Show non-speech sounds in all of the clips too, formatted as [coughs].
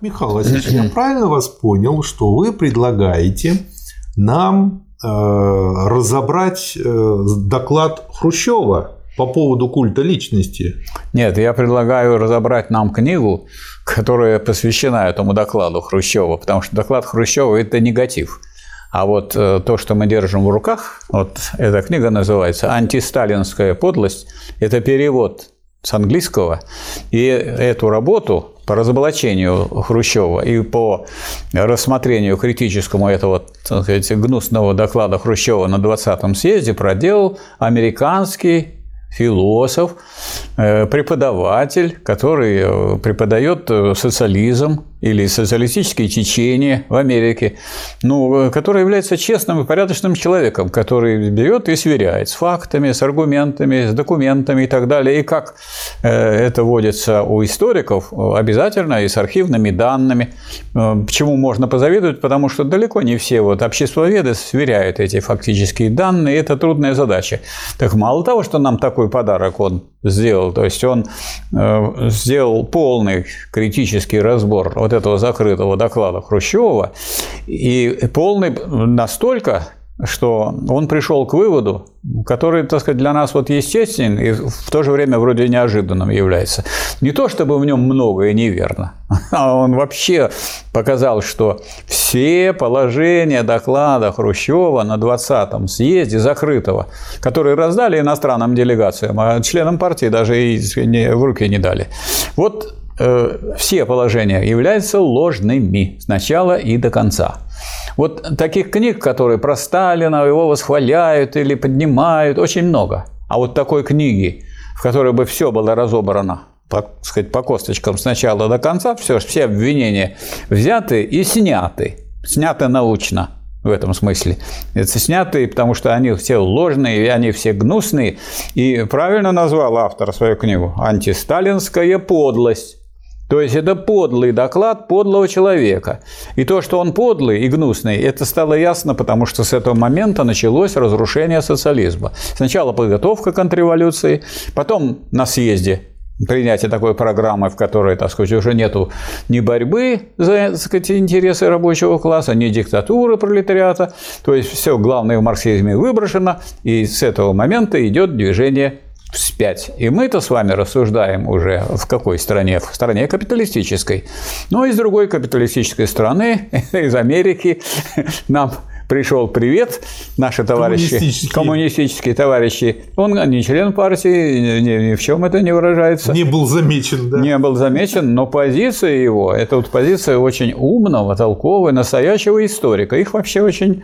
Михаил Васильевич, я правильно вас понял, что вы предлагаете нам э, разобрать э, доклад Хрущева по поводу культа личности? Нет, я предлагаю разобрать нам книгу, которая посвящена этому докладу Хрущева, потому что доклад Хрущева – это негатив. А вот э, то, что мы держим в руках, вот эта книга называется «Антисталинская подлость», это перевод с английского, и эту работу по разоблачению Хрущева и по рассмотрению критическому этого так сказать, гнусного доклада Хрущева на 20-м съезде проделал американский философ, э, преподаватель, который э, преподает э, социализм или социалистические течения в Америке, ну, который является честным и порядочным человеком, который берет и сверяет с фактами, с аргументами, с документами и так далее. И как это водится у историков, обязательно и с архивными данными. Почему можно позавидовать? Потому что далеко не все вот обществоведы сверяют эти фактические данные, это трудная задача. Так мало того, что нам такой подарок он сделал, то есть он сделал полный критический разбор вот этого закрытого доклада Хрущева, и полный настолько, что он пришел к выводу, который, так сказать, для нас вот естественен и в то же время вроде неожиданным является. Не то, чтобы в нем многое неверно, [laughs] а он вообще показал, что все положения доклада Хрущева на 20-м съезде закрытого, которые раздали иностранным делегациям, а членам партии даже и в руки не дали. Вот Э, все положения являются ложными с начала и до конца. Вот таких книг, которые про Сталина его восхваляют или поднимают, очень много. А вот такой книги, в которой бы все было разобрано, по, сказать, по косточкам с начала до конца, все, все обвинения взяты и сняты. Сняты научно в этом смысле. Это снятые, потому что они все ложные, и они все гнусные. И правильно назвал автор свою книгу «Антисталинская подлость». То есть это подлый доклад подлого человека. И то, что он подлый и гнусный, это стало ясно, потому что с этого момента началось разрушение социализма. Сначала подготовка к контрреволюции, потом на съезде принятие такой программы, в которой, так сказать, уже нету ни борьбы за так сказать, интересы рабочего класса, ни диктатуры пролетариата. То есть все главное в марксизме выброшено, и с этого момента идет движение вспять. И мы-то с вами рассуждаем уже в какой стране? В стране капиталистической. Но из другой капиталистической страны, [laughs] из Америки, [laughs] нам пришел привет, наши товарищи, коммунистические, коммунистические товарищи. Он не член партии, ни, ни в чем это не выражается. Не был замечен, да? Не был замечен, но позиция его, это вот позиция очень умного, толкового, настоящего историка. Их вообще очень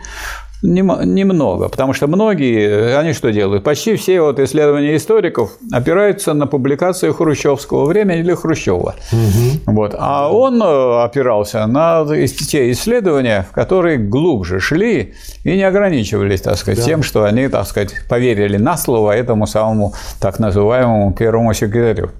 Немного, потому что многие, они что делают? Почти все вот исследования историков опираются на публикации хрущевского времени или Хрущева. Угу. Вот. А он э, опирался на те исследования, которые глубже шли и не ограничивались, так сказать, да. тем, что они, так сказать, поверили на слово этому самому так называемому первому секретарю.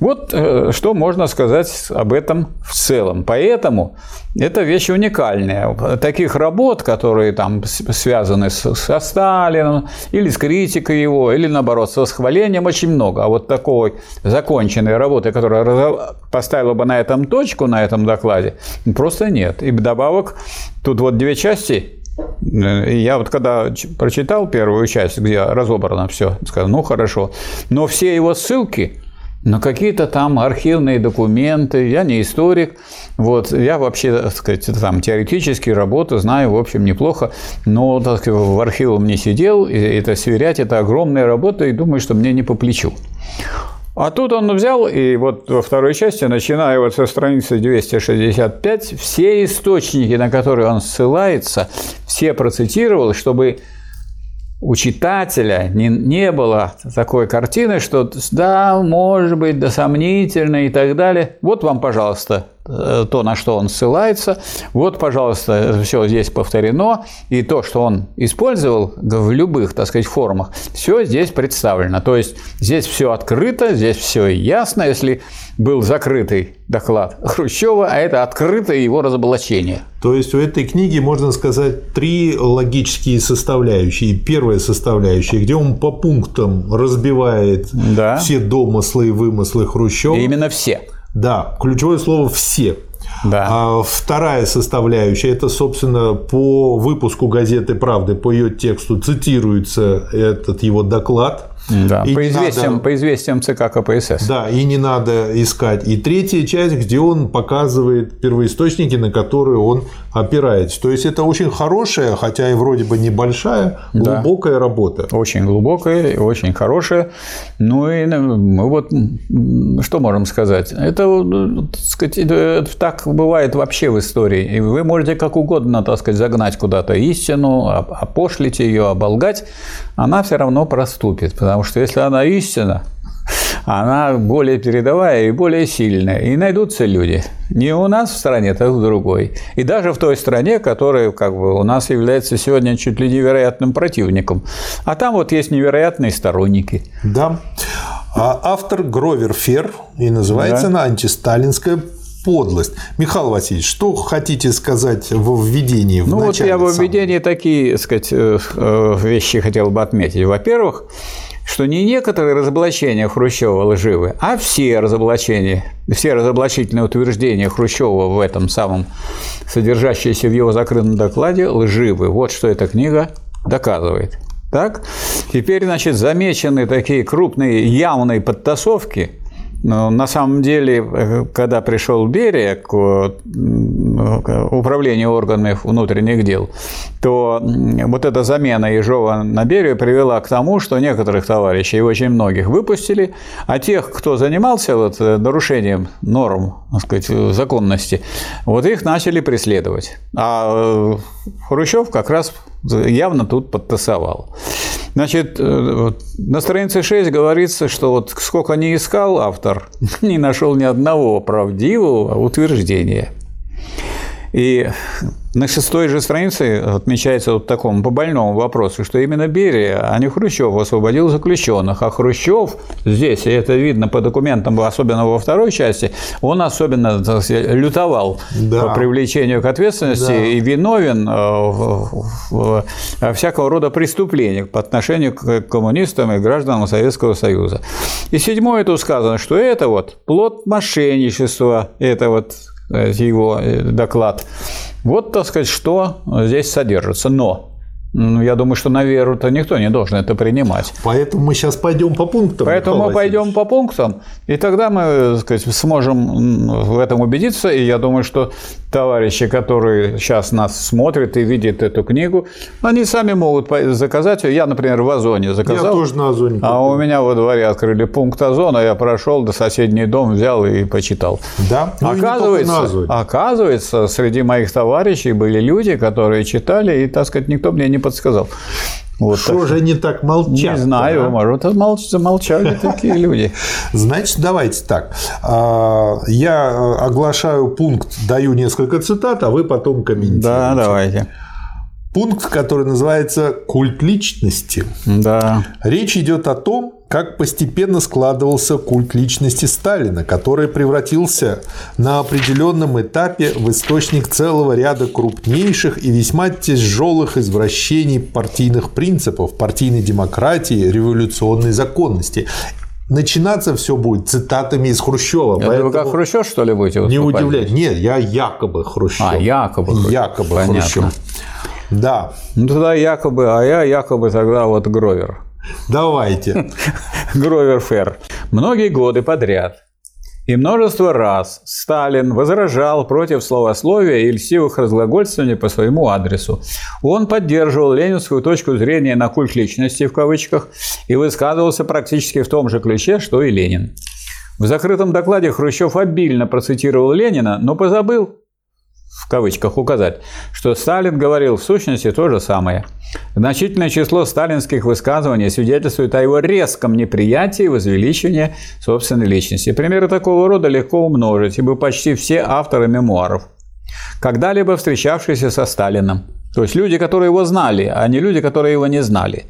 Вот э, что можно сказать об этом в целом. Поэтому это вещь уникальная. Таких работ, которые там связаны со Сталином, или с критикой его, или наоборот, с восхвалением, очень много. А вот такой законченной работы, которая поставила бы на этом точку, на этом докладе, просто нет. И вдобавок, тут вот две части я вот когда прочитал первую часть, где разобрано все, сказал, ну хорошо, но все его ссылки на какие-то там архивные документы. Я не историк, вот, я вообще, так сказать, там теоретически работу знаю, в общем, неплохо, но, так сказать, в архивом не сидел, и это сверять, это огромная работа, и думаю, что мне не по плечу. А тут он взял, и вот во второй части, начиная вот со страницы 265, все источники, на которые он ссылается, все процитировал, чтобы у читателя не, не было такой картины, что да, может быть, да сомнительно и так далее. Вот вам, пожалуйста, то, на что он ссылается. Вот, пожалуйста, все здесь повторено. И то, что он использовал в любых, так сказать, формах, все здесь представлено. То есть здесь все открыто, здесь все ясно. Если был закрытый доклад Хрущева, а это открытое его разоблачение. То есть у этой книги, можно сказать, три логические составляющие. Первая составляющая, где он по пунктам разбивает да. все домыслы и вымыслы Хрущева. Именно все. Да, ключевое слово «все». Да. А вторая составляющая, это, собственно, по выпуску газеты «Правды», по ее тексту цитируется этот его доклад. Да, И по, известиям, надо- по известиям ЦК КПСС. Да, и не надо искать. И третья часть, где он показывает первоисточники, на которые он опирается. То есть это очень хорошая, хотя и вроде бы небольшая, Да. глубокая работа. Очень глубокая, и очень хорошая. Ну и ну, мы вот что можем сказать? Это, так сказать, так бывает вообще в истории. И вы можете как угодно, так сказать, загнать куда-то истину, оп- опошлить ее, оболгать, она все равно проступит. Потому что если она истина, она более передовая и более сильная. И найдутся люди. Не у нас в стране, так в другой. И даже в той стране, которая как бы, у нас является сегодня чуть ли невероятным противником. А там вот есть невероятные сторонники. Да. А автор Гровер Фер, и называется Да. она «Антисталинская подлость». Михаил Васильевич, что хотите сказать во введении? В Ну вот я в введении такие, так сказать, э, э, вещи хотел бы отметить. Во-первых, что не некоторые разоблачения Хрущева лживы, а все разоблачения, все разоблачительные утверждения Хрущева в этом самом, содержащиеся в его закрытом докладе, лживы. Вот что эта книга доказывает. Так? Теперь, значит, замечены такие крупные явные подтасовки. Но на самом деле, э, когда пришел Берия к управлению органами внутренних дел, то вот эта замена Ежова на Берию привела к тому, что некоторых товарищей, очень многих, выпустили, а тех, кто занимался вот э, нарушением норм, так сказать, э, законности, вот их начали преследовать. А Хрущев как раз явно тут подтасовал. Значит, э, на странице 6 говорится, что вот сколько не искал автор, [laughs] не нашел ни одного правдивого утверждения. И на шестой же странице отмечается вот такому по больному вопросу, что именно Берия, а не Хрущев, освободил заключенных. А Хрущев здесь, и это видно по документам, особенно во второй части, он особенно сказать, лютовал Да. по привлечению к ответственности Да. и виновен э, в, в- в всякого рода преступлениях по отношению к коммунистам и гражданам Советского Союза. И седьмое тут сказано, что это вот плод мошенничества, это вот его э, доклад. Вот, так сказать, что здесь содержится. Но ну, я думаю, что на веру-то никто не должен это принимать. Поэтому мы сейчас пойдем по пунктам. Поэтому мы пойдем по пунктам, и тогда мы так сказать, сможем в этом убедиться. И я думаю, что товарищи, которые сейчас нас смотрят и видят эту книгу, они сами могут заказать ее. Я, например, в Озоне Я заказал. тоже на Озоне. А у меня во дворе открыли пункт Озона, я прошел до соседний дом, взял и почитал. Да? Ну, оказывается, оказывается, среди моих товарищей были люди, которые читали, и, так сказать, никто мне не подсказал. Вот так Что же они так молчат? не знаю, а? может, молч- замолчали [laughs] такие люди. Значит, давайте так. А, Я э, оглашаю пункт, даю несколько цитат, а вы потом комментируете. Да, давайте. Пункт, который называется «Культ личности». Да. Речь идет о том, как постепенно складывался культ личности Сталина, который превратился на определенном этапе в источник целого ряда крупнейших и весьма тяжелых извращений партийных принципов, партийной демократии, революционной законности. Начинаться все будет цитатами из Хрущева. Поэтому вы как Хрущев, что ли, будете не удивляйтесь. Нет, я якобы Хрущев. А, якобы Хрущев. Якобы Понятно. Хрущев. Да, Ну, тогда якобы, а я якобы тогда вот Гровер. давайте. [laughs] Гровер Фер. Многие годы подряд и множество раз Сталин возражал против словословия и льстивых разглагольствований по своему адресу. Он поддерживал ленинскую точку зрения на культ личности в кавычках и высказывался практически в том же ключе, что и Ленин. В закрытом докладе Хрущев обильно процитировал Ленина, но позабыл в кавычках указать, что Сталин говорил в сущности то же самое. Значительное число сталинских высказываний свидетельствует о его резком неприятии и возвеличивании собственной личности. Примеры такого рода легко умножить, ибо почти все авторы мемуаров, когда-либо встречавшиеся со Сталином, то есть люди, которые его знали, а не люди, которые его не знали.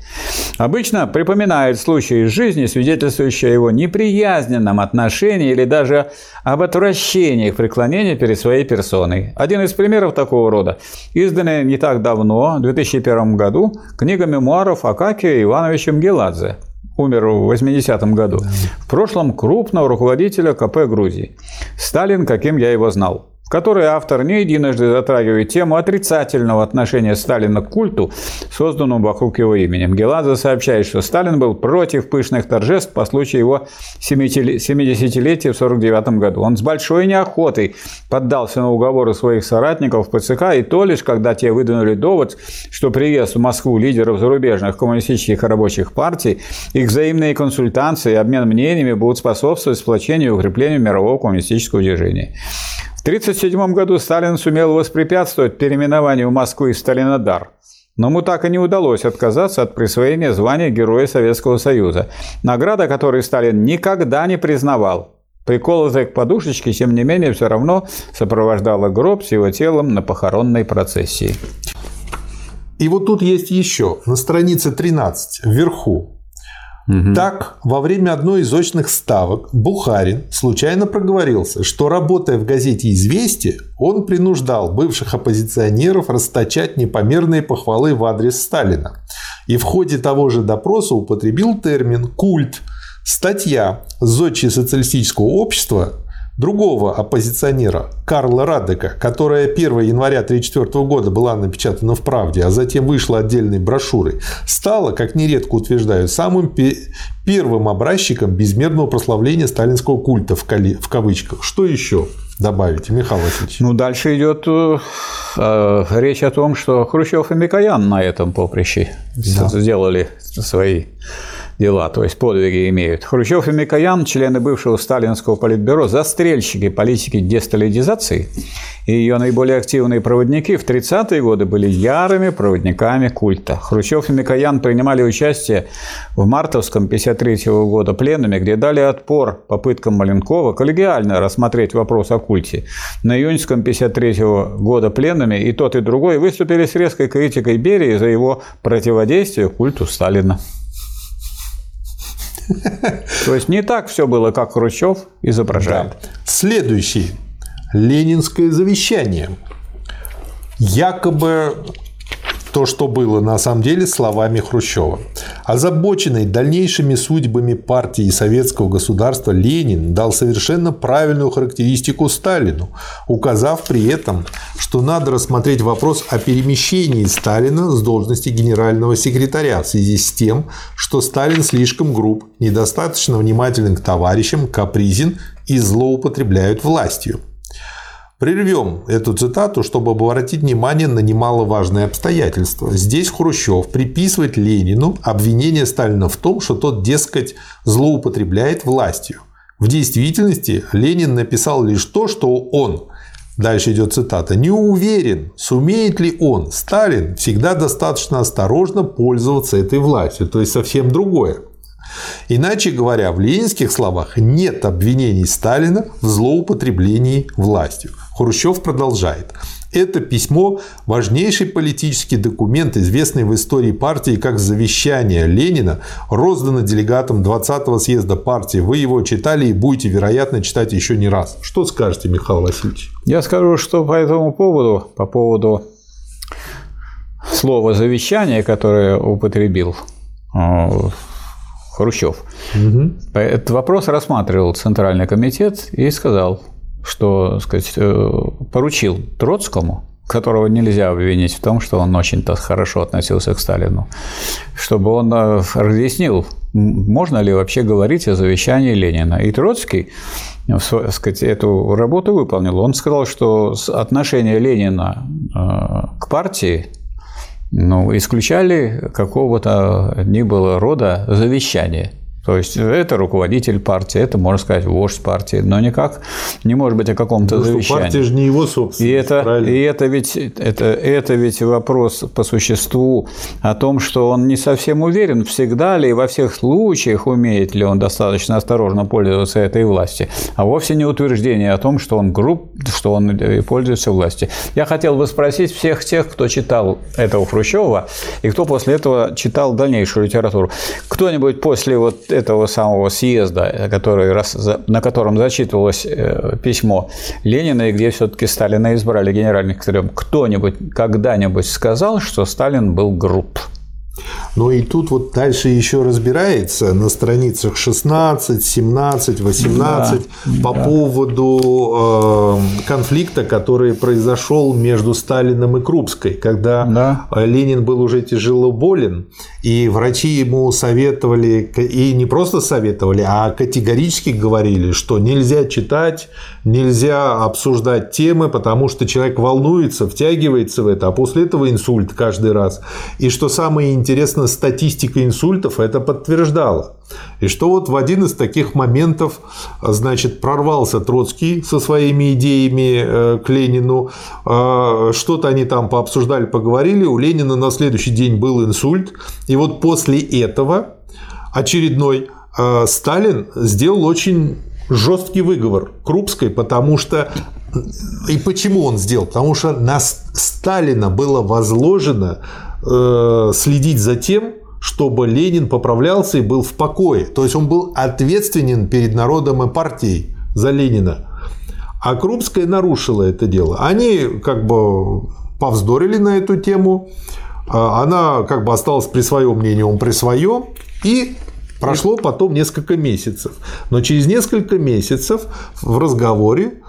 Обычно припоминают случаи из жизни, свидетельствующие о его неприязненном отношении или даже об отвращении к преклонению перед своей персоной. Один из примеров такого рода, изданная не так давно, в 2001 году, книга мемуаров Акакия Ивановича Мгеладзе, умер в 80-м году, в прошлом крупного руководителя КП Грузии. «Сталин, каким я его знал». Которой автор не единожды затрагивает тему отрицательного отношения Сталина к культу, созданному вокруг его имени. Геладзе сообщает, что Сталин был против пышных торжеств по случаю его 70-летия в 1949 году. Он с большой неохотой поддался на уговоры своих соратников по ЦК, и то лишь, когда те выдвинули довод, что приезд в Москву лидеров зарубежных коммунистических рабочих партий, их взаимные консультации и обмен мнениями будут способствовать сплочению и укреплению мирового коммунистического движения. В 1937 году Сталин сумел воспрепятствовать переименованию Москвы в Сталинодар. Но ему так и не удалось отказаться от присвоения звания Героя Советского Союза, награда которой Сталин никогда не признавал. Приколотая к подушечке, тем не менее, все равно сопровождала гроб с его телом на похоронной процессии. И вот тут есть еще, на странице 13, вверху, Угу. Так, во время одной из очных ставок Бухарин случайно проговорился, что, работая в газете «Известия», он принуждал бывших оппозиционеров расточать непомерные похвалы в адрес Сталина. И в ходе того же допроса употребил термин «культ». Статья «Зодчие социалистического общества» другого оппозиционера Карла Радека, которая 1 января 1934 года была напечатана в «Правде», а затем вышла отдельной брошюрой, стала, как нередко утверждают, самым первым образчиком безмерного прославления сталинского культа в, кавычках. Что еще добавите, Михаил Васильевич? Ну, дальше идет э, э, речь о том, что Хрущев и Микоян на этом поприще да. сделали свои дела, то есть подвиги имеют. Хрущев и Микоян, члены бывшего сталинского политбюро, застрельщики политики десталидизации, и ее наиболее активные проводники в 30-е годы были ярыми проводниками культа. Хрущев и Микоян принимали участие в мартовском 53 -го года пленуме, где дали отпор попыткам Маленкова коллегиально рассмотреть вопрос о культе. На июньском 53 -го года пленуме и тот, и другой выступили с резкой критикой Берии за его противодействие культу Сталина. [laughs] То есть не так все было, как Хрущев изображает. Да. Следующий. Ленинское завещание. Якобы то, что было на самом деле словами Хрущева. Озабоченный дальнейшими судьбами партии и советского государства Ленин дал совершенно правильную характеристику Сталину, указав при этом, что надо рассмотреть вопрос о перемещении Сталина с должности генерального секретаря в связи с тем, что Сталин слишком груб, недостаточно внимателен к товарищам, капризен и злоупотребляют властью. Прервем эту цитату, чтобы обратить внимание на немаловажное обстоятельство. Здесь Хрущев приписывает Ленину обвинение Сталина в том, что тот, дескать, злоупотребляет властью. В действительности Ленин написал лишь то, что он Дальше идет цитата. «Не уверен, сумеет ли он, Сталин, всегда достаточно осторожно пользоваться этой властью». То есть совсем другое. Иначе говоря, в ленинских словах нет обвинений Сталина в злоупотреблении властью. Хрущев продолжает. Это письмо – важнейший политический документ, известный в истории партии как завещание Ленина, роздано делегатам 20-го съезда партии. Вы его читали и будете, вероятно, читать еще не раз. Что скажете, Михаил Васильевич? Я скажу, что по этому поводу, по поводу слова «завещание», которое употребил э, Хрущев, угу. этот вопрос рассматривал Центральный комитет и сказал, что сказать, э, поручил Троцкому, которого нельзя обвинить в том, что он очень-то хорошо относился к Сталину, чтобы он э, разъяснил, можно ли вообще говорить о завещании Ленина. И Троцкий э, сказать, эту работу выполнил. Он сказал, что отношение Ленина к партии ну, исключали какого-то ни было рода завещания. То есть это руководитель партии, это, можно сказать, вождь партии, но никак не может быть о каком-то ну, завещании. Партия же не его собственность. И это, и это, ведь, это, это ведь вопрос по существу о том, что он не совсем уверен, всегда ли и во всех случаях умеет ли он достаточно осторожно пользоваться этой властью, а вовсе не утверждение о том, что он груб, что он пользуется властью. Я хотел бы спросить всех тех, кто читал этого Хрущева и кто после этого читал дальнейшую литературу. Кто-нибудь после вот этого самого съезда, который, на котором зачитывалось э, письмо Ленина, и где все-таки Сталина избрали генеральным секретарем, кто-нибудь когда-нибудь сказал, что Сталин был груб? Но и тут вот дальше еще разбирается на страницах 16, 17, 18 да, по да. поводу э, конфликта, который произошел между Сталиным и Крупской, когда да. Ленин был уже тяжело болен, и врачи ему советовали, и не просто советовали, а категорически говорили, что нельзя читать, нельзя обсуждать темы, потому что человек волнуется, втягивается в это, а после этого инсульт каждый раз. И что самое интересно, статистика инсультов это подтверждала. И что вот в один из таких моментов, значит, прорвался Троцкий со своими идеями э, к Ленину, э, что-то они там пообсуждали, поговорили, у Ленина на следующий день был инсульт, и вот после этого очередной э, Сталин сделал очень жесткий выговор Крупской, потому что и почему он сделал? Потому что на Сталина было возложено Э, следить за тем, чтобы Ленин поправлялся и был в покое. То есть он был ответственен перед народом и партией за Ленина. А Крупская нарушила это дело. Они как бы повздорили на эту тему. А она как бы осталась при своем мнении, он при своем. И прошло потом несколько месяцев. Но через несколько месяцев в разговоре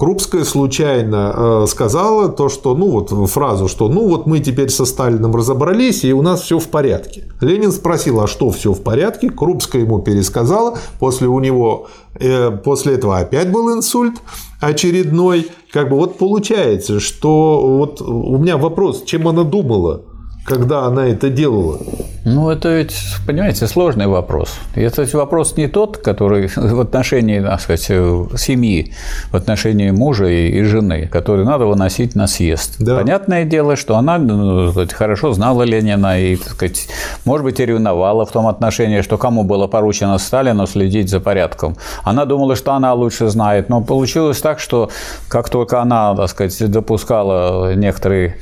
Крупская случайно э, сказала то, что, ну вот фразу, что ну вот мы теперь со Сталиным разобрались, и у нас все в порядке. Ленин спросил, а что все в порядке? Крупская ему пересказала, после у него, э, после этого опять был инсульт очередной. Как бы вот получается, что вот у меня вопрос, чем она думала? Когда она это делала? Ну, это ведь, понимаете, сложный вопрос. И этот вопрос не тот, который в отношении, так сказать, семьи, в отношении мужа и жены, который надо выносить на съезд. Да. Понятное дело, что она ну, хорошо знала Ленина и, так сказать, может быть, и ревновала в том отношении, что кому было поручено Сталину следить за порядком. Она думала, что она лучше знает, но получилось так, что как только она, так сказать, допускала некоторые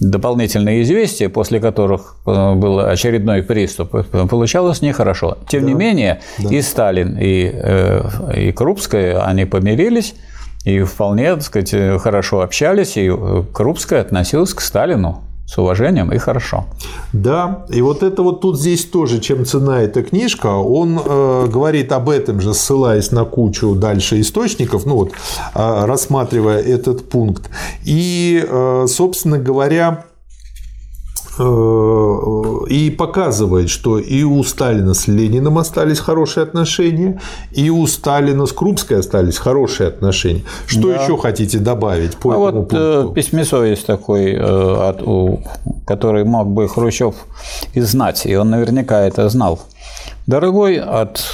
дополнительные известия, после которых э, был очередной приступ, получалось нехорошо. Тем да. не менее, да. и Сталин, и, э, и Крупская, они помирились, и вполне, так сказать, хорошо общались, и Крупская относилась к Сталину с уважением и хорошо. Да, и вот это вот тут здесь тоже, чем цена эта книжка, он э, говорит об этом же, ссылаясь на кучу дальше источников, ну вот, э, рассматривая этот пункт. И, э, собственно говоря, и показывает, что и у Сталина с Лениным остались хорошие отношения, и у Сталина с Крупской остались хорошие отношения. Что да. еще хотите добавить по а этому вот э, пункту? письмецо есть такой, э, который мог бы Хрущев и знать, и он наверняка это знал. Дорогой от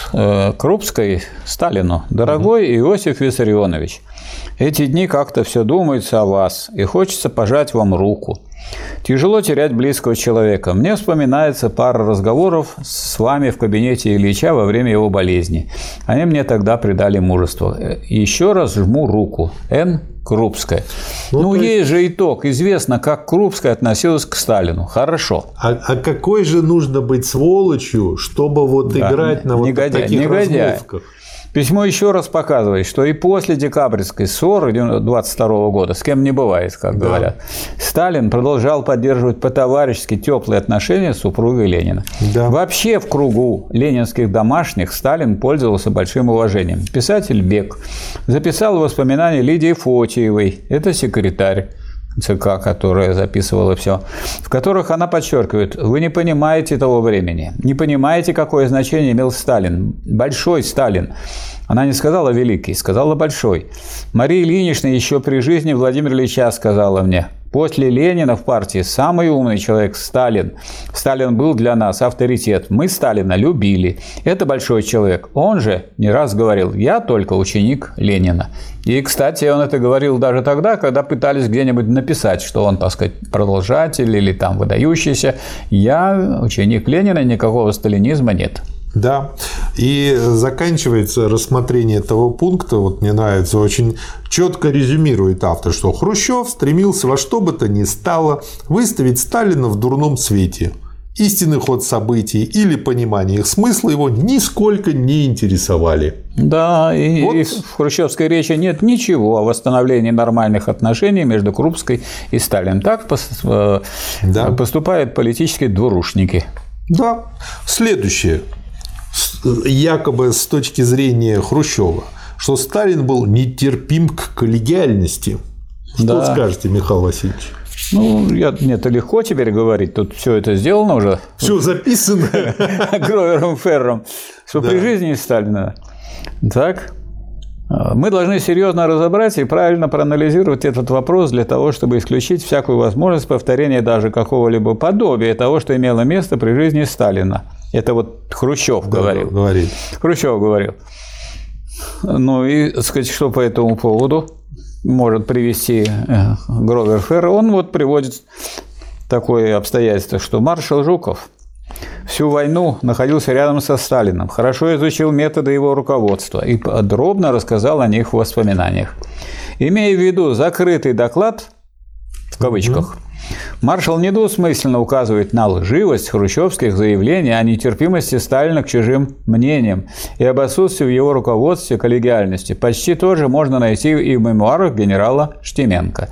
Крупской Сталину, дорогой угу. Иосиф Виссарионович, эти дни как-то все думается о вас, и хочется пожать вам руку. Тяжело терять близкого человека. Мне вспоминается пара разговоров с вами в кабинете Ильича во время его болезни. Они мне тогда придали мужество. Еще раз жму руку. Н. Крупская. Ну, ну есть... есть же итог. Известно, как Крупская относилась к Сталину. Хорошо. А, а какой же нужно быть сволочью, чтобы вот да, играть на вот негодяй, таких негодяй. размовках? Письмо еще раз показывает, что и после декабрьской ссоры 22 года, с кем не бывает, как да. говорят, Сталин продолжал поддерживать по-товарищески теплые отношения с супругой Ленина. Да. Вообще в кругу ленинских домашних Сталин пользовался большим уважением. Писатель Бек записал воспоминания Лидии Фотиевой, это секретарь ЦК, которая записывала все, в которых она подчеркивает, вы не понимаете того времени, не понимаете, какое значение имел Сталин, большой Сталин. Она не сказала великий, сказала большой. Мария Ильинична еще при жизни Владимира Ильича сказала мне, После Ленина в партии самый умный человек – Сталин. Сталин был для нас авторитет. Мы Сталина любили. Это большой человек. Он же не раз говорил, я только ученик Ленина. И, кстати, он это говорил даже тогда, когда пытались где-нибудь написать, что он, так сказать, продолжатель или там выдающийся. Я ученик Ленина, никакого сталинизма нет. Да. И заканчивается рассмотрение этого пункта, вот мне нравится, очень четко резюмирует автор, что Хрущев стремился во что бы то ни стало выставить Сталина в дурном свете. истинный ход событий или понимание их смысла его нисколько не интересовали. Да, и, вот. и в хрущевской речи нет ничего о восстановлении нормальных отношений между Крупской и Сталиным. Так э, да. поступают политические двурушники. Да. Следующее. Якобы с точки зрения Хрущева, что Сталин был нетерпим к коллегиальности. Что да. скажете, Михаил Васильевич? Ну, я, мне это легко теперь говорить, тут все это сделано уже. Все записано. [laughs] Гровером Ферром, что да. при жизни Сталина. Так, мы должны серьезно разобрать и правильно проанализировать этот вопрос для того, чтобы исключить всякую возможность повторения даже какого-либо подобия того, что имело место при жизни Сталина. Это вот Хрущев да, говорил. Говорит. Хрущев говорил. Ну и сказать, что по этому поводу может привести э, Гровер Ферр, он вот приводит такое обстоятельство, что маршал Жуков всю войну находился рядом со Сталином, хорошо изучил методы его руководства и подробно рассказал о них в воспоминаниях. Имея в виду закрытый доклад, в кавычках, Маршал недвусмысленно указывает на лживость хрущевских заявлений о нетерпимости Сталина к чужим мнениям и об отсутствии в его руководстве коллегиальности. Почти то же можно найти и в мемуарах генерала Штеменко.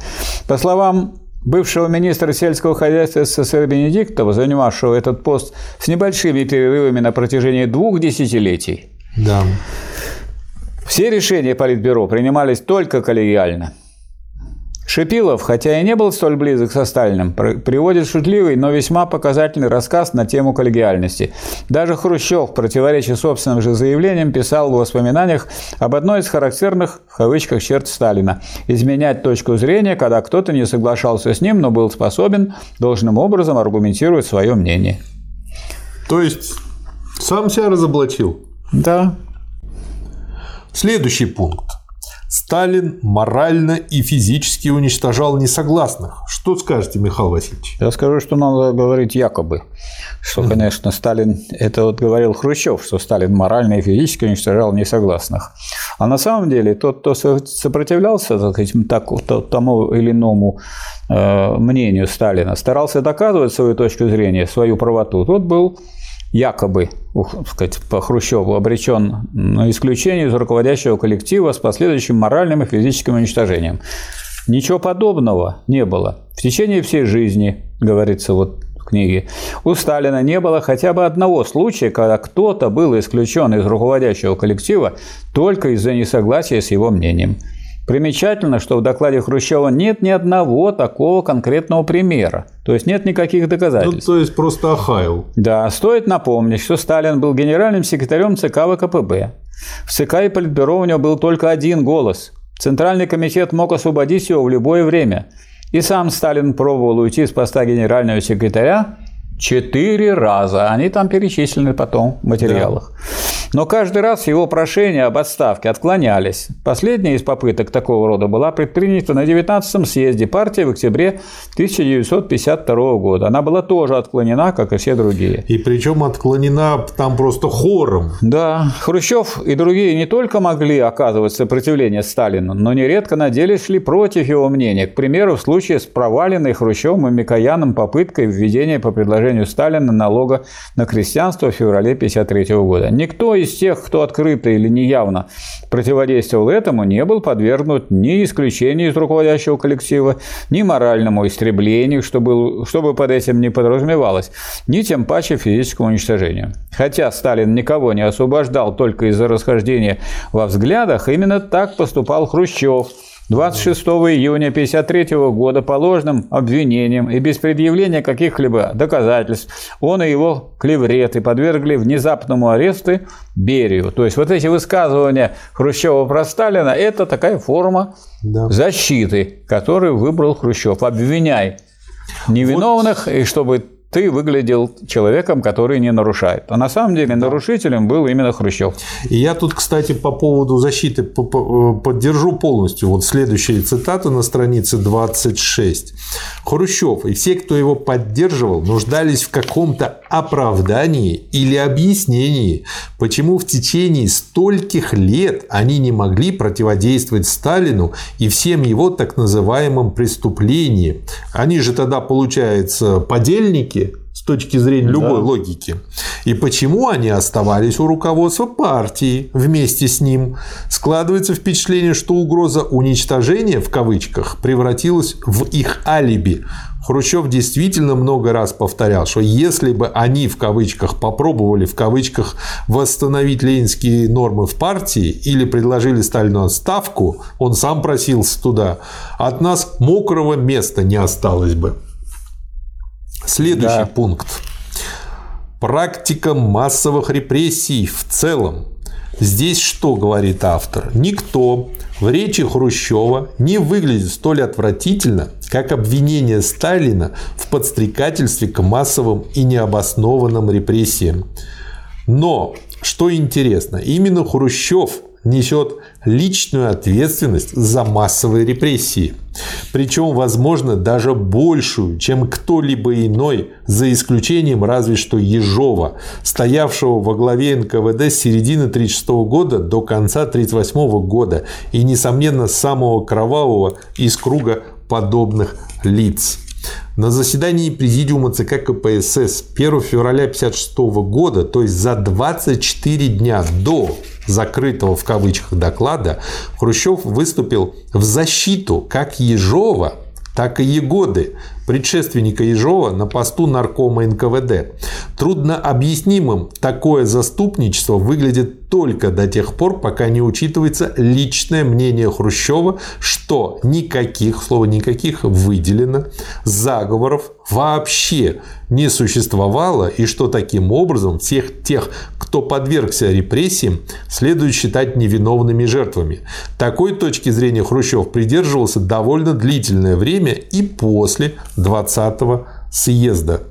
По словам бывшего министра сельского хозяйства СССР Бенедиктова, занимавшего этот пост с небольшими перерывами на протяжении двух десятилетий, да. все решения Политбюро принимались только коллегиально – Шипилов, хотя и не был столь близок со Сталиным, приводит шутливый, но весьма показательный рассказ на тему коллегиальности. Даже Хрущев, противоречия собственным же заявлениям, писал в воспоминаниях об одной из характерных, в кавычках, черт Сталина – изменять точку зрения, когда кто-то не соглашался с ним, но был способен должным образом аргументировать свое мнение. То есть сам себя разоблачил? Да. Следующий пункт. Сталин морально и физически уничтожал несогласных. Что скажете, Михаил Васильевич? Я скажу, что надо говорить якобы. Что, конечно, Сталин, это вот говорил Хрущев, что Сталин морально и физически уничтожал несогласных. А на самом деле тот, кто сопротивлялся так, так, тому или иному э, мнению Сталина, старался доказывать свою точку зрения, свою правоту, тот был якобы, сказать, по Хрущеву обречен на исключение из руководящего коллектива с последующим моральным и физическим уничтожением. Ничего подобного не было. В течение всей жизни, говорится вот в книге, у Сталина не было хотя бы одного случая, когда кто-то был исключен из руководящего коллектива только из-за несогласия с его мнением. Примечательно, что в докладе Хрущева нет ни одного такого конкретного примера. То есть нет никаких доказательств. Ну, то есть просто охаял. Да, стоит напомнить, что Сталин был генеральным секретарем ЦК ВКПБ. В ЦК и Политбюро у него был только один голос. Центральный комитет мог освободить его в любое время. И сам Сталин пробовал уйти с поста генерального секретаря четыре раза. Они там перечислены потом в материалах. Да. Но каждый раз его прошения об отставке отклонялись. Последняя из попыток такого рода была предпринята на 19-м съезде партии в октябре 1952 года. Она была тоже отклонена, как и все другие. И причем отклонена там просто хором. Да, Хрущев и другие не только могли оказывать сопротивление Сталину, но нередко на деле шли против его мнения. К примеру, в случае с проваленной Хрущевым и Микояном попыткой введения по предложению Сталина налога на крестьянство в феврале 1953 года. Никто из тех, кто открыто или неявно противодействовал этому, не был подвергнут ни исключению из руководящего коллектива, ни моральному истреблению, что, был, что бы под этим не подразумевалось, ни тем паче физическому уничтожению. Хотя Сталин никого не освобождал только из-за расхождения во взглядах, именно так поступал Хрущев – 26 июня 1953 года по ложным обвинениям и без предъявления каких-либо доказательств он и его клевреты подвергли внезапному аресту Берию. То есть вот эти высказывания Хрущева про Сталина – это такая форма да. защиты, которую выбрал Хрущев. Обвиняй невиновных, вот. и чтобы ты выглядел человеком, который не нарушает. А на самом деле нарушителем был именно Хрущев. И я тут, кстати, по поводу защиты поддержу полностью. Вот следующая цитата на странице 26. Хрущев и все, кто его поддерживал, нуждались в каком-то оправдании или объяснении, почему в течение стольких лет они не могли противодействовать Сталину и всем его так называемым преступлениям. Они же тогда, получается, подельники, логики, с точки зрения любой Да. логики. И почему они оставались у руководства партии вместе с ним? Складывается впечатление, что угроза уничтожения в кавычках превратилась в их алиби. Хрущев действительно много раз повторял, что если бы они в кавычках попробовали в кавычках восстановить ленинские нормы в партии или предложили Сталину отставку, он сам просился туда, от нас мокрого места не осталось бы. Следующий Да. пункт. Практика массовых репрессий в целом. Здесь что говорит автор? Никто в речи Хрущева не выглядит столь отвратительно, как обвинение Сталина в подстрекательстве к массовым и необоснованным репрессиям. Но, что интересно, именно Хрущев несет личную ответственность за массовые репрессии. Причем, возможно, даже большую, чем кто-либо иной, за исключением разве что Ежова, стоявшего во главе НКВД с середины 1936 года до конца 1938 года и, несомненно, самого кровавого из круга подобных лиц. На заседании Президиума ЦК КПСС 1 февраля 1956 года, то есть за 24 дня до закрытого в кавычках доклада, Хрущев выступил в защиту как Ежова, так и Егоды, предшественника Ежова на посту наркома НКВД. Трудно объяснимым такое заступничество выглядит только до тех пор, пока не учитывается личное мнение Хрущева, что никаких, слово никаких выделено, заговоров вообще не существовало и что таким образом всех тех, кто подвергся репрессиям, следует считать невиновными жертвами. Такой точки зрения Хрущев придерживался довольно длительное время и после 20-го съезда.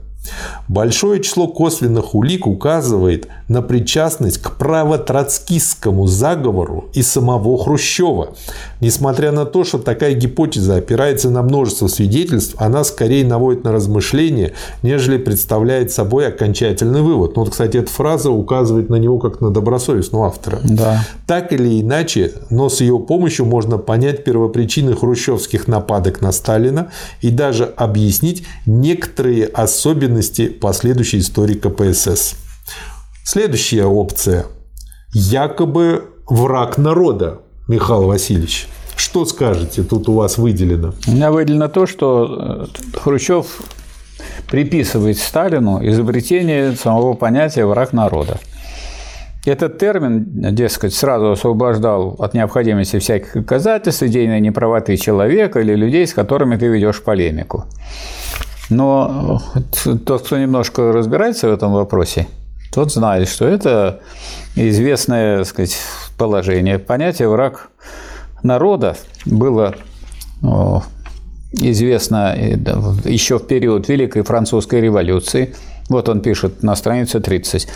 Большое число косвенных улик указывает на причастность к правотроцкистскому заговору и самого Хрущева. Несмотря на то, что такая гипотеза опирается на множество свидетельств, она скорее наводит на размышления, нежели представляет собой окончательный вывод. Ну, вот, кстати, эта фраза указывает на него как на добросовестного автора. Да. Так или иначе, но с ее помощью можно понять первопричины хрущевских нападок на Сталина и даже объяснить некоторые особенности последующей истории КПСС. Следующая опция. Якобы враг народа, Михаил Васильевич. Что скажете? Тут у вас выделено. У меня выделено то, что э, Хрущев приписывает Сталину изобретение самого понятия «враг народа». Этот термин, дескать, сразу освобождал от необходимости всяких доказательств, идейной неправоты человека или людей, с которыми ты ведешь полемику. Но тот, кто немножко разбирается в этом вопросе, тот знает, что это известное так сказать, положение. Понятие «враг народа» было известно э, еще в период Великой Французской революции. Вот он пишет на странице 30.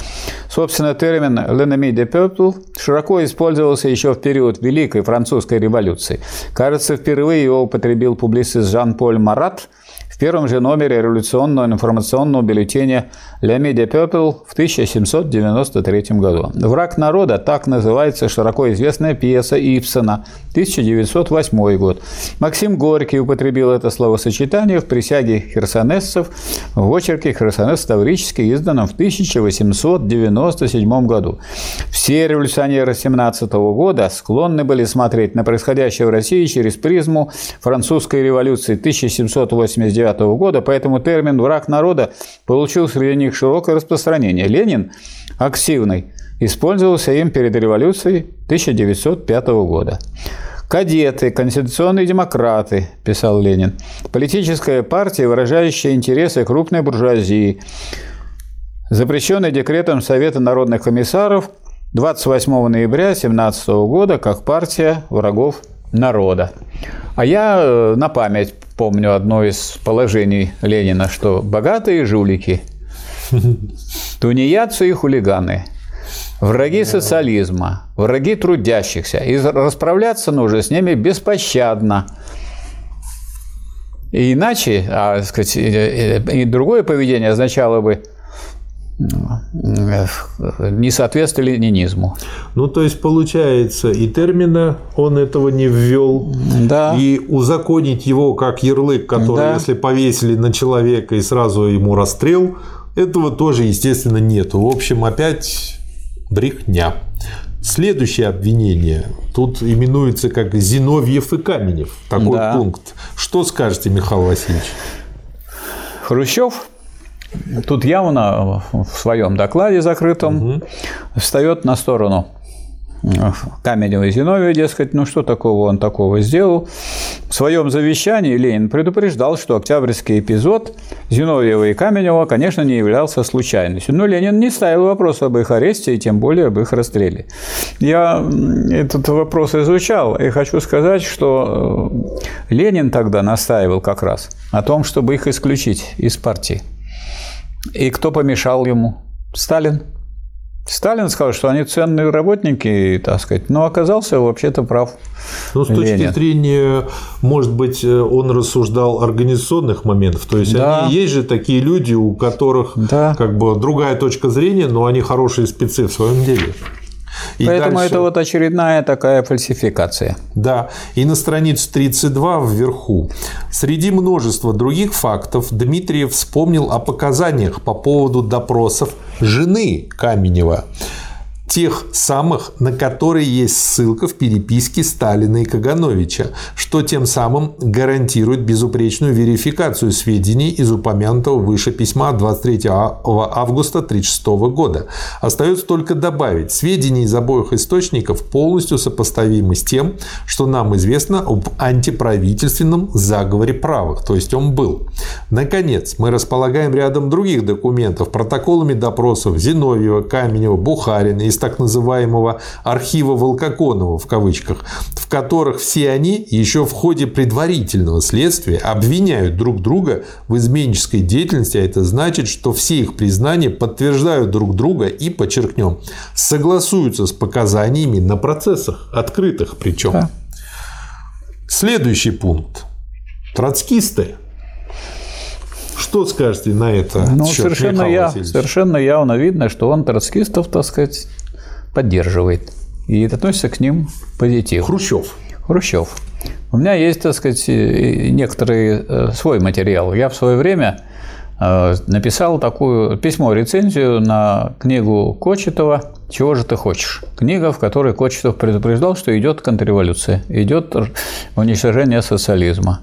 Собственно, термин «l'ennemi de peuple» широко использовался еще в период Великой Французской революции. Кажется, впервые его употребил публицист Жан-Поль Марат в первом же номере революционного информационного бюллетеня «L'Ami de Peuple» в 1793 году. «Враг народа» – так называется широко известная пьеса Ипсона, 1908 год. Максим Горький употребил это словосочетание в присяге херсонесцев в очерке «Херсонес Таврический», изданном в 1897 году. Все революционеры 17 года склонны были смотреть на происходящее в России через призму французской революции 1789 года, поэтому термин «враг народа» получил среди них широкое распространение. Ленин, активный, использовался им перед революцией 1905 года. Кадеты, конституционные демократы, писал Ленин, политическая партия, выражающая интересы крупной буржуазии, запрещенный декретом Совета народных комиссаров 28 ноября 17 года как партия врагов народа. А я на память помню одно из положений Ленина, что богатые жулики, [laughs] тунеядцы и хулиганы, враги социализма, враги трудящихся, и расправляться нужно с ними беспощадно. И иначе, а, сказать, и другое поведение означало бы не соответствовали ленинизму. Ну, то есть, получается, и термина он этого не ввел, Да. и узаконить его как ярлык, который, Да. если повесили на человека и сразу ему расстрел, этого тоже, естественно, нету. В общем, опять брехня. Следующее обвинение тут именуется как Зиновьев и Каменев. Такой Да. пункт. Что скажете, Михаил Васильевич? Хрущев тут явно в своем докладе закрытом встает на сторону Каменева и Зиновия, дескать, ну что такого он такого сделал. В своем завещании Ленин предупреждал, что октябрьский эпизод Зиновьева и Каменева, конечно, не являлся случайностью. Но Ленин не ставил вопрос об их аресте и тем более об их расстреле. Я этот вопрос изучал и хочу сказать, что э, Ленин тогда настаивал как раз о том, чтобы их исключить из партии. И кто помешал ему? Сталин. Сталин сказал, что они ценные работники, так сказать, но оказался вообще-то прав. Ну, с точки Ленин. зрения, может быть, э, он рассуждал организационных моментов. То есть, Да. они есть же такие люди, у которых Да. как бы другая точка зрения, но они хорошие спецы в своем деле. И Поэтому дальше- это вот очередная такая фальсификация. Да, и на странице 32 вверху. Среди множества других фактов Дмитриев вспомнил о показаниях по поводу допросов жены Каменева. Тех самых, на которые есть ссылка в переписке Сталина и Кагановича, что тем самым гарантирует безупречную верификацию сведений из упомянутого выше письма от 23 августа 1936 года. Остается только добавить, сведения из обоих источников полностью сопоставимы с тем, что нам известно об антиправительственном заговоре правых, то есть он был. Наконец, мы располагаем рядом других документов, протоколами допросов Зиновьева, Каменева, Бухарина из так называемого архива Волкоконова в кавычках, в которых все они еще в ходе предварительного следствия обвиняют друг друга в изменнической деятельности, а это значит, что все их признания подтверждают друг друга и, подчеркнем, согласуются с показаниями на процессах, открытых причем. Да. Следующий пункт. Троцкисты. Что скажете на это? Ну, счет, совершенно, я, совершенно явно видно, что он троцкистов, так сказать, поддерживает. И относится к ним позитивно. Хрущев. Хрущев. У меня есть, так сказать, некоторый э, свой материал. Я в свое время э, написал такую письмо-рецензию на книгу Кочетова «Чего же ты хочешь?». Книга, в которой Кочетов предупреждал, что идет контрреволюция, идет уничтожение социализма.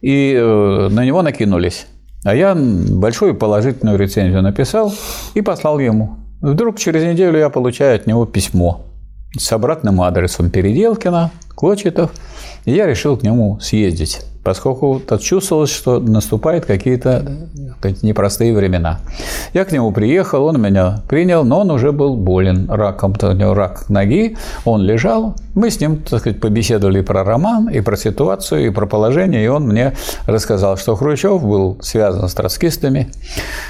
И э, на него накинулись. А я большую положительную рецензию написал и послал ему. Вдруг через неделю я получаю от него письмо с обратным адресом Переделкина, Кочетов, и я решил к нему съездить, поскольку тут чувствовалось, что наступают какие-то непростые времена. Я к нему приехал, он меня принял, но он уже был болен раком, у него рак ноги, он лежал, мы с ним, так сказать, побеседовали про роман, и про ситуацию, и про положение, и он мне рассказал, что Хрущев был связан с троцкистами,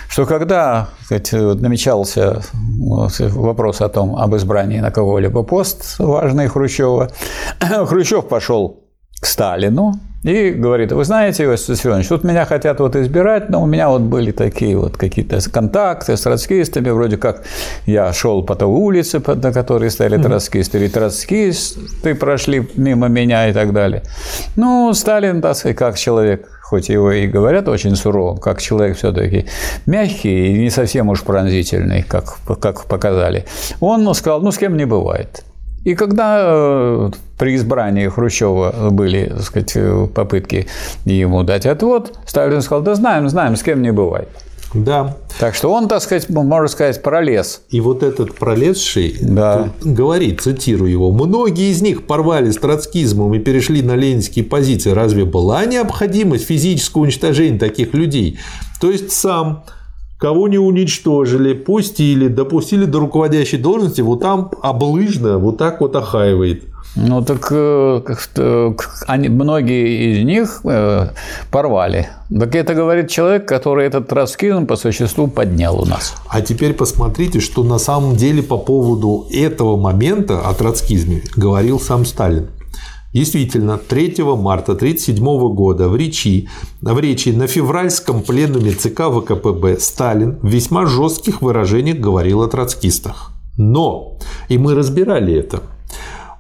что когда сказать, намечался вопрос о том, об избрании на кого-либо пост важный Хрущева, [coughs] Хрущев пошел к Сталину и говорит, вы знаете, Иосиф Виссарионович, тут меня хотят вот избирать, но у меня вот были такие вот какие-то контакты с троцкистами, вроде как я шел по той улице, на которой стояли троцкисты, или троцкисты прошли мимо меня и так далее. Ну, Сталин, так сказать, как человек, хоть его и говорят очень суровым, как человек все-таки мягкий и не совсем уж пронзительный, как, как показали, он сказал, ну, с кем не бывает. И когда э, при избрании Хрущева были так сказать, э, попытки ему дать отвод, Сталин сказал, да знаем, знаем, с кем не бывает. Да. Так что он, так сказать, можно сказать, пролез. И вот этот пролезший Да. тут говорит, цитирую его, «Многие из них порвали с троцкизмом и перешли на ленинские позиции. Разве была необходимость физического уничтожения таких людей? То есть сам кого не уничтожили, пустили, допустили до руководящей должности, вот там облыжно вот так вот охаивает. Ну так э, как-то, к- они, многие из них э, порвали. Так это говорит человек, который этот троцкизм по существу поднял у нас. А теперь посмотрите, что на самом деле по поводу этого момента о троцкизме говорил сам Сталин. Действительно, 3 марта 1937 года в речи, в речи на февральском пленуме ЦК ВКПБ Сталин в весьма жестких выражениях говорил о троцкистах. Но, и мы разбирали это,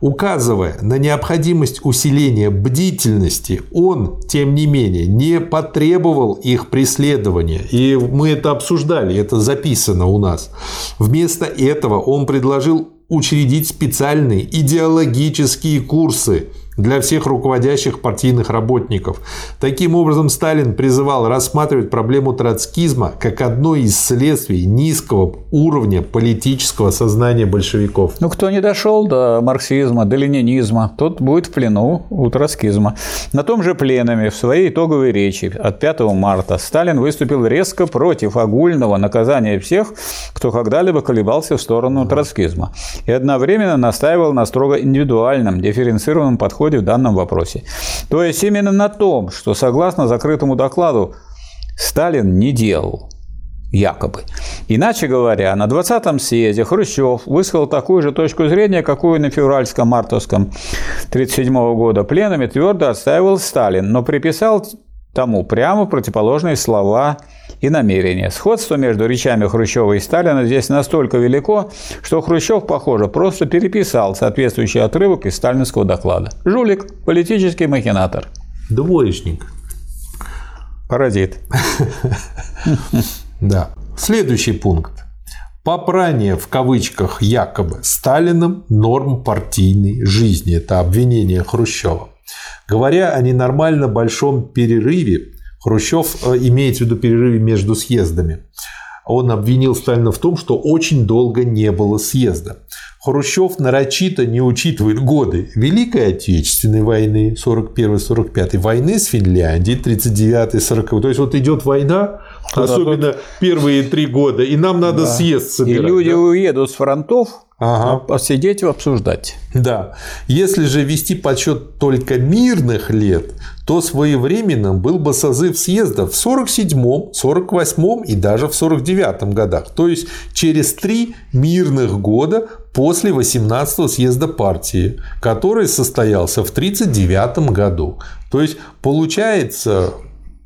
Указывая на необходимость усиления бдительности, он, тем не менее, не потребовал их преследования. И мы это обсуждали, это записано у нас. Вместо этого он предложил учредить специальные идеологические курсы – для всех руководящих партийных работников. Таким образом, Сталин призывал рассматривать проблему троцкизма как одно из следствий низкого уровня политического сознания большевиков. Ну, кто не дошел до марксизма, до ленинизма, тот будет в плену у троцкизма. На том же пленуме в своей итоговой речи от 5 марта Сталин выступил резко против огульного наказания всех, кто когда-либо колебался в сторону троцкизма, и одновременно настаивал на строго индивидуальном, дифференцированном подходе подходе в данном вопросе. То есть именно на том, что согласно закрытому докладу Сталин не делал якобы. Иначе говоря, на 20-м съезде Хрущев высказал такую же точку зрения, какую на февральском-мартовском 1937 года пленуме твердо отстаивал Сталин, но приписал тому прямо противоположные слова и намерения. Сходство между речами Хрущева и Сталина здесь настолько велико, что Хрущев, похоже, просто переписал соответствующий отрывок из сталинского доклада. Жулик, политический махинатор. Двоечник. Паразит. [laughs] Да. Следующий пункт. Попрание в кавычках якобы Сталином норм партийной жизни. Это обвинение Хрущева. Говоря о ненормально большом перерыве, Хрущев э, имеет в виду перерыве между съездами. Он обвинил Сталина в том, что очень долго не было съезда. Хрущев нарочито не учитывает годы Великой Отечественной войны 41-45, войны с Финляндией 39-40. То есть вот идет война, да, особенно тут... первые три года, и нам надо да. съезд собирать. И люди да? уедут с фронтов, ага. посидеть и обсуждать. Да. Если же вести подсчет только мирных лет, то своевременным был бы созыв съезда в 47-м, 48-м и даже в 49-м годах. То есть через три мирных года после 18-го съезда партии, который состоялся в 1939 году. То есть получается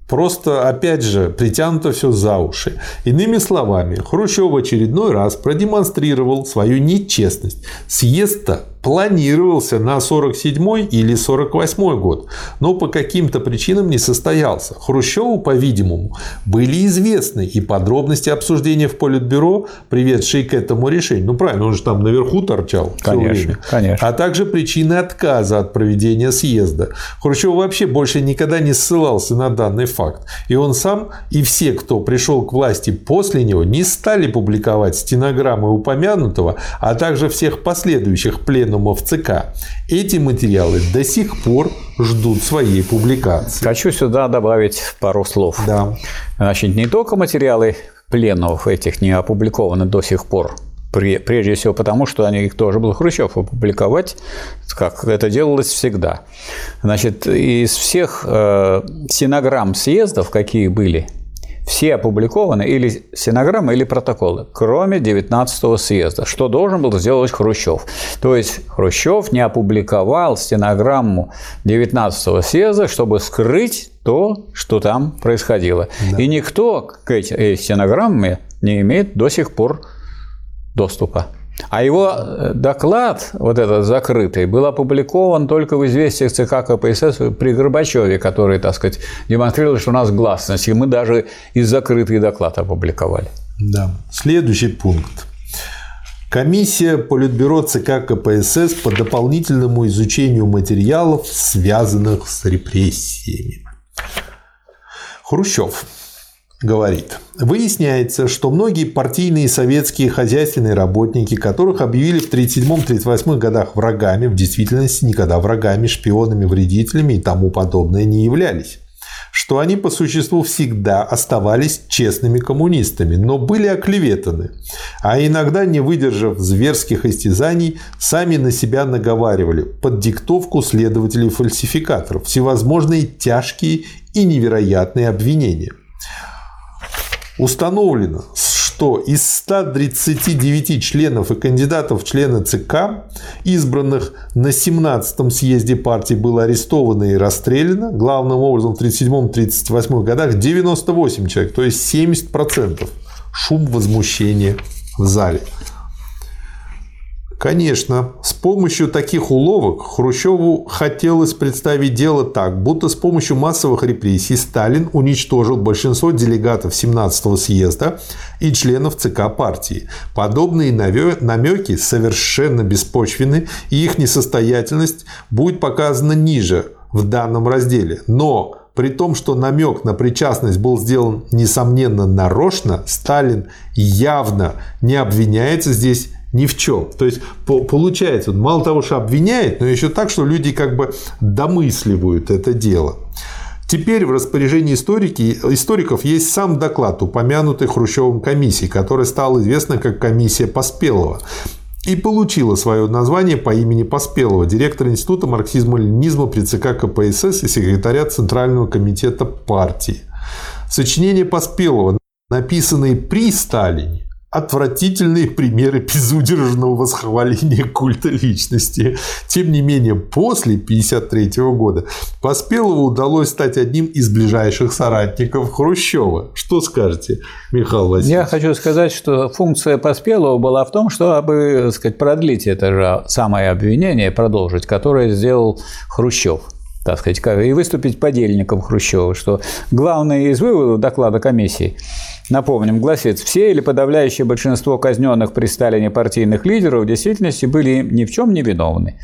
Просто, опять же, притянуто все за уши. Иными словами, Хрущев в очередной раз продемонстрировал свою нечестность. Съезд-то планировался на 47 или 48 год, но по каким-то причинам не состоялся. Хрущеву, по-видимому, были известны и подробности обсуждения в Политбюро, приведшие к этому решению. Ну, правильно, он же там наверху торчал конечно, все время. Конечно. А также причины отказа от проведения съезда. Хрущев вообще больше никогда не ссылался на данный факт. И он сам и все, кто пришел к власти после него, не стали публиковать стенограммы упомянутого, а также всех последующих пленумов пленумов ЦК. Эти материалы до сих пор ждут своей публикации. Хочу сюда добавить пару слов. Да. Значит, не только материалы пленумов этих не опубликованы до сих пор, прежде всего потому, что они их тоже был Хрущев опубликовать, как это делалось всегда. Значит, из всех э, синограмм съездов, какие были, все опубликованы или стенограммы, или протоколы, кроме 19-го съезда, что должен был сделать Хрущев. То есть Хрущев не опубликовал стенограмму 19-го съезда, чтобы скрыть то, что там происходило. Да. И никто к этой стенограмме не имеет до сих пор доступа. А его э, доклад, вот этот закрытый, был опубликован только в известиях ЦК КПСС при Горбачеве, который, так сказать, демонстрировал, что у нас гласность. И мы даже и закрытый доклад опубликовали. Да. Следующий пункт. Комиссия Политбюро ЦК КПСС по дополнительному изучению материалов, связанных с репрессиями. Хрущев говорит, выясняется, что многие партийные советские хозяйственные работники, которых объявили в 1937-1938 годах врагами, в действительности никогда врагами, шпионами, вредителями и тому подобное не являлись. Что они по существу всегда оставались честными коммунистами, но были оклеветаны, а иногда, не выдержав зверских истязаний, сами на себя наговаривали под диктовку следователей-фальсификаторов всевозможные тяжкие и невероятные обвинения – Установлено, что из 139 членов и кандидатов в члены ЦК, избранных на 17-м съезде партии, было арестовано и расстреляно, главным образом в 1937-1938 годах 98 человек, то есть 70%. Шум возмущения в зале. Конечно, с помощью таких уловок Хрущеву хотелось представить дело так, будто с помощью массовых репрессий Сталин уничтожил большинство делегатов 17-го съезда и членов ЦК партии. Подобные намеки совершенно беспочвены, и их несостоятельность будет показана ниже в данном разделе. Но при том, что намек на причастность был сделан, несомненно, нарочно, Сталин явно не обвиняется здесь ни в чем. То есть получается, мало того, что обвиняет, но еще так, что люди как бы домысливают это дело. Теперь в распоряжении историки, историков есть сам доклад, упомянутый Хрущевым комиссией, который стал известна как комиссия Поспелова и получила свое название по имени Поспелова, директора Института марксизма-ленинизма при ЦК КПСС и секретаря Центрального комитета партии. Сочинения Поспелова, написанные при Сталине, отвратительные примеры безудержного восхваления культа личности. Тем не менее, после 1953 года Поспелову удалось стать одним из ближайших соратников Хрущева. Что скажете, Михаил Васильевич? Я хочу сказать, что функция Поспелова была в том, чтобы сказать, продлить это же самое обвинение, продолжить, которое сделал Хрущев так сказать, и выступить подельником Хрущева, что главное из выводов доклада комиссии Напомним, гласит, все или подавляющее большинство казненных при Сталине партийных лидеров в действительности были ни в чем не виновны.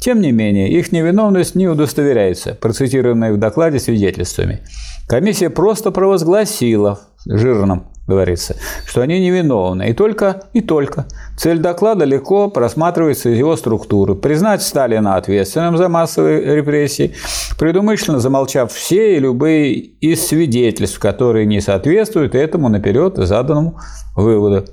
Тем не менее, их невиновность не удостоверяется, процитированной в докладе свидетельствами. Комиссия просто провозгласила жирным говорится, что они невиновны. И только, и только. Цель доклада легко просматривается из его структуры. Признать Сталина ответственным за массовые репрессии, предумышленно замолчав все и любые из свидетельств, которые не соответствуют этому наперед заданному выводу.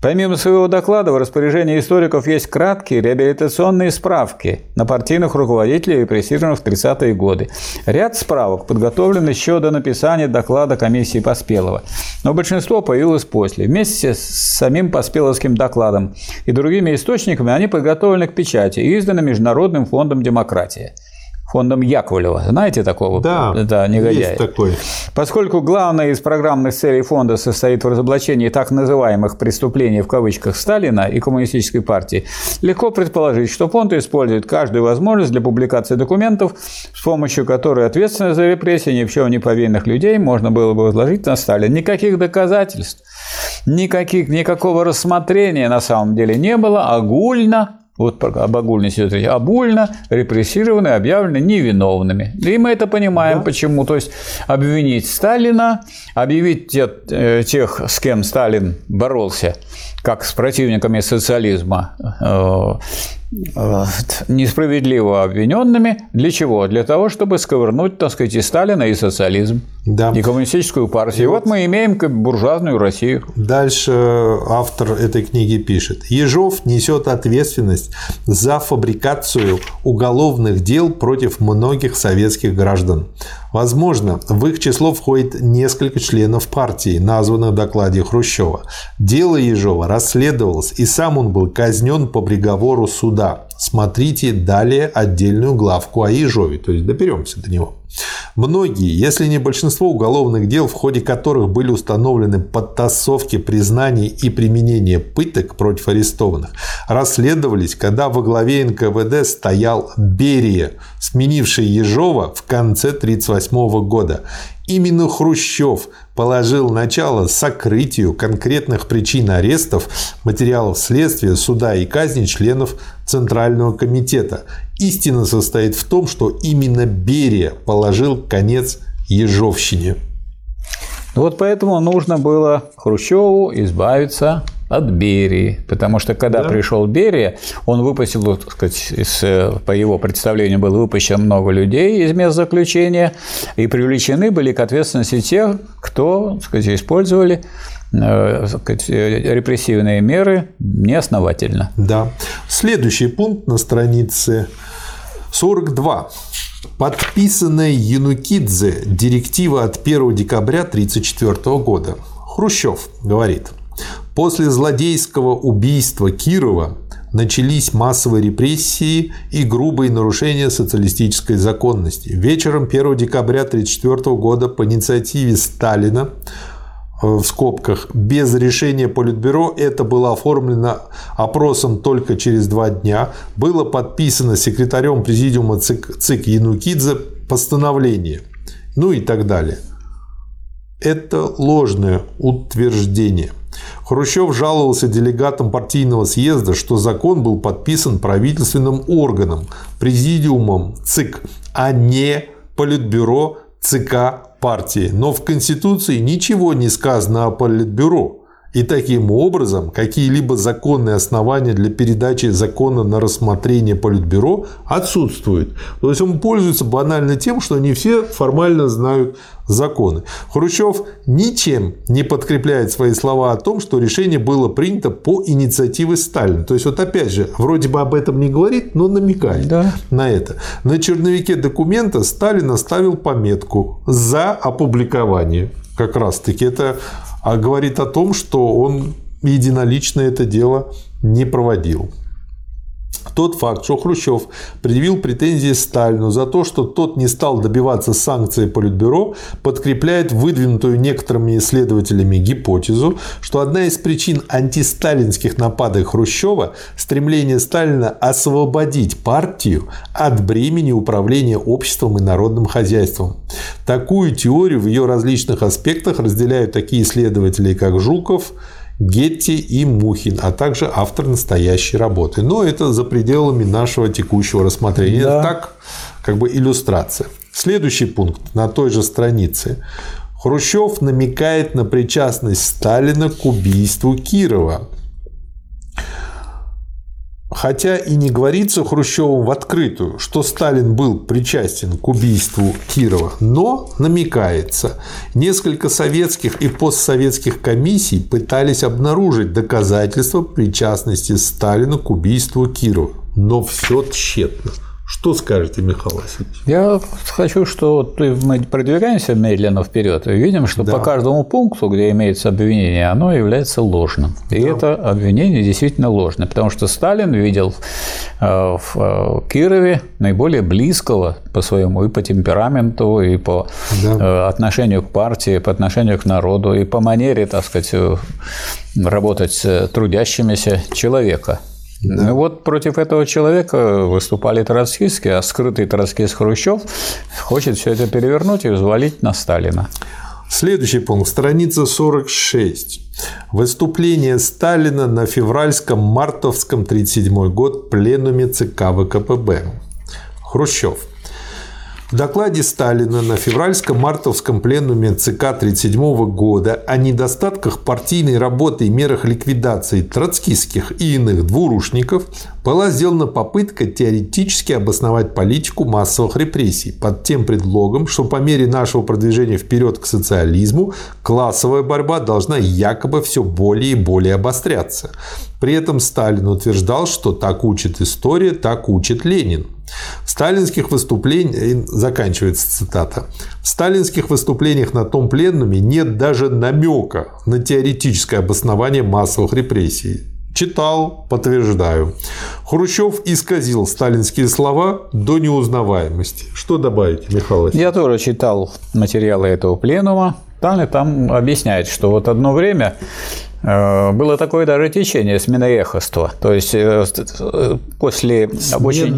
Помимо своего доклада в распоряжении историков есть краткие реабилитационные справки на партийных руководителей, репрессированных в 30-е годы. Ряд справок подготовлен еще до написания доклада комиссии Поспелова, но большинство появилось после. Вместе с самим Поспеловским докладом и другими источниками они подготовлены к печати и изданы Международным фондом демократии фондом Яковлева. Знаете такого? Да, да негодяя. есть такой. Поскольку главная из программных целей фонда состоит в разоблачении так называемых преступлений в кавычках Сталина и коммунистической партии, легко предположить, что фонд использует каждую возможность для публикации документов, с помощью которой ответственность за репрессии ни в чем не повинных людей можно было бы возложить на Сталина. Никаких доказательств, никаких, никакого рассмотрения на самом деле не было, огульно вот об огульной ситуации, обульно репрессированы, объявлены невиновными. И мы это понимаем, да. почему. То есть обвинить Сталина, объявить тех, э, тех, с кем Сталин боролся, как с противниками социализма, Э, несправедливо обвиненными. Для чего? Для того, чтобы сковырнуть, так сказать, и Сталина, и социализм, да. и коммунистическую партию. И вот, вот мы имеем буржуазную Россию. Дальше автор этой книги пишет. Ежов несет ответственность за фабрикацию уголовных дел против многих советских граждан. Возможно, в их число входит несколько членов партии, названных в докладе Хрущева. Дело Ежова расследовалось, и сам он был казнен по приговору суда. Смотрите далее отдельную главку о Ежове, то есть доберемся до него. Многие, если не большинство уголовных дел, в ходе которых были установлены подтасовки признаний и применение пыток против арестованных, расследовались, когда во главе НКВД стоял Берия, сменивший Ежова в конце 1938 года. Именно Хрущев положил начало сокрытию конкретных причин арестов, материалов следствия, суда и казни членов Центрального комитета. Истина состоит в том, что именно Берия положил конец Ежовщине. Вот поэтому нужно было Хрущеву избавиться от Берии, потому что когда да. пришел Берия, он выпустил, так сказать, из, по его представлению было выпущено много людей из мест заключения, и привлечены были к ответственности те, кто, так сказать, использовали э, сказать, репрессивные меры неосновательно. Да. Следующий пункт на странице 42. Подписанная Янукидзе директива от 1 декабря 1934 года. Хрущев говорит – После злодейского убийства Кирова начались массовые репрессии и грубые нарушения социалистической законности. Вечером 1 декабря 1934 года по инициативе Сталина э, в скобках, без решения Политбюро, это было оформлено опросом только через два дня, было подписано секретарем президиума ЦИК, ЦИК Янукидзе постановление, ну и так далее. Это ложное утверждение. Хрущев жаловался делегатам партийного съезда, что закон был подписан правительственным органом, президиумом ЦИК, а не Политбюро ЦК партии. Но в Конституции ничего не сказано о Политбюро. И таким образом какие-либо законные основания для передачи закона на рассмотрение Политбюро отсутствуют. То есть он пользуется банально тем, что не все формально знают законы. Хрущев ничем не подкрепляет свои слова о том, что решение было принято по инициативе Сталина. То есть вот опять же, вроде бы об этом не говорит, но намекает да. на это. На черновике документа Сталин оставил пометку «За опубликование». Как раз таки это а говорит о том, что он единолично это дело не проводил. Тот факт, что Хрущев предъявил претензии Сталину за то, что тот не стал добиваться санкций Политбюро, подкрепляет выдвинутую некоторыми исследователями гипотезу, что одна из причин антисталинских нападок Хрущева – стремление Сталина освободить партию от бремени управления обществом и народным хозяйством. Такую теорию в ее различных аспектах разделяют такие исследователи, как Жуков, Гетти и Мухин, а также автор настоящей работы. Но это за пределами нашего текущего рассмотрения. Да. Это так, как бы иллюстрация. Следующий пункт на той же странице. Хрущев намекает на причастность Сталина к убийству Кирова. Хотя и не говорится Хрущевым в открытую, что Сталин был причастен к убийству Кирова, но намекается. Несколько советских и постсоветских комиссий пытались обнаружить доказательства причастности Сталина к убийству Кирова, но все тщетно. Что скажете, Михаил Васильевич? Я хочу, что мы продвигаемся медленно вперед и видим, что да. по каждому пункту, где имеется обвинение, оно является ложным. И да. это обвинение действительно ложное, потому что Сталин видел э, в э, Кирове наиболее близкого по своему и по темпераменту, и по да. Э, отношению к партии, по отношению к народу, и по манере, так сказать, работать с трудящимися человека. Да. Ну вот против этого человека выступали троцкистские, а скрытый троцкист Хрущев хочет все это перевернуть и взвалить на Сталина. Следующий пункт, страница 46. Выступление Сталина на февральском-мартовском 1937 год пленуме ЦК ВКПБ. Хрущев. В докладе Сталина на февральско-мартовском пленуме ЦК 1937 года о недостатках партийной работы и мерах ликвидации троцкистских и иных двурушников была сделана попытка теоретически обосновать политику массовых репрессий под тем предлогом, что по мере нашего продвижения вперед к социализму классовая борьба должна якобы все более и более обостряться. При этом Сталин утверждал, что так учит история, так учит Ленин. В сталинских выступлениях, заканчивается цитата, в сталинских выступлениях на том пленуме нет даже намека на теоретическое обоснование массовых репрессий. Читал, подтверждаю. Хрущев исказил сталинские слова до неузнаваемости. Что добавить, Михаил Васильевич? Я тоже читал материалы этого пленума. Там, там объясняет, что вот одно время было такое даже течение сменовеховства. То есть э, после обучения...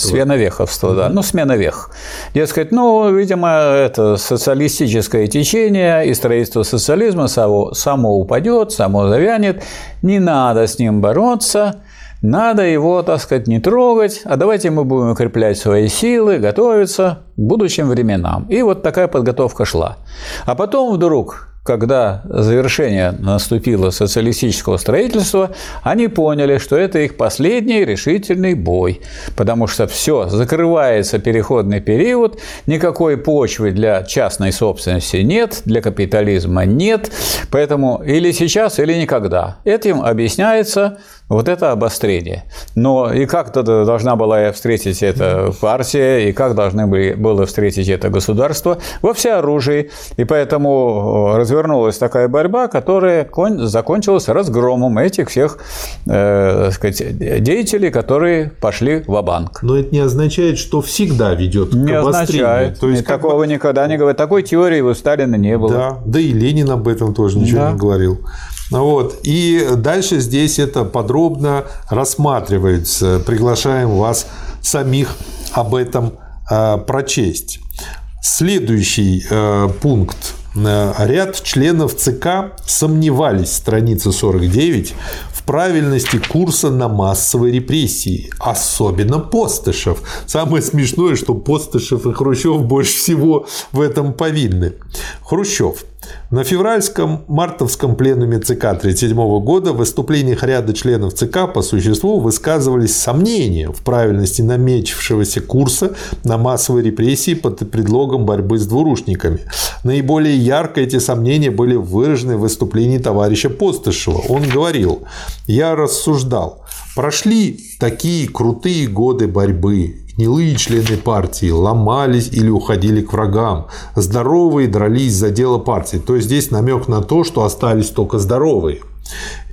Сменовеховство, да. Ну, смена вех. Дескать, ну, видимо, это социалистическое течение, и строительство социализма само, само упадет, само завянет. Не надо с ним бороться. Надо его, так сказать, не трогать, а давайте мы будем укреплять свои силы, готовиться к будущим временам. И вот такая подготовка шла. А потом вдруг когда завершение наступило социалистического строительства, они поняли, что это их последний решительный бой, потому что все, закрывается переходный период, никакой почвы для частной собственности нет, для капитализма нет, поэтому или сейчас, или никогда. Этим объясняется Вот это обострение. Но и как тогда должна была встретить эта партия, и как должны были, было встретить это государство? Во всеоружии. И поэтому развернулась такая борьба, которая закончилась разгромом этих всех э, сказать, деятелей, которые пошли в банк Но это не означает, что всегда ведет не к обострению. Означает. То есть, такого бы... никогда не говорит. Такой теории у Сталина не было. Да, да и Ленин об этом тоже ничего да. не говорил. Вот. И дальше здесь это подробно рассматривается. Приглашаем вас самих об этом э, прочесть. Следующий э, пункт. Э, ряд членов ЦК сомневались, страница 49, правильности курса на массовые репрессии, особенно Постышев. Самое смешное, что Постышев и Хрущев больше всего в этом повинны. Хрущев. На февральском мартовском пленуме ЦК 1937 года в выступлениях ряда членов ЦК по существу высказывались сомнения в правильности намечившегося курса на массовые репрессии под предлогом борьбы с двурушниками. Наиболее ярко эти сомнения были выражены в выступлении товарища Постышева. Он говорил, я рассуждал, прошли такие крутые годы борьбы, Гнилые члены партии ломались или уходили к врагам. Здоровые дрались за дело партии. То есть здесь намек на то, что остались только здоровые.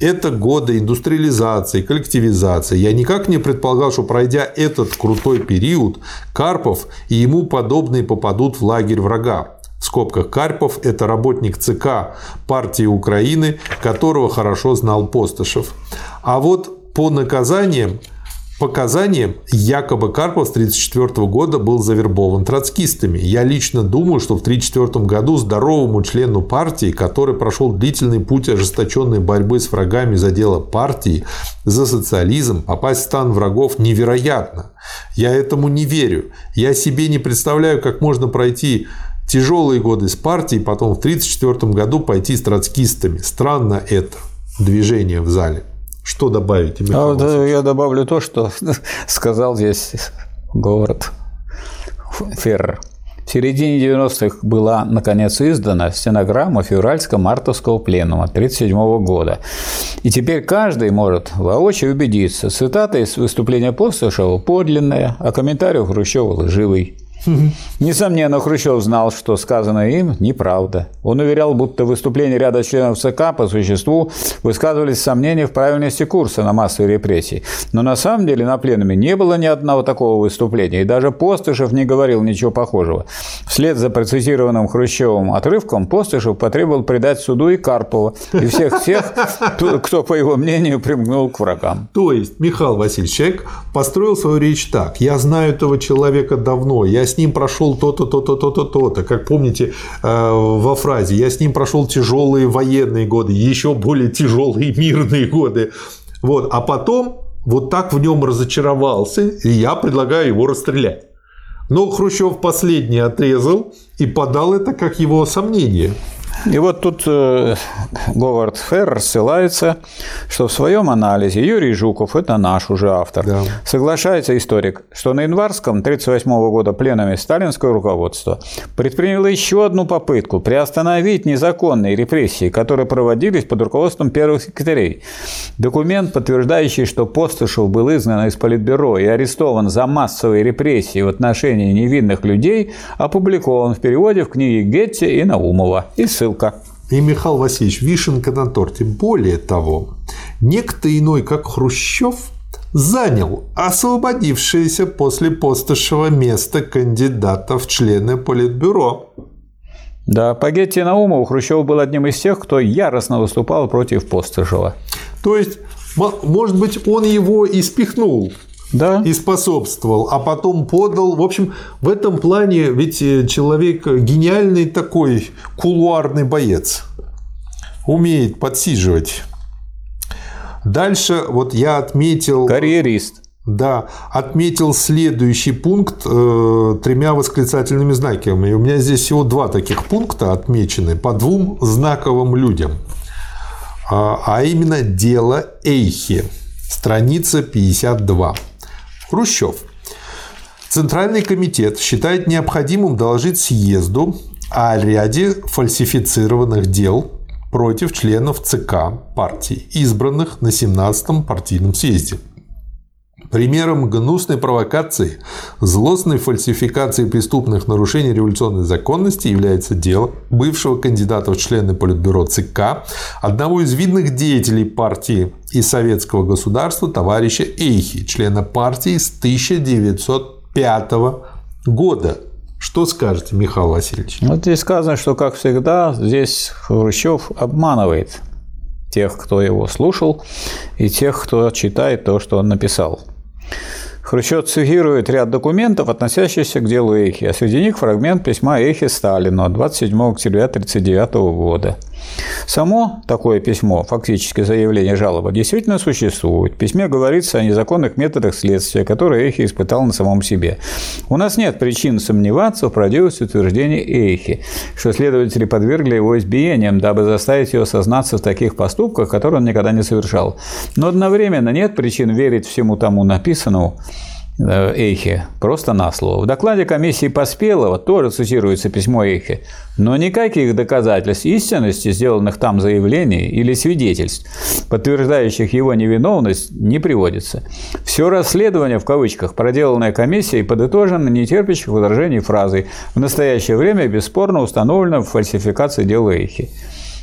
Это годы индустриализации, коллективизации. Я никак не предполагал, что пройдя этот крутой период, Карпов и ему подобные попадут в лагерь врага. В скобках Карпов – это работник ЦК партии Украины, которого хорошо знал Постышев. А вот по наказаниям показаниям, якобы Карпов с 1934 года был завербован троцкистами. Я лично думаю, что в 1934 году здоровому члену партии, который прошел длительный путь ожесточенной борьбы с врагами за дело партии, за социализм, попасть в стан врагов невероятно. Я этому не верю. Я себе не представляю, как можно пройти тяжелые годы с партией, потом в 1934 году пойти с троцкистами. Странно это движение в зале. Что добавить? А вот я добавлю то, что [laughs] сказал здесь город Феррер. В середине 90-х была, наконец, издана стенограмма февральско-мартовского пленума 1937 года. И теперь каждый может воочию убедиться. Цитата из выступления Постышева подлинная, а комментарий Хрущева лживый. Несомненно, Хрущев знал, что сказанное им неправда. Он уверял, будто выступления ряда членов ЦК по существу высказывались сомнения в правильности курса на массовые репрессии. Но на самом деле на пленуме не было ни одного такого выступления, и даже Постышев не говорил ничего похожего. Вслед за процитированным Хрущевым отрывком Постышев потребовал предать суду и Карпова, и всех тех, кто, по его мнению, примгнул к врагам. То есть Михаил Васильевич человек построил свою речь так. «Я знаю этого человека давно, я с с ним прошел то-то, то-то, то-то, то-то. Как помните э, во фразе, я с ним прошел тяжелые военные годы, еще более тяжелые мирные годы. Вот. А потом вот так в нем разочаровался, и я предлагаю его расстрелять. Но Хрущев последний отрезал и подал это как его сомнение. И вот тут э, Говард Ферр ссылается, что в своем анализе Юрий Жуков, это наш уже автор, да. соглашается историк, что на январском 1938 года пленуме сталинское руководство предприняло еще одну попытку приостановить незаконные репрессии, которые проводились под руководством первых секретарей. Документ, подтверждающий, что Постышев был изгнан из Политбюро и арестован за массовые репрессии в отношении невинных людей, опубликован в переводе в книге Гетти и Наумова. И ссылка ссылка. И Михаил Васильевич, вишенка на торте. Более того, некто иной, как Хрущев, занял освободившееся после Постышева место кандидата в члены Политбюро. Да, по Гетти Наумову Хрущев был одним из тех, кто яростно выступал против Постышева. То есть, может быть, он его и спихнул да. и способствовал, а потом подал. В общем, в этом плане ведь э, человек гениальный такой кулуарный боец, умеет подсиживать. Дальше вот я отметил... Карьерист. Да, отметил следующий пункт э, тремя восклицательными знаками. И у меня здесь всего два таких пункта отмечены по двум знаковым людям. А, а именно дело Эйхи, страница 52. Хрущев. Центральный комитет считает необходимым доложить съезду о ряде фальсифицированных дел, против членов ЦК партии, избранных на 17-м партийном съезде. Примером гнусной провокации, злостной фальсификации преступных нарушений революционной законности является дело бывшего кандидата в члены Политбюро ЦК, одного из видных деятелей партии и советского государства товарища Эйхи, члена партии с 1905 года. Что скажете, Михаил Васильевич? Вот здесь сказано, что, как всегда, здесь Хрущев обманывает тех, кто его слушал, и тех, кто читает то, что он написал. Хрущев цитирует ряд документов, относящихся к делу Эйхи, а среди них фрагмент письма Эйхи Сталину от 27 октября 1939 года. Само такое письмо, фактически заявление жалобы, действительно существует. В письме говорится о незаконных методах следствия, которые Эйхи испытал на самом себе. У нас нет причин сомневаться в правдивости утверждений Эйхи, что следователи подвергли его избиениям, дабы заставить его сознаться в таких поступках, которые он никогда не совершал. Но одновременно нет причин верить всему тому написанному, Эйхе, просто на слово. В докладе комиссии Поспелого тоже цитируется письмо Эйхе, но никаких доказательств истинности сделанных там заявлений или свидетельств, подтверждающих его невиновность, не приводится. Все расследование, в кавычках, проделанное комиссией, подытожено нетерпящих возражений фразой «в настоящее время бесспорно установлено в фальсификации дела Эйхи».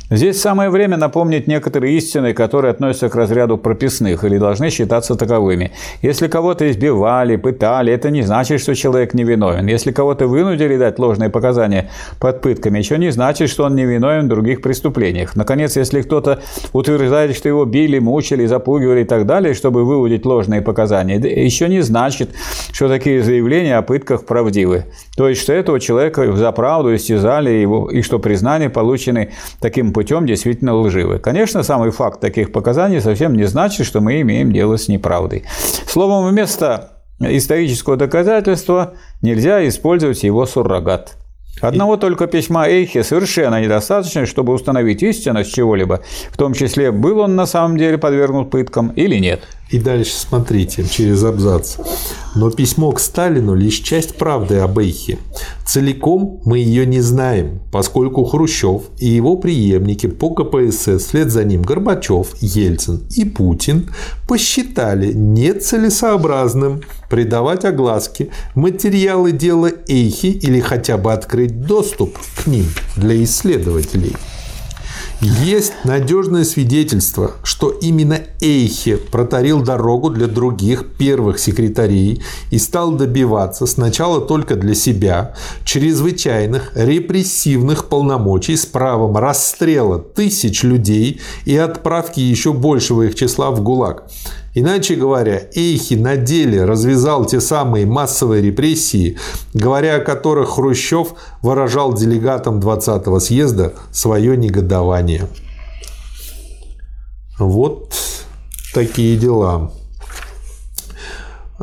Здесь самое время напомнить некоторые истины, которые относятся к разряду прописных или должны считаться таковыми. Если кого-то избивали, пытали, это не значит, что человек невиновен. Если кого-то вынудили дать ложные показания под пытками, еще не значит, что он невиновен в других преступлениях. Наконец, если кто-то утверждает, что его били, мучили, запугивали и так далее, чтобы выудить ложные показания, еще не значит, что такие заявления о пытках правдивы. То есть, что этого человека за правду истязали его, и что признания получены таким путем, действительно лживы. Конечно, самый факт таких показаний совсем не значит, что мы имеем дело с неправдой. Словом, вместо исторического доказательства нельзя использовать его суррогат. Одного только письма Эйхе совершенно недостаточно, чтобы установить истинность чего-либо, в том числе, был он на самом деле подвергнут пыткам или нет. И дальше смотрите, через абзац. Но письмо к Сталину – лишь часть правды об Эйхе. Целиком мы ее не знаем, поскольку Хрущев и его преемники по КПСС, вслед за ним Горбачев, Ельцин и Путин, посчитали нецелесообразным придавать огласке материалы дела Эйхи или хотя бы открыть доступ к ним для исследователей. Есть надежное свидетельство, что именно Эйхе протарил дорогу для других первых секретарей и стал добиваться сначала только для себя чрезвычайных репрессивных полномочий с правом расстрела тысяч людей и отправки еще большего их числа в ГУЛАГ. Иначе говоря, Эйхи на деле развязал те самые массовые репрессии, говоря о которых Хрущев выражал делегатам 20-го съезда свое негодование. Вот такие дела.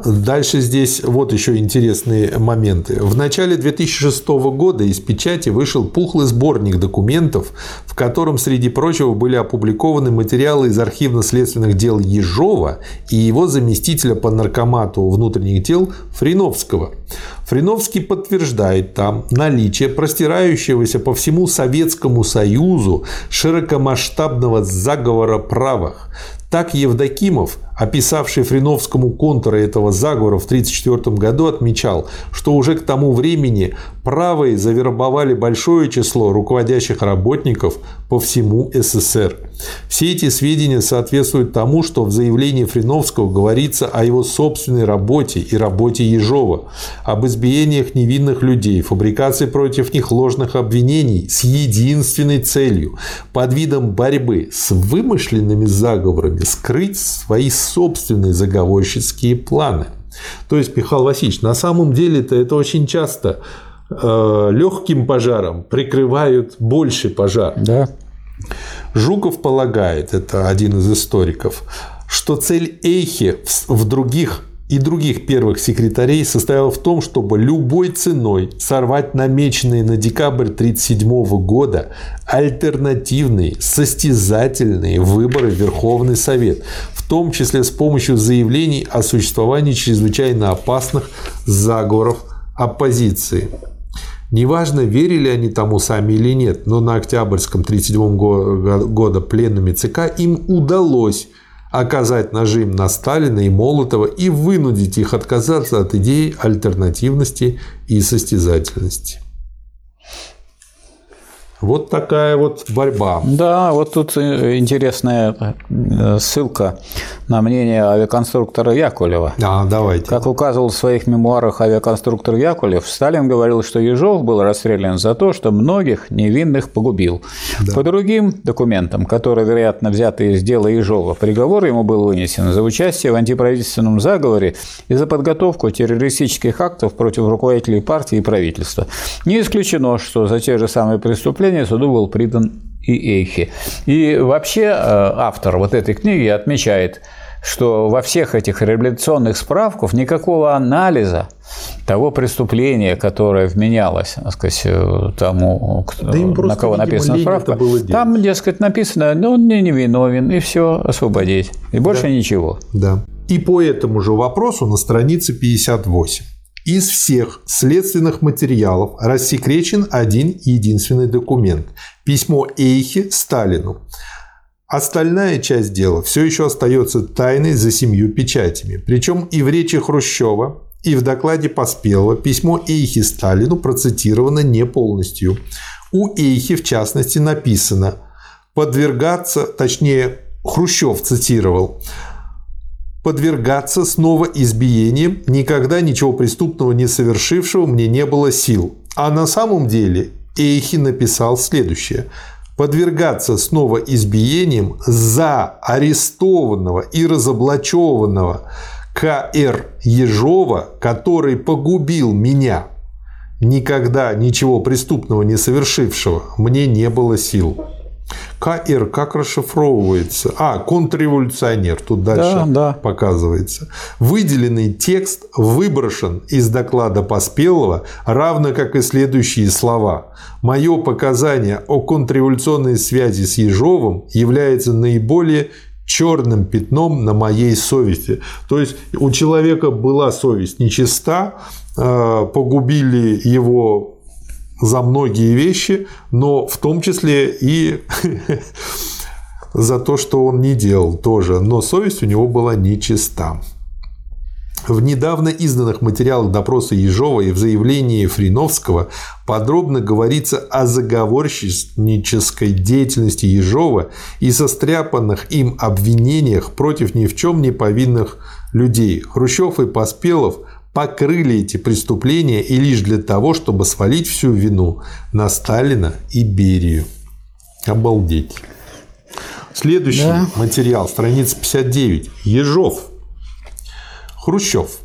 Дальше здесь вот еще интересные моменты. В начале 2006 года из печати вышел пухлый сборник документов, в котором, среди прочего, были опубликованы материалы из архивно-следственных дел Ежова и его заместителя по наркомату внутренних дел Фриновского. Фриновский подтверждает там наличие простирающегося по всему Советскому Союзу широкомасштабного заговора правых. Так Евдокимов описавший Фриновскому контуры этого заговора в 1934 году, отмечал, что уже к тому времени правые завербовали большое число руководящих работников по всему СССР. Все эти сведения соответствуют тому, что в заявлении Фриновского говорится о его собственной работе и работе Ежова, об избиениях невинных людей, фабрикации против них ложных обвинений с единственной целью – под видом борьбы с вымышленными заговорами скрыть свои собственные заговорщицкие планы. То есть, Михаил Васильевич, на самом деле-то это очень часто э, легким пожаром прикрывают больше пожар. Да. Жуков полагает, это один из историков, что цель Эйхи в других и других первых секретарей состояла в том, чтобы любой ценой сорвать намеченные на декабрь 1937 года альтернативные состязательные выборы в Верховный Совет, в том числе с помощью заявлений о существовании чрезвычайно опасных заговоров оппозиции. Неважно, верили они тому сами или нет, но на Октябрьском 1937 года пленуме ЦК им удалось оказать нажим на Сталина и Молотова и вынудить их отказаться от идеи альтернативности и состязательности. Вот такая вот борьба. Да, вот тут э, интересная э, ссылка на мнение авиаконструктора Якулева. А, давайте. Как указывал в своих мемуарах авиаконструктор Якулев, Сталин говорил, что Ежов был расстрелян за то, что многих невинных погубил. Да. По другим документам, которые, вероятно, взяты из дела Ежова, приговор ему был вынесен за участие в антиправительственном заговоре и за подготовку террористических актов против руководителей партии и правительства. Не исключено, что за те же самые преступления преступления суду был придан и Эйхи. И вообще э, автор вот этой книги отмечает, что во всех этих реабилитационных справках никакого анализа того преступления, которое вменялось, так сказать, э, тому, да на кого написана справка, там, дескать, написано, ну, он не невиновен, и все, освободить. И больше да. ничего. Да. И по этому же вопросу на странице 58. Из всех следственных материалов рассекречен один единственный документ – письмо Эйхи Сталину. Остальная часть дела все еще остается тайной за семью печатями. Причем и в речи Хрущева, и в докладе Поспелого письмо Эйхи Сталину процитировано не полностью. У Эйхи, в частности, написано «подвергаться», точнее, Хрущев цитировал, подвергаться снова избиениям, никогда ничего преступного не совершившего мне не было сил. А на самом деле Эйхи написал следующее. Подвергаться снова избиениям за арестованного и разоблаченного К.Р. Ежова, который погубил меня, никогда ничего преступного не совершившего, мне не было сил. КР как расшифровывается? А, контрреволюционер, тут дальше да, да. показывается. Выделенный текст выброшен из доклада Поспелого, равно как и следующие слова. Мое показание о контрреволюционной связи с Ежовым является наиболее черным пятном на моей совести. То есть у человека была совесть нечиста, э, погубили его за многие вещи, но в том числе и [laughs] за то, что он не делал тоже. Но совесть у него была нечиста. В недавно изданных материалах допроса Ежова и в заявлении Фриновского подробно говорится о заговорщической деятельности Ежова и состряпанных им обвинениях против ни в чем не повинных людей. Хрущев и Поспелов покрыли эти преступления и лишь для того, чтобы свалить всю вину на Сталина и Берию. Обалдеть. Следующий да. материал, страница 59. Ежов. Хрущев.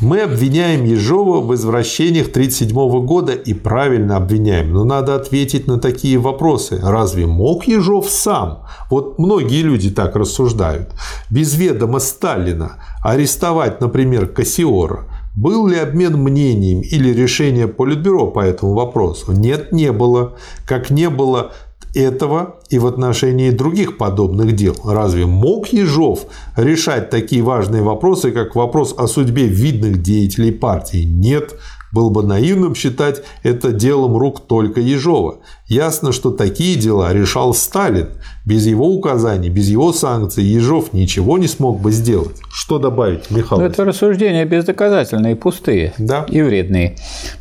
Мы обвиняем Ежова в извращениях 1937 года и правильно обвиняем. Но надо ответить на такие вопросы. Разве мог Ежов сам? Вот многие люди так рассуждают. Без ведома Сталина арестовать, например, Кассиора. Был ли обмен мнением или решение Политбюро по этому вопросу? Нет, не было. Как не было этого и в отношении других подобных дел. Разве мог Ежов решать такие важные вопросы, как вопрос о судьбе видных деятелей партии? Нет. Было бы наивным считать это делом рук только Ежова. Ясно, что такие дела решал Сталин. Без его указаний, без его санкций Ежов ничего не смог бы сделать. Что добавить, Михаил? Ну, это рассуждения бездоказательные, пустые да? и вредные,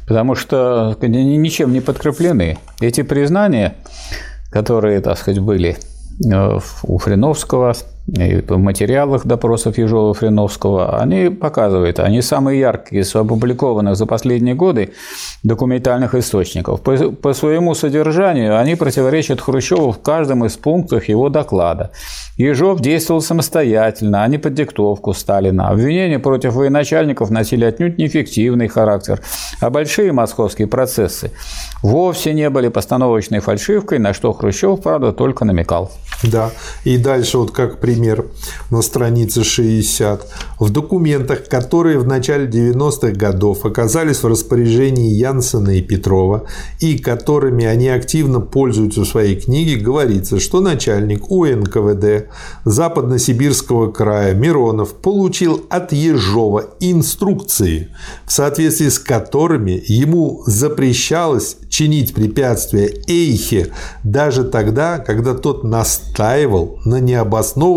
потому что они ничем не подкреплены. Эти признания, которые, так сказать, были э, у Фриновского, и в материалах допросов Ежова-Фриновского, они показывают, они самые яркие из опубликованных за последние годы документальных источников. По, по своему содержанию они противоречат Хрущеву в каждом из пунктов его доклада. Ежов действовал самостоятельно, а не под диктовку Сталина. Обвинения против военачальников носили отнюдь неэффективный характер, а большие московские процессы вовсе не были постановочной фальшивкой, на что Хрущев, правда, только намекал. Да, и дальше вот как пример на странице 60. В документах, которые в начале 90-х годов оказались в распоряжении Янсена и Петрова, и которыми они активно пользуются в своей книге, говорится, что начальник УНКВД Западно-Сибирского края Миронов получил от Ежова инструкции, в соответствии с которыми ему запрещалось чинить препятствия Эйхе даже тогда, когда тот настаивал на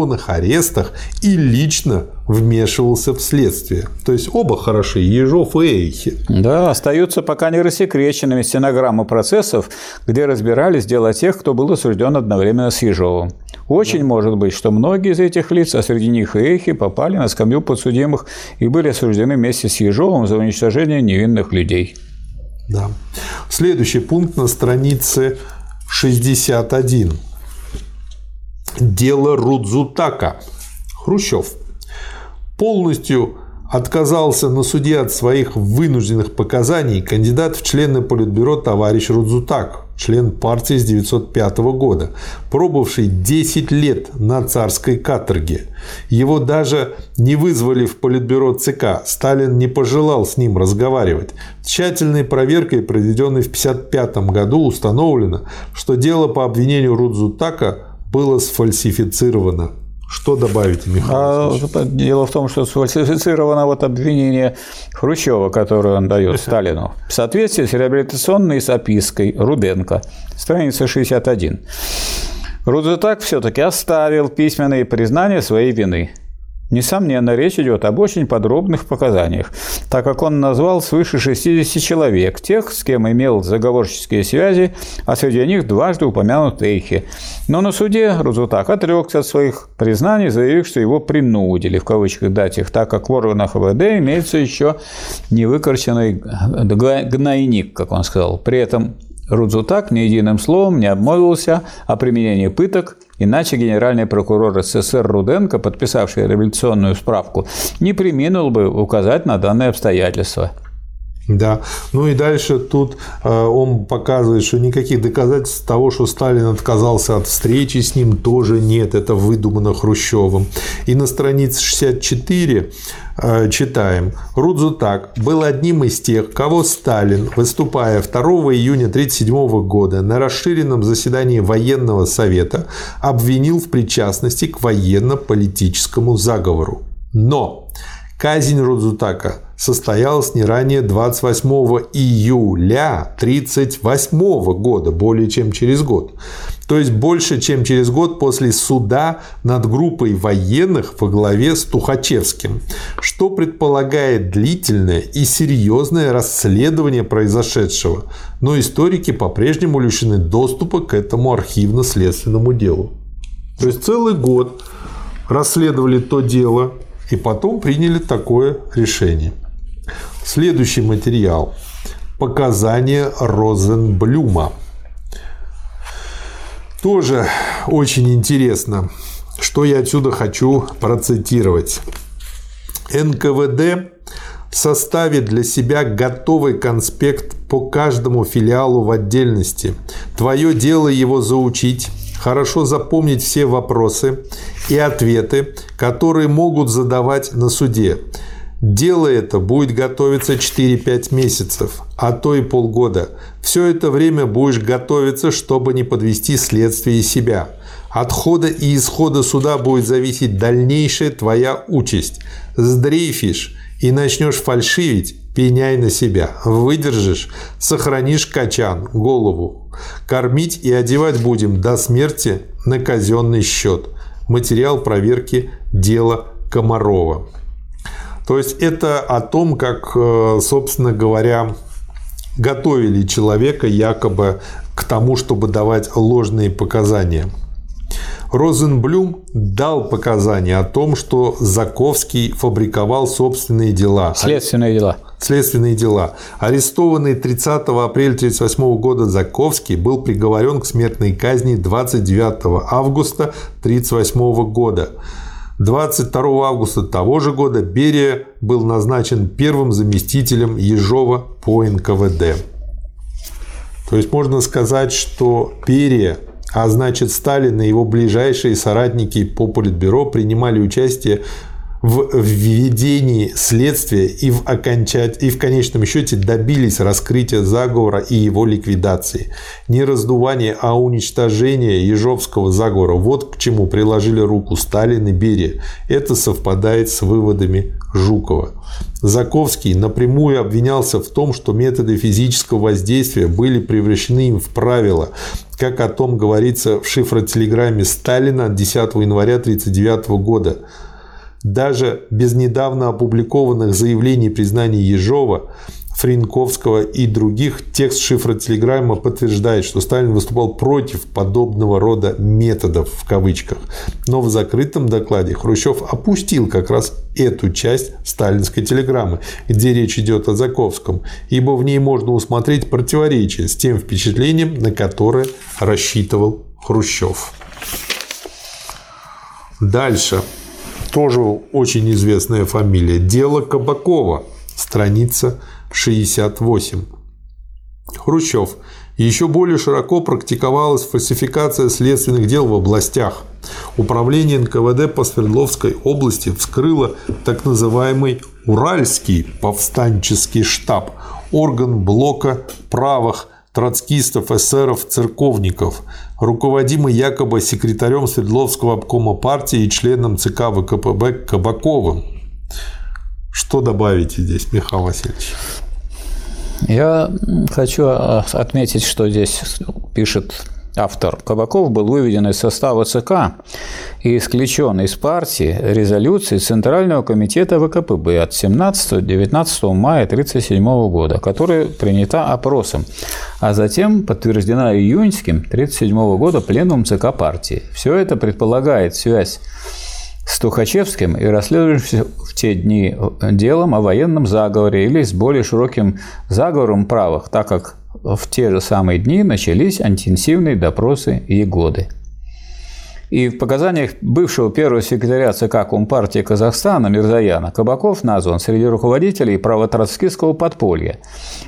необоснованных арестах и лично вмешивался в следствие. То есть оба хороши, Ежов и Эйхе. Да, остаются пока не рассекреченными стенограммы процессов, где разбирались дела тех, кто был осужден одновременно с Ежовым. Очень да. может быть, что многие из этих лиц, а среди них и Эйхи, попали на скамью подсудимых и были осуждены вместе с Ежовым за уничтожение невинных людей. Да. Следующий пункт на странице 61. Дело Рудзутака. Хрущев полностью отказался на суде от своих вынужденных показаний кандидат в члены Политбюро товарищ Рудзутак, член партии с 1905 года, пробовавший 10 лет на царской каторге. Его даже не вызвали в Политбюро ЦК, Сталин не пожелал с ним разговаривать. Тщательной проверкой, проведенной в 1955 году, установлено, что дело по обвинению Рудзутака было сфальсифицировано. Что добавить, Михаил? А, дело в том, что сфальсифицировано вот обвинение Хрущева, которое он дает [laughs] Сталину, в соответствии с реабилитационной запиской Руденко, страница 61. Рудзутак все-таки оставил письменные признания своей вины – Несомненно, речь идет об очень подробных показаниях, так как он назвал свыше 60 человек, тех, с кем имел заговорческие связи, а среди них дважды упомянут Эйхи. Но на суде Рузутак отрекся от своих признаний, заявив, что его принудили, в кавычках, дать их, так как в органах ВВД имеется еще невыкорченный гнойник, как он сказал. При этом Рудзутак ни единым словом не обмолвился о применении пыток, иначе генеральный прокурор СССР Руденко, подписавший революционную справку, не приминул бы указать на данное обстоятельство. Да. Ну и дальше тут э, он показывает, что никаких доказательств того, что Сталин отказался от встречи с ним, тоже нет. Это выдумано Хрущевым. И на странице 64 э, читаем. Рудзутак был одним из тех, кого Сталин, выступая 2 июня 1937 года на расширенном заседании военного совета, обвинил в причастности к военно-политическому заговору. Но казнь Рудзутака состоялась не ранее 28 июля 1938 года, более чем через год. То есть больше, чем через год после суда над группой военных во главе с Тухачевским, что предполагает длительное и серьезное расследование произошедшего. Но историки по-прежнему лишены доступа к этому архивно-следственному делу. То есть целый год расследовали то дело, и потом приняли такое решение. Следующий материал. Показания Розенблюма. Тоже очень интересно, что я отсюда хочу процитировать. НКВД составит для себя готовый конспект по каждому филиалу в отдельности. Твое дело его заучить, хорошо запомнить все вопросы и ответы, которые могут задавать на суде. Дело это будет готовиться 4-5 месяцев, а то и полгода. Все это время будешь готовиться, чтобы не подвести следствие и себя. От хода и исхода суда будет зависеть дальнейшая твоя участь. Сдрейфишь и начнешь фальшивить, пеняй на себя. Выдержишь, сохранишь качан, голову. Кормить и одевать будем до смерти на казенный счет. Материал проверки дела Комарова. То есть это о том, как, э, собственно говоря, готовили человека якобы к тому, чтобы давать ложные показания. Розенблюм дал показания о том, что Заковский фабриковал собственные дела. Следственные дела. Следственные дела. Арестованный 30 апреля 1938 года Заковский был приговорен к смертной казни 29 августа 1938 года. 22 августа того же года Берия был назначен первым заместителем Ежова по НКВД. То есть можно сказать, что Берия А значит, Сталин и его ближайшие соратники по Политбюро принимали участие в введении следствия и в, окончать, и в конечном счете добились раскрытия заговора и его ликвидации. Не раздувание, а уничтожение Ежовского заговора. Вот к чему приложили руку Сталин и Берия. Это совпадает с выводами Жукова. Заковский напрямую обвинялся в том, что методы физического воздействия были превращены им в правила, как о том говорится в шифротелеграмме Сталина от 10 января 1939 года. Даже без недавно опубликованных заявлений признаний Ежова, Френковского и других текст шифра телеграмма подтверждает, что Сталин выступал против подобного рода методов в кавычках. Но в закрытом докладе Хрущев опустил как раз эту часть сталинской телеграммы, где речь идет о Заковском, ибо в ней можно усмотреть противоречие с тем впечатлением, на которое рассчитывал Хрущев. Дальше тоже очень известная фамилия. Дело Кабакова, страница 68. Хрущев. Еще более широко практиковалась фальсификация следственных дел в областях. Управление НКВД по Свердловской области вскрыло так называемый Уральский повстанческий штаб, орган блока правых троцкистов, эсеров, церковников, руководимый якобы секретарем Свердловского обкома партии и членом ЦК ВКПБ Кабаковым. Что добавите здесь, Михаил Васильевич? Я хочу а, отметить, что здесь пишет автор Кабаков был выведен из состава ЦК и исключен из партии резолюции Центрального комитета ВКПБ от 17-19 мая 1937 года, которая принята опросом, а затем подтверждена июньским 1937 года пленумом ЦК партии. Все это предполагает связь с Тухачевским и расследующимся в те дни делом о военном заговоре или с более широким заговором правых, так как в те же самые дни начались интенсивные допросы Егоды. И в показаниях бывшего первого секретаря ЦК Компартии Казахстана Мирзаяна Кабаков назван среди руководителей правотроцкистского подполья.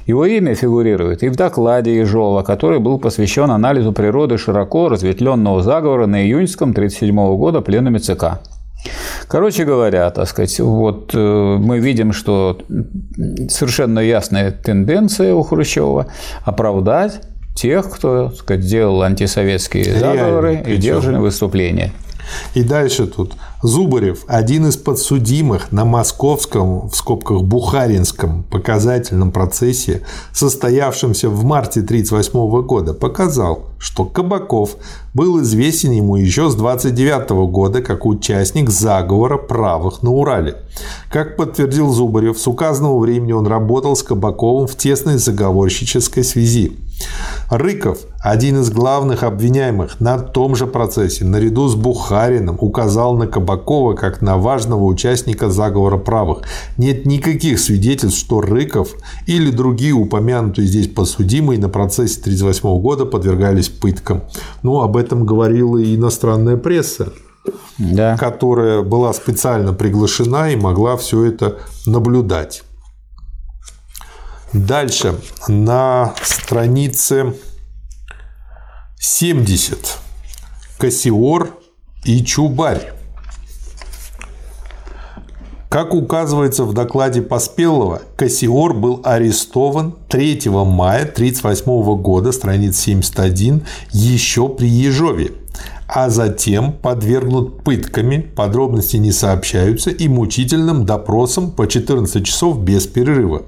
Его имя фигурирует и в докладе Ежова, который был посвящен анализу природы широко разветвленного заговора на июньском 1937 года пленуме ЦК. Короче говоря, так сказать, вот э, мы видим, что совершенно ясная тенденция у Хрущева оправдать тех, кто так сказать, делал антисоветские заговоры Реально, и делал выступления. И дальше тут Зубарев, один из подсудимых на московском, в скобках Бухаринском показательном процессе, состоявшемся в марте 1938 года, показал, что Кабаков был известен ему еще с 29 года как участник заговора правых на Урале. Как подтвердил Зубарев, с указанного времени он работал с Кабаковым в тесной заговорщической связи. Рыков, один из главных обвиняемых на том же процессе, наряду с Бухариным указал на Кабакова как на важного участника заговора правых. Нет никаких свидетельств, что Рыков или другие упомянутые здесь подсудимые на процессе 1938 года подвергались пыткам. Ну, об этом говорила и иностранная пресса. Да. которая была специально приглашена и могла все это наблюдать. Дальше на странице 70 Кассиор и Чубарь. Как указывается в докладе Поспелого, Кассиор был арестован 3 мая 1938 года, страница 71, еще при Ежове а затем подвергнут пытками, подробности не сообщаются, и мучительным допросам по 14 часов без перерыва.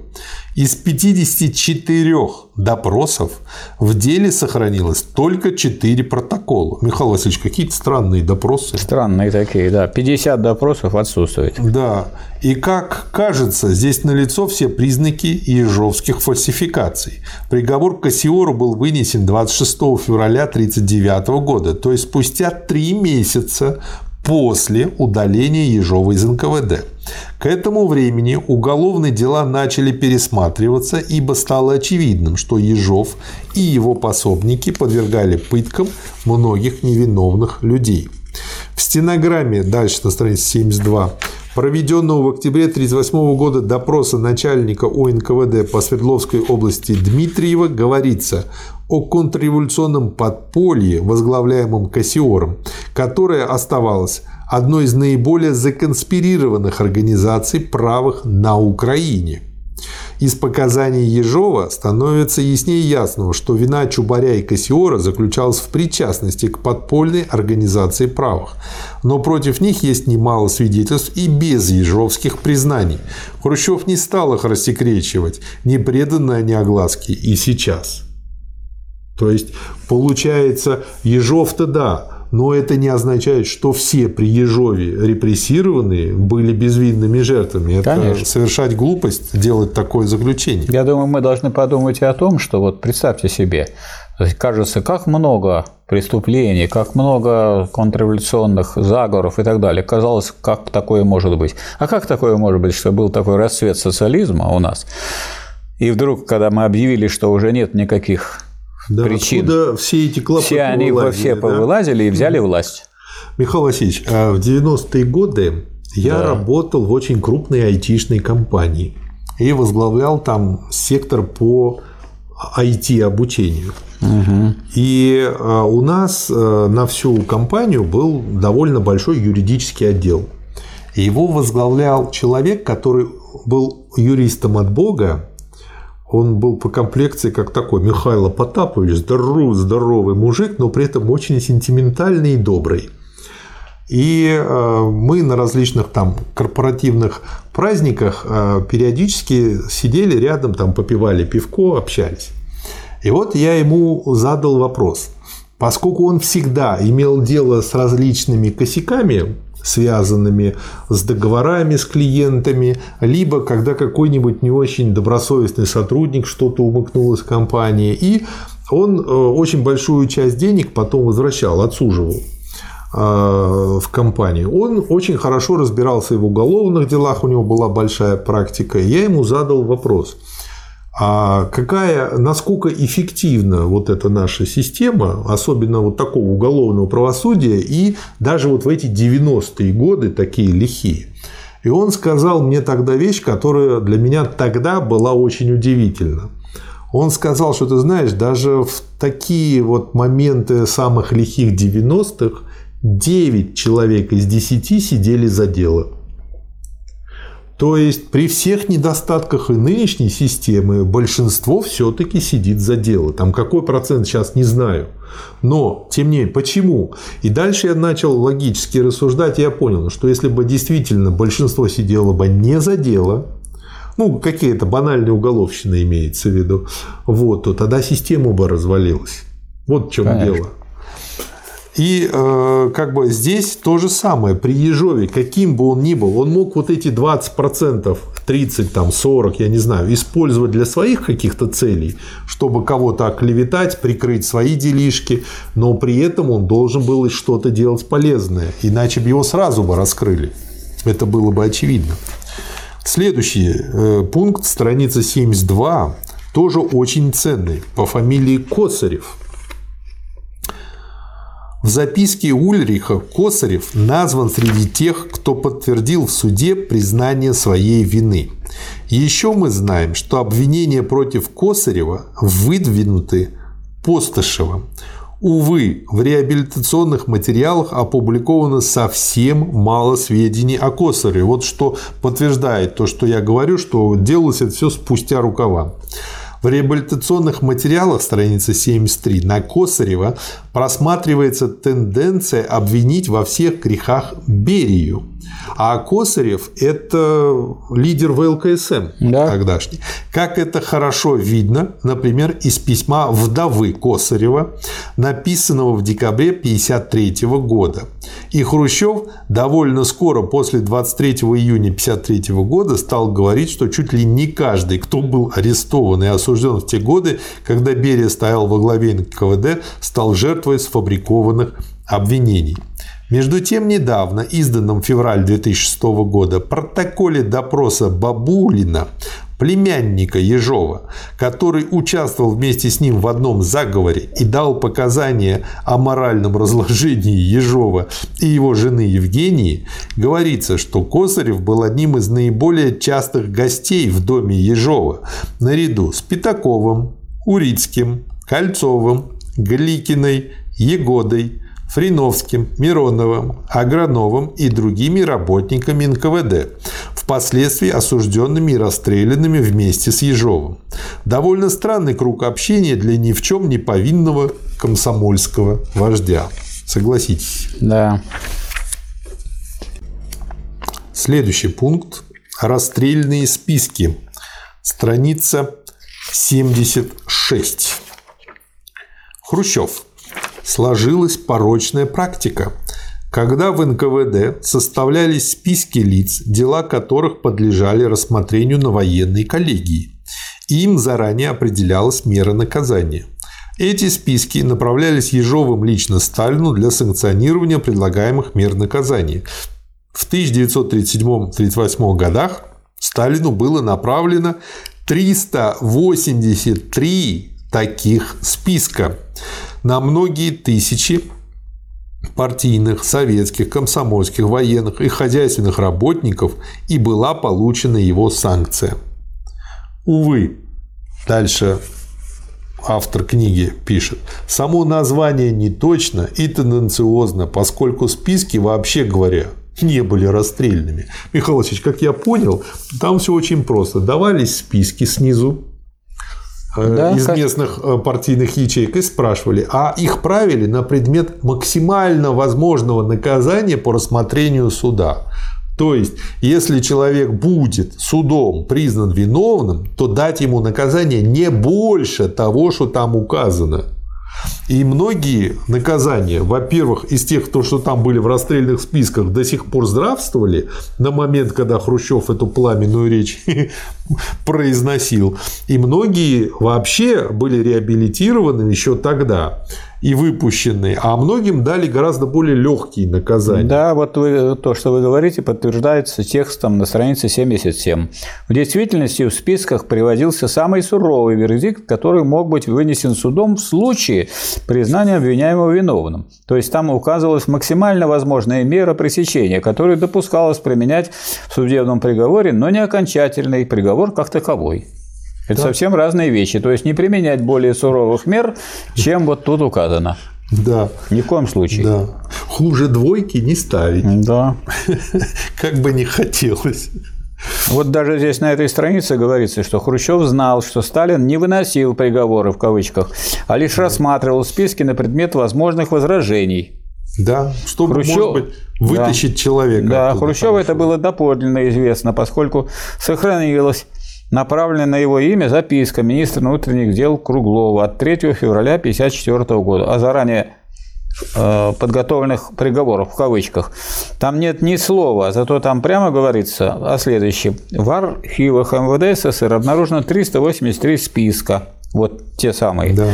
Из 54 допросов в деле сохранилось только 4 протокола. Михаил Васильевич, какие-то странные допросы. Странные такие, да. 50 допросов отсутствует. Да. И как кажется, здесь налицо все признаки ежовских фальсификаций. Приговор Кассиору был вынесен 26 февраля 1939 года, то есть спустя три месяца после удаления Ежова из НКВД. К этому времени уголовные дела начали пересматриваться, ибо стало очевидным, что Ежов и его пособники подвергали пыткам многих невиновных людей. В стенограмме, дальше на странице 72, проведенного в октябре 1938 года допроса начальника УНКВД по Свердловской области Дмитриева говорится о контрреволюционном подполье, возглавляемом Кассиором, которое оставалось одной из наиболее законспирированных организаций правых на Украине – из показаний Ежова становится яснее ясного, что вина Чубаря и Кассиора заключалась в причастности к подпольной организации правых. Но против них есть немало свидетельств и без ежовских признаний. Хрущев не стал их рассекречивать, не преданно они огласке и сейчас. То есть, получается, Ежов-то да, но это не означает, что все при Ежове репрессированные были безвинными жертвами. Это Конечно. совершать глупость, делать такое заключение. Я думаю, мы должны подумать и о том, что вот представьте себе, кажется, как много преступлений, как много контрреволюционных заговоров и так далее. Казалось, как такое может быть. А как такое может быть, что был такой расцвет социализма у нас? И вдруг, когда мы объявили, что уже нет никаких да, причин. Откуда все эти клапы Все они все да? повылазили и взяли власть. Михаил Васильевич, а в 90-е годы я да. работал в очень крупной айтишной компании и возглавлял там сектор по IT-обучению. Угу. И а, у нас а, на всю компанию был довольно большой юридический отдел. Его возглавлял человек, который был юристом от Бога, он был по комплекции как такой Михаил Потапович, здоровый, здоровый мужик, но при этом очень сентиментальный и добрый. И э, мы на различных там корпоративных праздниках э, периодически сидели рядом, там попивали пивко, общались. И вот я ему задал вопрос. Поскольку он всегда имел дело с различными косяками, связанными с договорами с клиентами, либо когда какой-нибудь не очень добросовестный сотрудник что-то умыкнул из компании, и он э, очень большую часть денег потом возвращал, отсуживал э, в компании. Он очень хорошо разбирался в уголовных делах, у него была большая практика. Я ему задал вопрос – а какая, насколько эффективна вот эта наша система, особенно вот такого уголовного правосудия, и даже вот в эти 90-е годы такие лихие. И он сказал мне тогда вещь, которая для меня тогда была очень удивительна. Он сказал, что ты знаешь, даже в такие вот моменты самых лихих 90-х 9 человек из 10 сидели за дело. То есть при всех недостатках и нынешней системы большинство все-таки сидит за дело. Там какой процент сейчас не знаю. Но, тем не менее, почему? И дальше я начал логически рассуждать, и я понял, что если бы действительно большинство сидело бы не за дело, ну, какие-то банальные уголовщины имеется в виду, вот, то тогда система бы развалилась. Вот в чем Конечно. дело. И э, как бы здесь то же самое. При Ежове, каким бы он ни был, он мог вот эти 20%, 30, там, 40, я не знаю, использовать для своих каких-то целей, чтобы кого-то оклеветать, прикрыть свои делишки, но при этом он должен был что-то делать полезное, иначе бы его сразу бы раскрыли. Это было бы очевидно. Следующий э, пункт, страница 72, тоже очень ценный, по фамилии Косарев – в записке Ульриха Косарев назван среди тех, кто подтвердил в суде признание своей вины. Еще мы знаем, что обвинения против Косарева выдвинуты Постышевым. Увы, в реабилитационных материалах опубликовано совсем мало сведений о Косареве. Вот что подтверждает то, что я говорю, что делалось это все спустя рукава. В реабилитационных материалах, страница 73, на Косарева просматривается тенденция обвинить во всех грехах Берию. А Косарев – это лидер ВЛКСМ да. тогдашний. Как это хорошо видно, например, из письма вдовы Косарева, написанного в декабре 1953 года. И Хрущев довольно скоро после 23 июня 1953 года стал говорить, что чуть ли не каждый, кто был арестован и осужден в те годы, когда Берия стоял во главе НКВД, стал жертвой сфабрикованных обвинений. Между тем, недавно изданном в феврале 2006 года протоколе допроса Бабулина племянника Ежова, который участвовал вместе с ним в одном заговоре и дал показания о моральном разложении Ежова и его жены Евгении, говорится, что Косарев был одним из наиболее частых гостей в доме Ежова, наряду с Пятаковым, Урицким, Кольцовым, Гликиной, Егодой, Фриновским, Мироновым, Аграновым и другими работниками НКВД, впоследствии осужденными и расстрелянными вместе с Ежовым. Довольно странный круг общения для ни в чем не повинного комсомольского вождя. Согласитесь. Да. Следующий пункт. Расстрельные списки. Страница 76. Хрущев сложилась порочная практика, когда в НКВД составлялись списки лиц, дела которых подлежали рассмотрению на военной коллегии. Им заранее определялась мера наказания. Эти списки направлялись Ежовым лично Сталину для санкционирования предлагаемых мер наказания. В 1937-1938 годах Сталину было направлено 383 таких списка на многие тысячи партийных, советских, комсомольских, военных и хозяйственных работников и была получена его санкция. Увы, дальше автор книги пишет, само название не точно и тенденциозно, поскольку списки, вообще говоря, не были расстрельными. Михаил Васильевич, как я понял, там все очень просто. Давались списки снизу, да, из как... местных э, партийных ячеек и спрашивали, а их правили на предмет максимально возможного наказания по рассмотрению суда. То есть, если человек будет судом признан виновным, то дать ему наказание не больше того, что там указано. И многие наказания, во-первых, из тех, кто, что там были в расстрельных списках, до сих пор здравствовали на момент, когда Хрущев эту пламенную речь [laughs] произносил. И многие вообще были реабилитированы еще тогда и выпущенные, а многим дали гораздо более легкие наказания. Да, вот вы, то, что вы говорите, подтверждается текстом на странице 77. В действительности в списках приводился самый суровый вердикт, который мог быть вынесен судом в случае признания обвиняемого виновным. То есть там указывалась максимально возможная мера пресечения, которую допускалось применять в судебном приговоре, но не окончательный приговор как таковой. Это да. совсем разные вещи. То есть не применять более суровых мер, чем вот тут указано. Да. Ни в коем случае. Да. Хуже двойки не ставить. Да. [laughs] Как бы не хотелось. Вот даже здесь на этой странице говорится, что Хрущев знал, что Сталин не выносил приговоры в кавычках, а лишь рассматривал списки на предмет возможных возражений. Да, чтобы, Хрущев... может быть, вытащить да. человека. Да, Хрущеву это было доподлинно известно, поскольку сохранилось направленная на его имя записка министра внутренних дел Круглова от 3 февраля 1954 года о заранее подготовленных приговорах в кавычках. Там нет ни слова, зато там прямо говорится о следующем. В архивах МВД СССР обнаружено 383 списка вот те самые, да.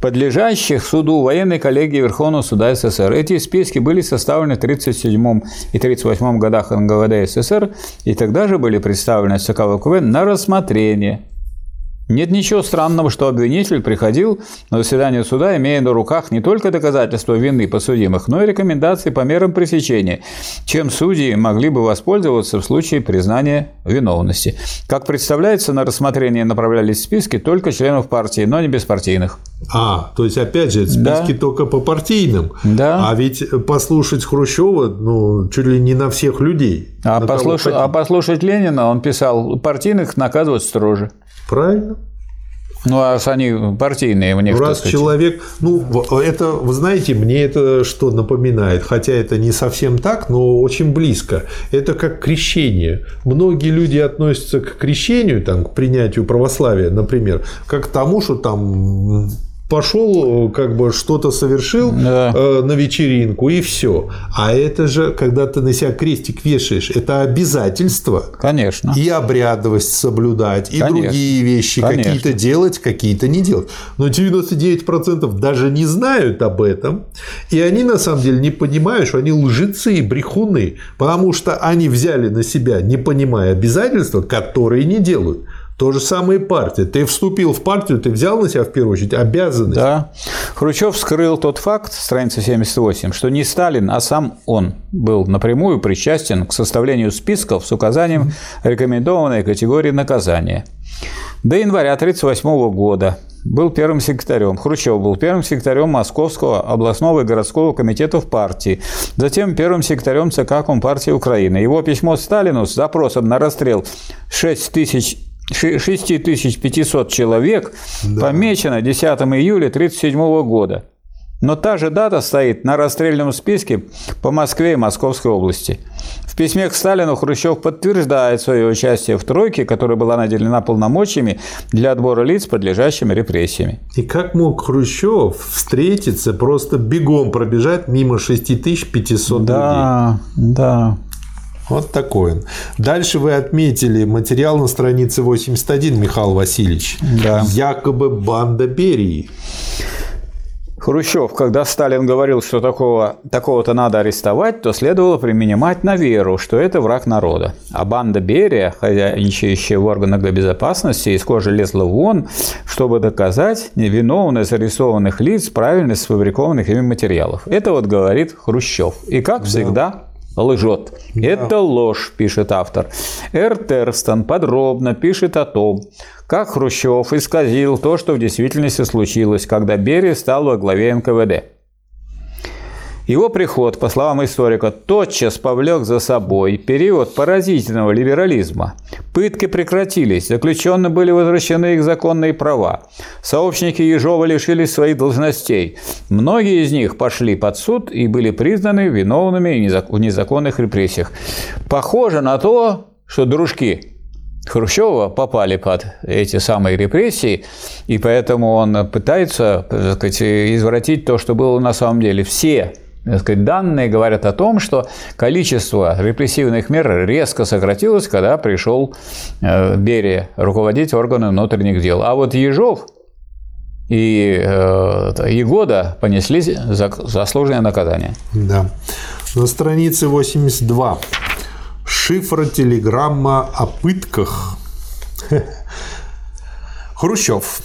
подлежащих суду военной коллегии Верховного суда СССР. Эти списки были составлены в 1937 и 1938 годах НГВД СССР и тогда же были представлены ЦК ВКВ на рассмотрение нет ничего странного, что обвинитель приходил на заседание суда, имея на руках не только доказательства вины подсудимых, но и рекомендации по мерам пресечения, чем судьи могли бы воспользоваться в случае признания виновности. Как представляется, на рассмотрение направлялись списки только членов партии, но не беспартийных. А, то есть, опять же, списки да. только по партийным. Да. А ведь послушать Хрущева, ну, чуть ли не на всех людей. А, послуш... а послушать Ленина, он писал, партийных наказывать строже. Правильно. Ну, а они партийные у них, Раз сказать. человек, ну, это, вы знаете, мне это что напоминает, хотя это не совсем так, но очень близко. Это как крещение. Многие люди относятся к крещению, там, к принятию православия, например, как к тому, что там пошел, как бы что-то совершил да. э, на вечеринку и все. А это же, когда ты на себя крестик вешаешь, это обязательство. Конечно. И обрядовость соблюдать, и Конечно. другие вещи какие-то делать, какие-то не делать. Но 99% даже не знают об этом, и они на самом деле не понимают, что они лжецы и брехуны, потому что они взяли на себя, не понимая обязательства, которые не делают. То же самое и партия. Ты вступил в партию, ты взял на себя в первую очередь обязанность. Да. Хрущев скрыл тот факт, страница 78, что не Сталин, а сам он был напрямую причастен к составлению списков с указанием рекомендованной категории наказания. До января 1938 года был первым секретарем, Хрущев был первым секретарем Московского областного и городского комитетов партии, затем первым секретарем ЦК Компартии Украины. Его письмо Сталину с запросом на расстрел 6 тысяч 6500 человек да. помечено 10 июля 1937 года. Но та же дата стоит на расстрельном списке по Москве и Московской области. В письме к Сталину Хрущев подтверждает свое участие в тройке, которая была наделена полномочиями для отбора лиц, подлежащими репрессиями. И как мог Хрущев встретиться, просто бегом пробежать мимо 6500 да, людей? Да, да. Вот такой он. Дальше вы отметили материал на странице 81, Михаил Васильевич. Да. Якобы банда Берии. Хрущев, когда Сталин говорил, что такого, такого-то надо арестовать, то следовало применять на веру, что это враг народа. А банда Берия, хозяйничающая в органах безопасности, из кожи лезла вон, чтобы доказать невиновность зарисованных лиц правильность сфабрикованных ими материалов. Это вот говорит Хрущев. И как всегда, лжет. Да. Это ложь, пишет автор. Эр Терстон подробно пишет о том, как Хрущев исказил то, что в действительности случилось, когда Берия стал во главе НКВД. Его приход, по словам историка, тотчас повлек за собой период поразительного либерализма. Пытки прекратились, заключенные были возвращены их законные права. Сообщники Ежова лишились своих должностей. Многие из них пошли под суд и были признаны виновными в незаконных репрессиях. Похоже на то, что дружки Хрущева попали под эти самые репрессии, и поэтому он пытается так сказать, извратить то, что было на самом деле. Все сказать, данные говорят о том, что количество репрессивных мер резко сократилось, когда пришел э, Берия руководить органами внутренних дел. А вот Ежов и э, Егода понесли заслуженное наказание. Да. На странице 82. Шифра телеграмма о пытках. [laughs] Хрущев.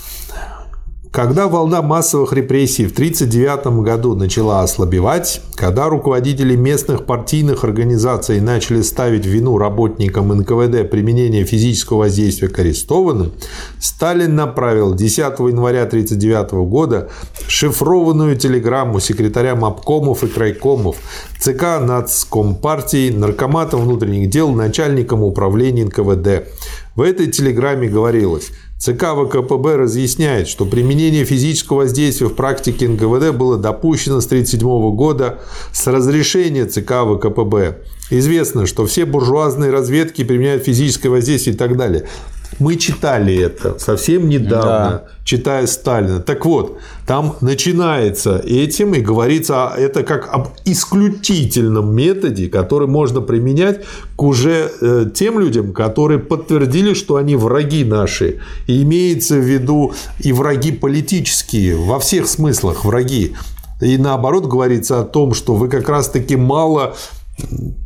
Когда волна массовых репрессий в 1939 году начала ослабевать, когда руководители местных партийных организаций начали ставить вину работникам НКВД применение физического воздействия к арестованным, Сталин направил 10 января 1939 года шифрованную телеграмму секретарям обкомов и крайкомов, ЦК Нацкомпартии, наркоматам внутренних дел, начальникам управления НКВД. В этой телеграмме говорилось – ЦК ВКПБ разъясняет, что применение физического воздействия в практике НКВД было допущено с 1937 года с разрешения ЦК ВКПБ. Известно, что все буржуазные разведки применяют физическое воздействие и так далее. Мы читали это совсем недавно, да. читая Сталина. Так вот, там начинается этим и говорится это как об исключительном методе, который можно применять к уже э, тем людям, которые подтвердили, что они враги наши. И имеется в виду и враги политические, во всех смыслах враги. И наоборот говорится о том, что вы как раз-таки мало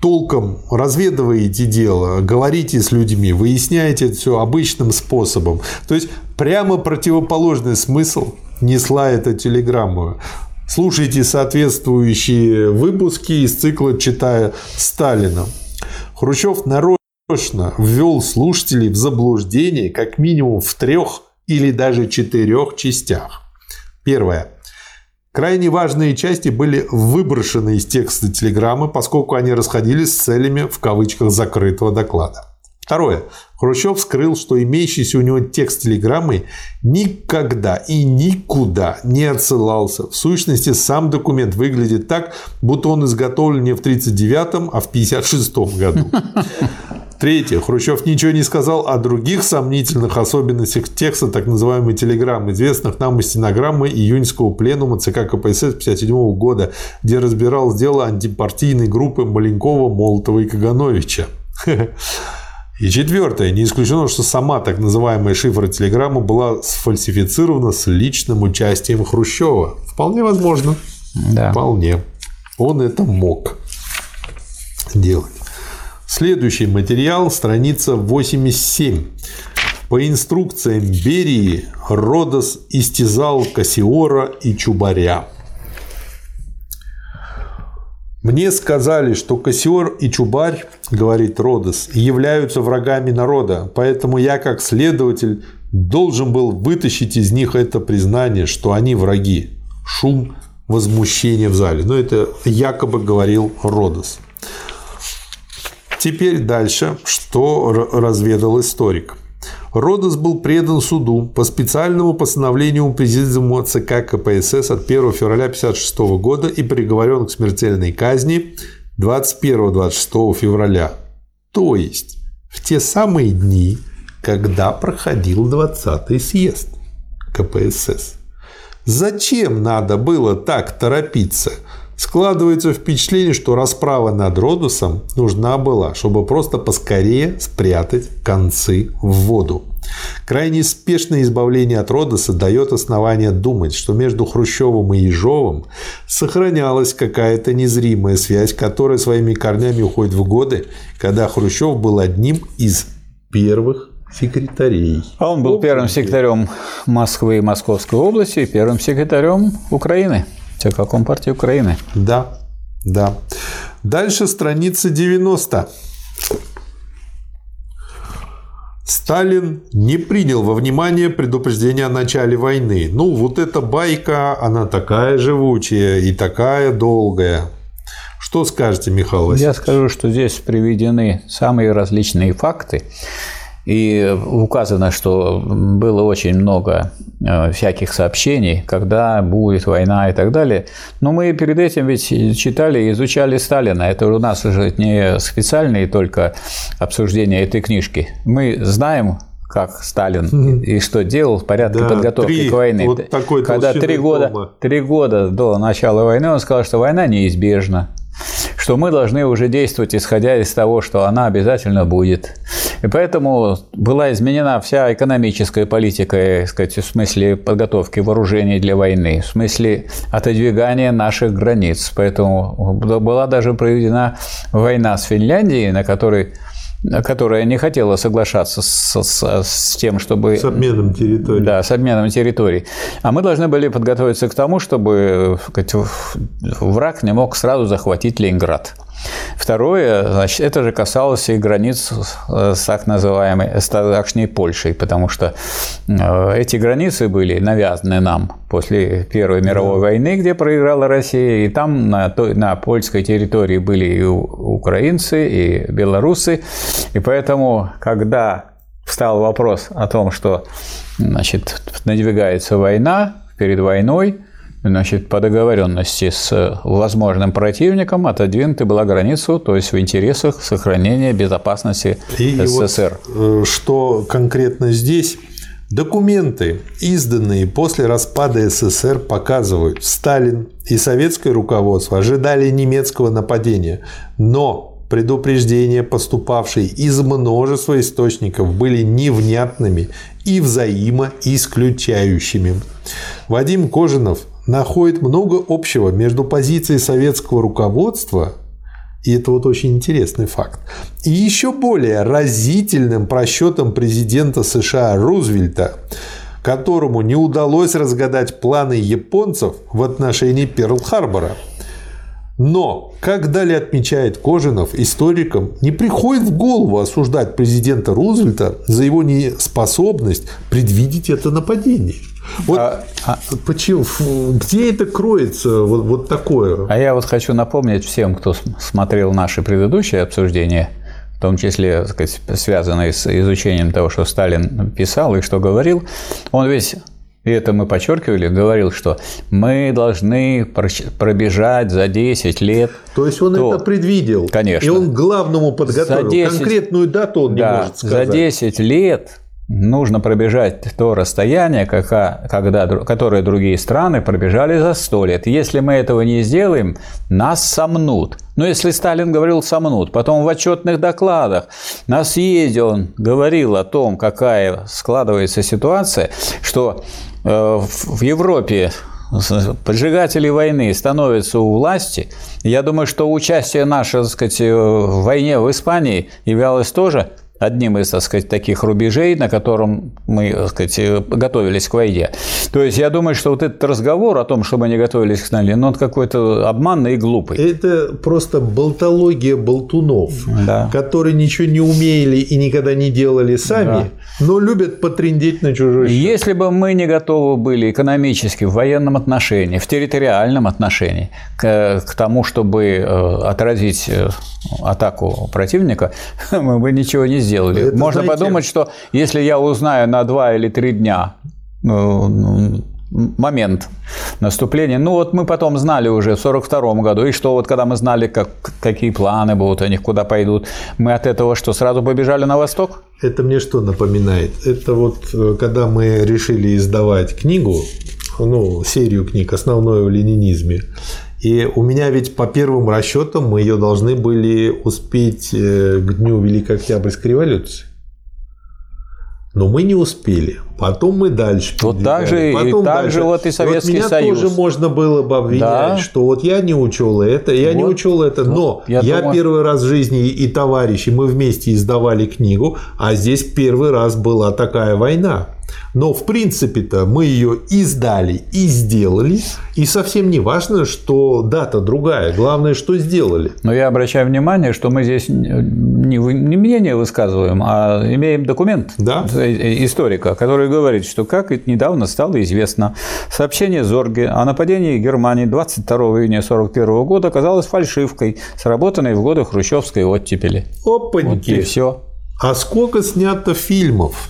толком разведываете дело, говорите с людьми, выясняете это все обычным способом. То есть прямо противоположный смысл несла эта телеграмма. Слушайте соответствующие выпуски из цикла «Читая Сталина». Хрущев нарочно ввел слушателей в заблуждение как минимум в трех или даже четырех частях. Первое. Крайне важные части были выброшены из текста телеграммы, поскольку они расходились с целями в кавычках закрытого доклада. Второе. Хрущев скрыл, что имеющийся у него текст телеграммы никогда и никуда не отсылался. В сущности, сам документ выглядит так, будто он изготовлен не в 1939, а в 1956 году. Третье. Хрущев ничего не сказал о других сомнительных особенностях текста так называемой телеграммы, известных нам из стенограммы июньского пленума ЦК КПСС 1957 года, где разбиралось дело антипартийной группы Маленкова, Молотова и Кагановича. [laughs] И четвертое. Не исключено, что сама так называемая шифра телеграммы была сфальсифицирована с личным участием Хрущева. Вполне возможно. Да. Вполне. Он это мог делать. Следующий материал, страница 87. По инструкциям Берии Родос истязал Кассиора и Чубаря. Мне сказали, что Кассиор и Чубарь, говорит Родос, являются врагами народа, поэтому я, как следователь, должен был вытащить из них это признание, что они враги. Шум возмущения в зале. Но это якобы говорил Родос. Теперь дальше, что разведал историк. Родос был предан суду по специальному постановлению Президиума ЦК КПСС от 1 февраля 1956 года и приговорен к смертельной казни 21-26 февраля. То есть в те самые дни, когда проходил 20-й съезд КПСС. Зачем надо было так торопиться? Складывается впечатление, что расправа над Родусом нужна была, чтобы просто поскорее спрятать концы в воду. Крайне спешное избавление от Родоса дает основание думать, что между Хрущевым и Ежовым сохранялась какая-то незримая связь, которая своими корнями уходит в годы, когда Хрущев был одним из первых секретарей. А он был первым секретарем Москвы и Московской области и первым секретарем Украины. ЦК Компартии Украины. Да, да. Дальше страница 90. Сталин не принял во внимание предупреждение о начале войны. Ну, вот эта байка, она такая живучая и такая долгая. Что скажете, Михаил Васильевич? Я скажу, что здесь приведены самые различные факты. И указано, что было очень много э, всяких сообщений, когда будет война и так далее. Но мы перед этим ведь читали и изучали Сталина. Это у нас уже не специальные только обсуждения этой книжки. Мы знаем, как Сталин и что делал в порядке да, подготовки три, к войне. Вот Когда три года, три года до начала войны он сказал, что война неизбежна что мы должны уже действовать, исходя из того, что она обязательно будет. И поэтому была изменена вся экономическая политика, сказать, в смысле подготовки вооружений для войны, в смысле отодвигания наших границ. Поэтому была даже проведена война с Финляндией, на которой которая не хотела соглашаться с, с, с тем, чтобы... С обменом территорий. Да, с обменом территорий. А мы должны были подготовиться к тому, чтобы сказать, враг не мог сразу захватить Ленинград. Второе, значит, это же касалось и границ с так называемой с тогдашней Польшей, потому что э, эти границы были навязаны нам после Первой мировой да. войны, где проиграла Россия, и там на, той, на польской территории были и украинцы, и белорусы, и поэтому, когда встал вопрос о том, что значит, надвигается война, перед войной – значит, по договоренности с возможным противником отодвинута была границу, то есть в интересах сохранения безопасности И СССР. Вот, э, что конкретно здесь? Документы, изданные после распада СССР, показывают, Сталин и советское руководство ожидали немецкого нападения, но предупреждения, поступавшие из множества источников, были невнятными и взаимоисключающими. Вадим Кожинов находит много общего между позицией советского руководства и это вот очень интересный факт. И еще более разительным просчетом президента США Рузвельта, которому не удалось разгадать планы японцев в отношении Перл-Харбора. Но, как далее отмечает Кожинов, историкам не приходит в голову осуждать президента Рузвельта за его неспособность предвидеть это нападение. Вот а, а, почему, где это кроется, вот, вот такое? А я вот хочу напомнить всем, кто смотрел наши предыдущие обсуждения, в том числе так сказать, связанные с изучением того, что Сталин писал и что говорил, он весь и это мы подчеркивали, говорил, что мы должны пробежать за 10 лет. То есть он то... это предвидел. Конечно. И он главному подготовил. За 10... Конкретную дату он да, не может сказать. За 10 лет нужно пробежать то расстояние, когда, которое другие страны пробежали за сто лет. Если мы этого не сделаем, нас сомнут. Но если Сталин говорил сомнут, потом в отчетных докладах на съезде он говорил о том, какая складывается ситуация, что э, в Европе поджигатели войны становятся у власти, я думаю, что участие наше так сказать, в войне в Испании являлось тоже одним из, так сказать, таких рубежей, на котором мы, так сказать, готовились к войне. То есть я думаю, что вот этот разговор о том, что мы не готовились к войне, ну, он какой-то обманный и глупый. Это просто болтология болтунов, да. которые ничего не умели и никогда не делали сами, да. но любят потрендеть на чужой счет. Если бы мы не готовы были экономически, в военном отношении, в территориальном отношении к, к тому, чтобы э, отразить э, атаку противника, [laughs] мы бы ничего не сделали. Это, Можно знаете... подумать, что если я узнаю на два или три дня ну, ну, момент наступления. Ну вот мы потом знали уже в 42 году, и что вот когда мы знали, как, какие планы будут у них, куда пойдут, мы от этого что, сразу побежали на восток? Это мне что напоминает? Это вот э, когда мы решили издавать книгу, ну, серию книг «Основное в ленинизме», и у меня ведь по первым расчетам мы ее должны были успеть э, к дню Великой Октябрьской революции. Но мы не успели. Потом мы дальше. Вот так же, Потом и так дальше. же вот и Советский вот меня Союз. тоже можно было бы обвинять, да. что вот я не учел это, я вот. не учел это. Но я, я думаю... первый раз в жизни и товарищи, мы вместе издавали книгу, а здесь первый раз была такая война. Но в принципе-то мы ее издали и сделали, и совсем не важно, что дата другая, главное, что сделали. Но я обращаю внимание, что мы здесь не, не мнение высказываем, а имеем документ да? историка, который говорит, что как недавно стало известно, сообщение Зорге о нападении Германии 22 июня 1941 года оказалось фальшивкой, сработанной в годы хрущевской оттепели. Опаньки! Вот и все. А сколько снято фильмов?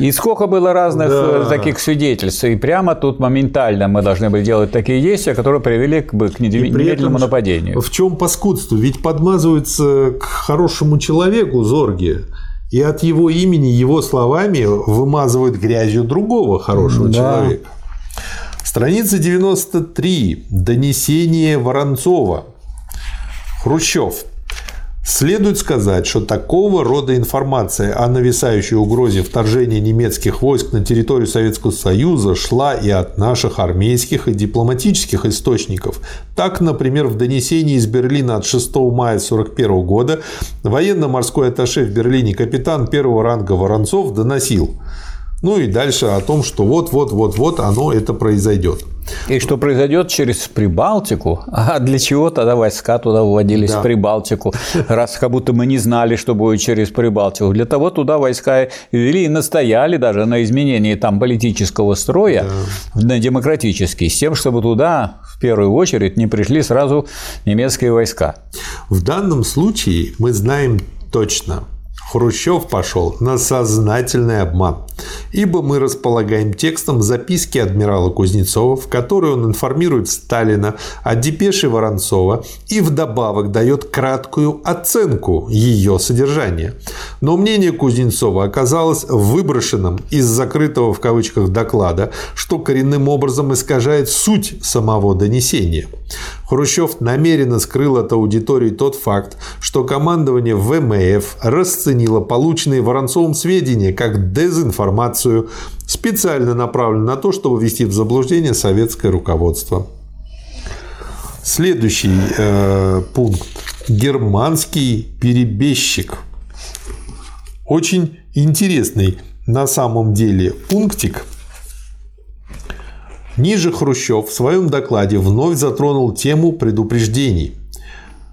И сколько было разных да. Э, таких свидетельств. И прямо тут моментально мы должны были делать такие действия, которые привели к, к немедленному нападению. В чем паскудство? Ведь подмазывается к хорошему человеку Зорге. И от его имени, его словами вымазывают грязью другого хорошего да. человека. Страница 93. Донесение Воронцова. Хрущев. Следует сказать, что такого рода информация о нависающей угрозе вторжения немецких войск на территорию Советского Союза шла и от наших армейских и дипломатических источников. Так, например, в донесении из Берлина от 6 мая 1941 года военно-морской атташе в Берлине капитан первого ранга Воронцов доносил – ну и дальше о том, что вот-вот-вот-вот оно это произойдет. И что произойдет через Прибалтику? [laughs] А для чего тогда войска туда вводились да. в Прибалтику? Раз как будто мы не знали, что будет через Прибалтику. Для того туда войска ввели и настояли даже на изменении там политического строя да. на демократический, с тем, чтобы туда в первую очередь не пришли сразу немецкие войска. В данном случае мы знаем точно, Хрущев пошел на сознательный обман, ибо мы располагаем текстом записки адмирала Кузнецова, в которой он информирует Сталина о депеше Воронцова и вдобавок дает краткую оценку ее содержания. Но мнение Кузнецова оказалось выброшенным из закрытого в кавычках доклада, что коренным образом искажает суть самого донесения. Хрущев намеренно скрыл от аудитории тот факт, что командование ВМФ расценило полученные Воронцовым сведения как дезинформацию, специально направленную на то, чтобы ввести в заблуждение советское руководство. Следующий э, пункт. Германский перебежчик. Очень интересный на самом деле пунктик – Ниже Хрущев в своем докладе вновь затронул тему предупреждений.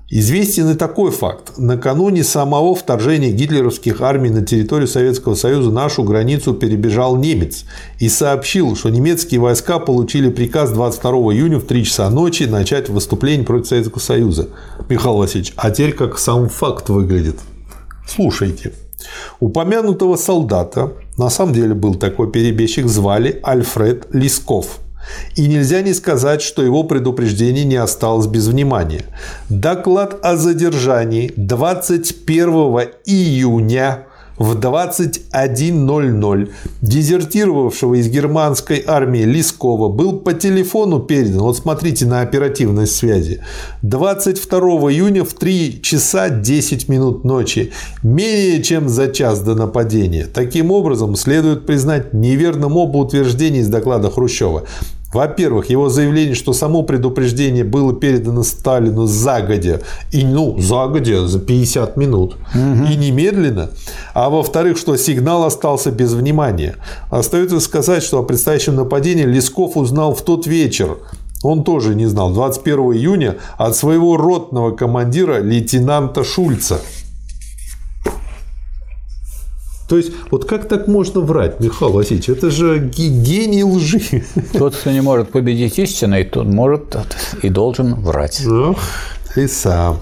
Известен и такой факт. Накануне самого вторжения гитлеровских армий на территорию Советского Союза нашу границу перебежал немец и сообщил, что немецкие войска получили приказ 22 июня в 3 часа ночи начать выступление против Советского Союза. Михаил Васильевич, а теперь как сам факт выглядит. Слушайте. Упомянутого солдата, на самом деле был такой перебежчик, звали Альфред Лисков – и нельзя не сказать, что его предупреждение не осталось без внимания. Доклад о задержании 21 июня в 21.00 дезертировавшего из германской армии Лискова был по телефону передан, вот смотрите на оперативность связи, 22 июня в 3 часа 10 минут ночи, менее чем за час до нападения. Таким образом, следует признать неверным оба утверждения из доклада Хрущева. Во-первых, его заявление, что само предупреждение было передано Сталину загодя, и ну, загодя за 50 минут, угу. и немедленно. А во-вторых, что сигнал остался без внимания. Остается сказать, что о предстоящем нападении Лесков узнал в тот вечер, он тоже не знал, 21 июня от своего ротного командира лейтенанта Шульца. То есть, вот как так можно врать, Михаил Васильевич? Это же гений лжи. Тот, кто не может победить истиной, тот может и должен врать. Ну, и сам.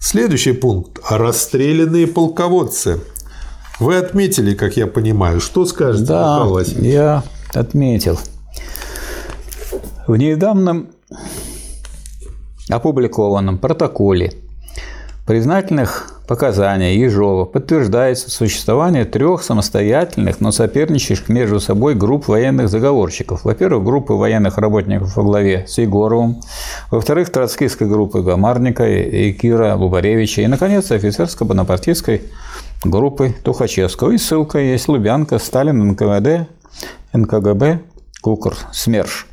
Следующий пункт. Расстрелянные полководцы. Вы отметили, как я понимаю. Что скажете, да, Михаил Васильевич? я отметил. В недавнем опубликованном протоколе признательных показаний Ежова подтверждается существование трех самостоятельных, но соперничающих между собой групп военных заговорщиков. Во-первых, группы военных работников во главе с Егоровым, во-вторых, троцкистской группы Гамарника и Кира Лубаревича, и, наконец, офицерско-бонапартийской группы Тухачевского. И ссылка есть Лубянка, Сталин, НКВД, НКГБ, Кукр, СМЕРШ.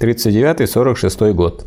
39-46 год.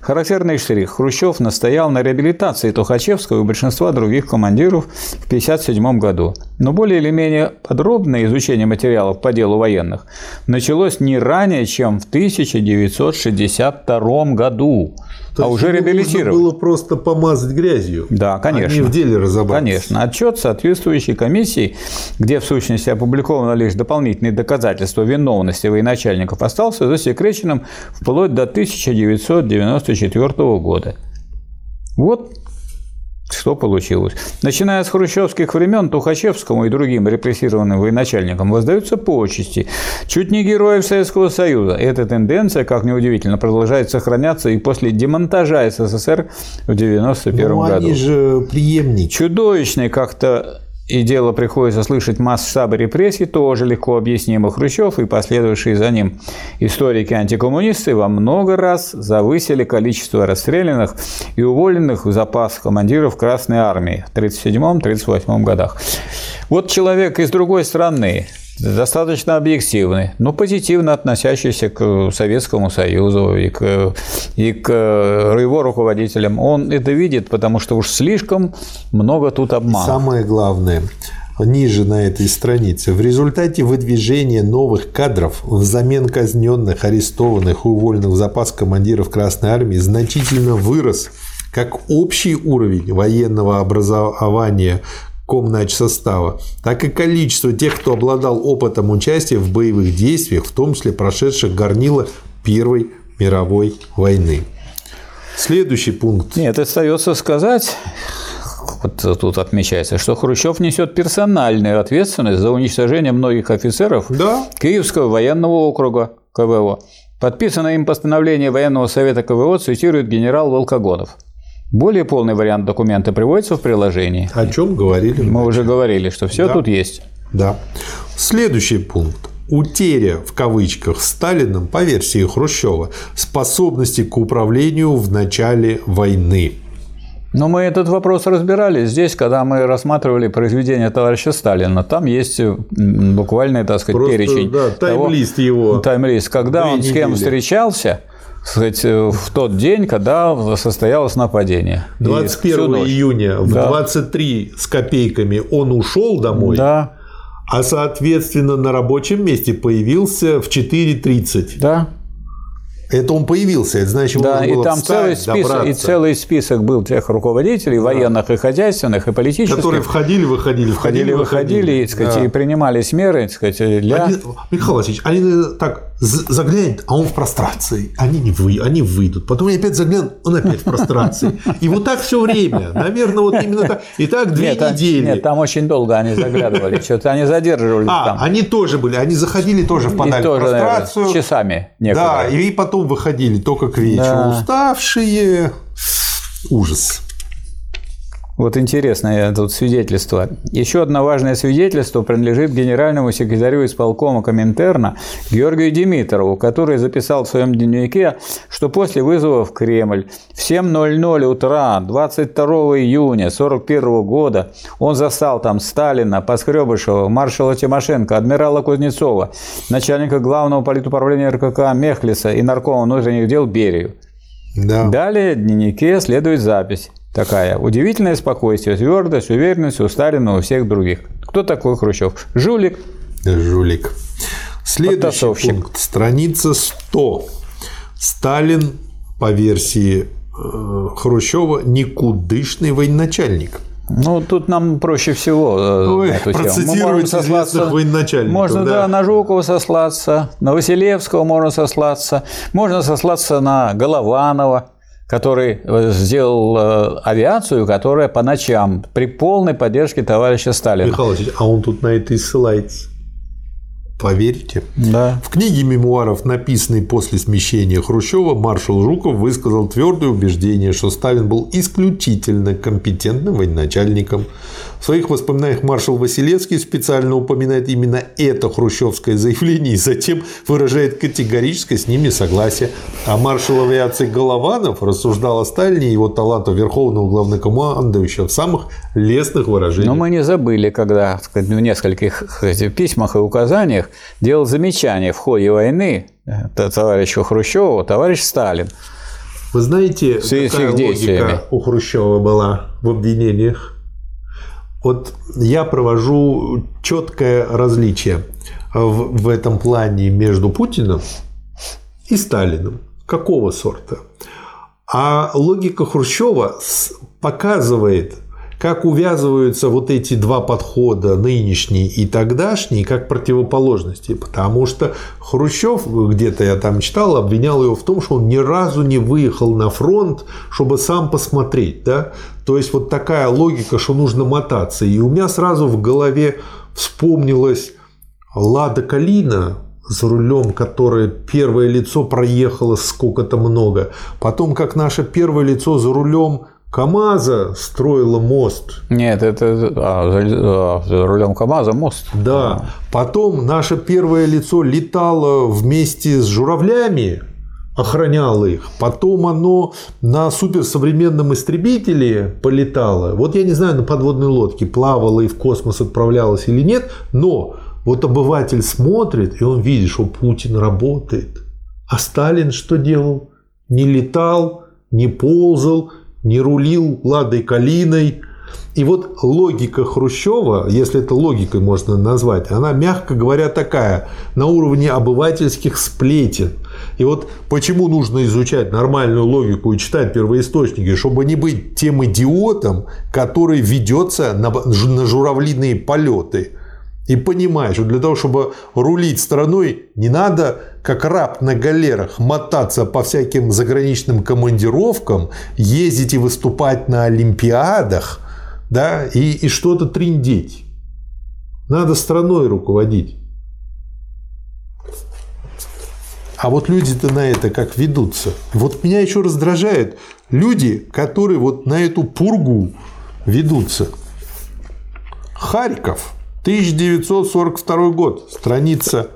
Характерный штрих. Хрущев настоял на реабилитации Тухачевского и большинства других командиров в 1957 году. Но более или менее подробное изучение материалов по делу военных началось не ранее, чем в 1962 году. То а уже реабилитировать. было просто помазать грязью. Да, конечно. А не в деле разобраться. Конечно. Отчет соответствующей комиссии, где в сущности опубликовано лишь дополнительные доказательства виновности военачальников, остался засекреченным вплоть до 1994 года. Вот что получилось? Начиная с хрущевских времен Тухачевскому и другим репрессированным военачальникам воздаются почести. Чуть не героев Советского Союза. Эта тенденция, как неудивительно, продолжает сохраняться и после демонтажа СССР в 1991 ну, году. они же преемники. Чудовищный как-то и дело приходится слышать масштабы репрессий, тоже легко объяснимо. Хрущев и последовавшие за ним историки-антикоммунисты во много раз завысили количество расстрелянных и уволенных в запас командиров Красной Армии в 1937-1938 годах. Вот человек из другой страны, достаточно объективный, но позитивно относящийся к Советскому Союзу и к, и к его руководителям. Он это видит, потому что уж слишком много тут обмана. Самое главное, ниже на этой странице. В результате выдвижения новых кадров взамен казненных, арестованных и уволенных в запас командиров Красной Армии значительно вырос как общий уровень военного образования комнач состава, так и количество тех, кто обладал опытом участия в боевых действиях, в том числе прошедших горнила Первой мировой войны. Следующий пункт. Нет, остается сказать, вот тут отмечается, что Хрущев несет персональную ответственность за уничтожение многих офицеров да. Киевского военного округа КВО. Подписанное им постановление военного совета КВО цитирует генерал Волкогонов. Более полный вариант документа приводится в приложении. О чем говорили? Мы уже говорили, что все да. тут есть. Да. Следующий пункт. Утеря, в кавычках, Сталином, по версии Хрущева, способности к управлению в начале войны. Но мы этот вопрос разбирали здесь, когда мы рассматривали произведение товарища Сталина. Там есть буквально, так сказать, Просто, перечень. Да, тайм-лист его. Тайм-лист, когда он недели. с кем встречался, сказать, э, в тот день, когда состоялось нападение. 21 июня в да. 23 с копейками он ушел домой. Да. А, соответственно, на рабочем месте появился в 4.30. Да. Это он появился, это значит, да, и там встать, целый список, и целый список был тех руководителей, да. военных и хозяйственных, и политических. Которые входили, выходили, входили, выходили, выходили и, сказать, да. и принимались меры, так сказать, для... Они, Михаил Васильевич, они так заглянет, а он в прострации. Они не вы, они выйдут. Потом они опять заглянут, он опять в прострации. И вот так все время. Наверное, вот именно так. И так две нет, недели. Нет, там очень долго они заглядывали. Что-то они задерживались а, там. они тоже были. Они заходили, тоже впадали и тоже, в прострацию. Наверное, часами некоторые. Да, и потом выходили только к вечеру. Да. Уставшие. Ужас. Вот интересное тут свидетельство. Еще одно важное свидетельство принадлежит генеральному секретарю исполкома Коминтерна Георгию Димитрову, который записал в своем дневнике, что после вызова в Кремль в 7.00 утра 22 июня 1941 года он застал там Сталина, Поскребышева, маршала Тимошенко, адмирала Кузнецова, начальника главного политуправления РКК Мехлиса и наркома внутренних дел Берию. Да. Далее в дневнике следует запись такая. Удивительное спокойствие, твердость, уверенность у Сталина у всех других. Кто такой Хрущев? Жулик. Жулик. Следующий пункт. Страница 100. Сталин, по версии э, Хрущева, никудышный военачальник. Ну, тут нам проще всего э, Ой, эту процитировать Мы сослаться, военачальников. Можно, да. да, на Жукова сослаться, на Василевского можно сослаться, можно сослаться на Голованова, который э, сделал э, авиацию, которая по ночам при полной поддержке товарища Сталина. Михаил а он тут на это и ссылается. Поверите? Да. В книге мемуаров, написанной после смещения Хрущева, маршал Жуков высказал твердое убеждение, что Сталин был исключительно компетентным военачальником, в своих воспоминаниях маршал Василевский специально упоминает именно это хрущевское заявление и затем выражает категорическое с ним несогласие. А маршал авиации Голованов рассуждал о Сталине и его таланту верховного главнокомандующего в самых лестных выражениях. Но мы не забыли, когда в нескольких письмах и указаниях делал замечание в ходе войны э, товарищу Хрущеву, товарищ Сталин. Вы знаете, какая логика у Хрущева была в обвинениях? Вот я провожу четкое различие в, в этом плане между Путиным и Сталиным. Какого сорта? А логика Хрущева показывает, как увязываются вот эти два подхода, нынешний и тогдашний, как противоположности. Потому что Хрущев, где-то я там читал, обвинял его в том, что он ни разу не выехал на фронт, чтобы сам посмотреть. Да? То есть вот такая логика, что нужно мотаться. И у меня сразу в голове вспомнилась Лада Калина, за рулем которой первое лицо проехало сколько-то много. Потом, как наше первое лицо за рулем КАМАЗа строила мост. Нет, это а, за, за рулем КАМАЗа мост. Да. Потом наше первое лицо летало вместе с журавлями, охраняло их. Потом оно на суперсовременном истребителе полетало. Вот я не знаю, на подводной лодке плавало и в космос отправлялось или нет, но вот обыватель смотрит, и он видит, что Путин работает. А Сталин что делал? Не летал, не ползал, не рулил ладой калиной. И вот логика Хрущева, если это логикой можно назвать, она, мягко говоря, такая, на уровне обывательских сплетен. И вот почему нужно изучать нормальную логику и читать первоисточники, чтобы не быть тем идиотом, который ведется на, на журавлиные полеты. И понимаешь, что для того, чтобы рулить страной, не надо, как раб на галерах, мотаться по всяким заграничным командировкам, ездить и выступать на олимпиадах, да, и, и что-то триндеть. Надо страной руководить. А вот люди-то на это как ведутся. Вот меня еще раздражают люди, которые вот на эту пургу ведутся. Харьков – 1942 год, страница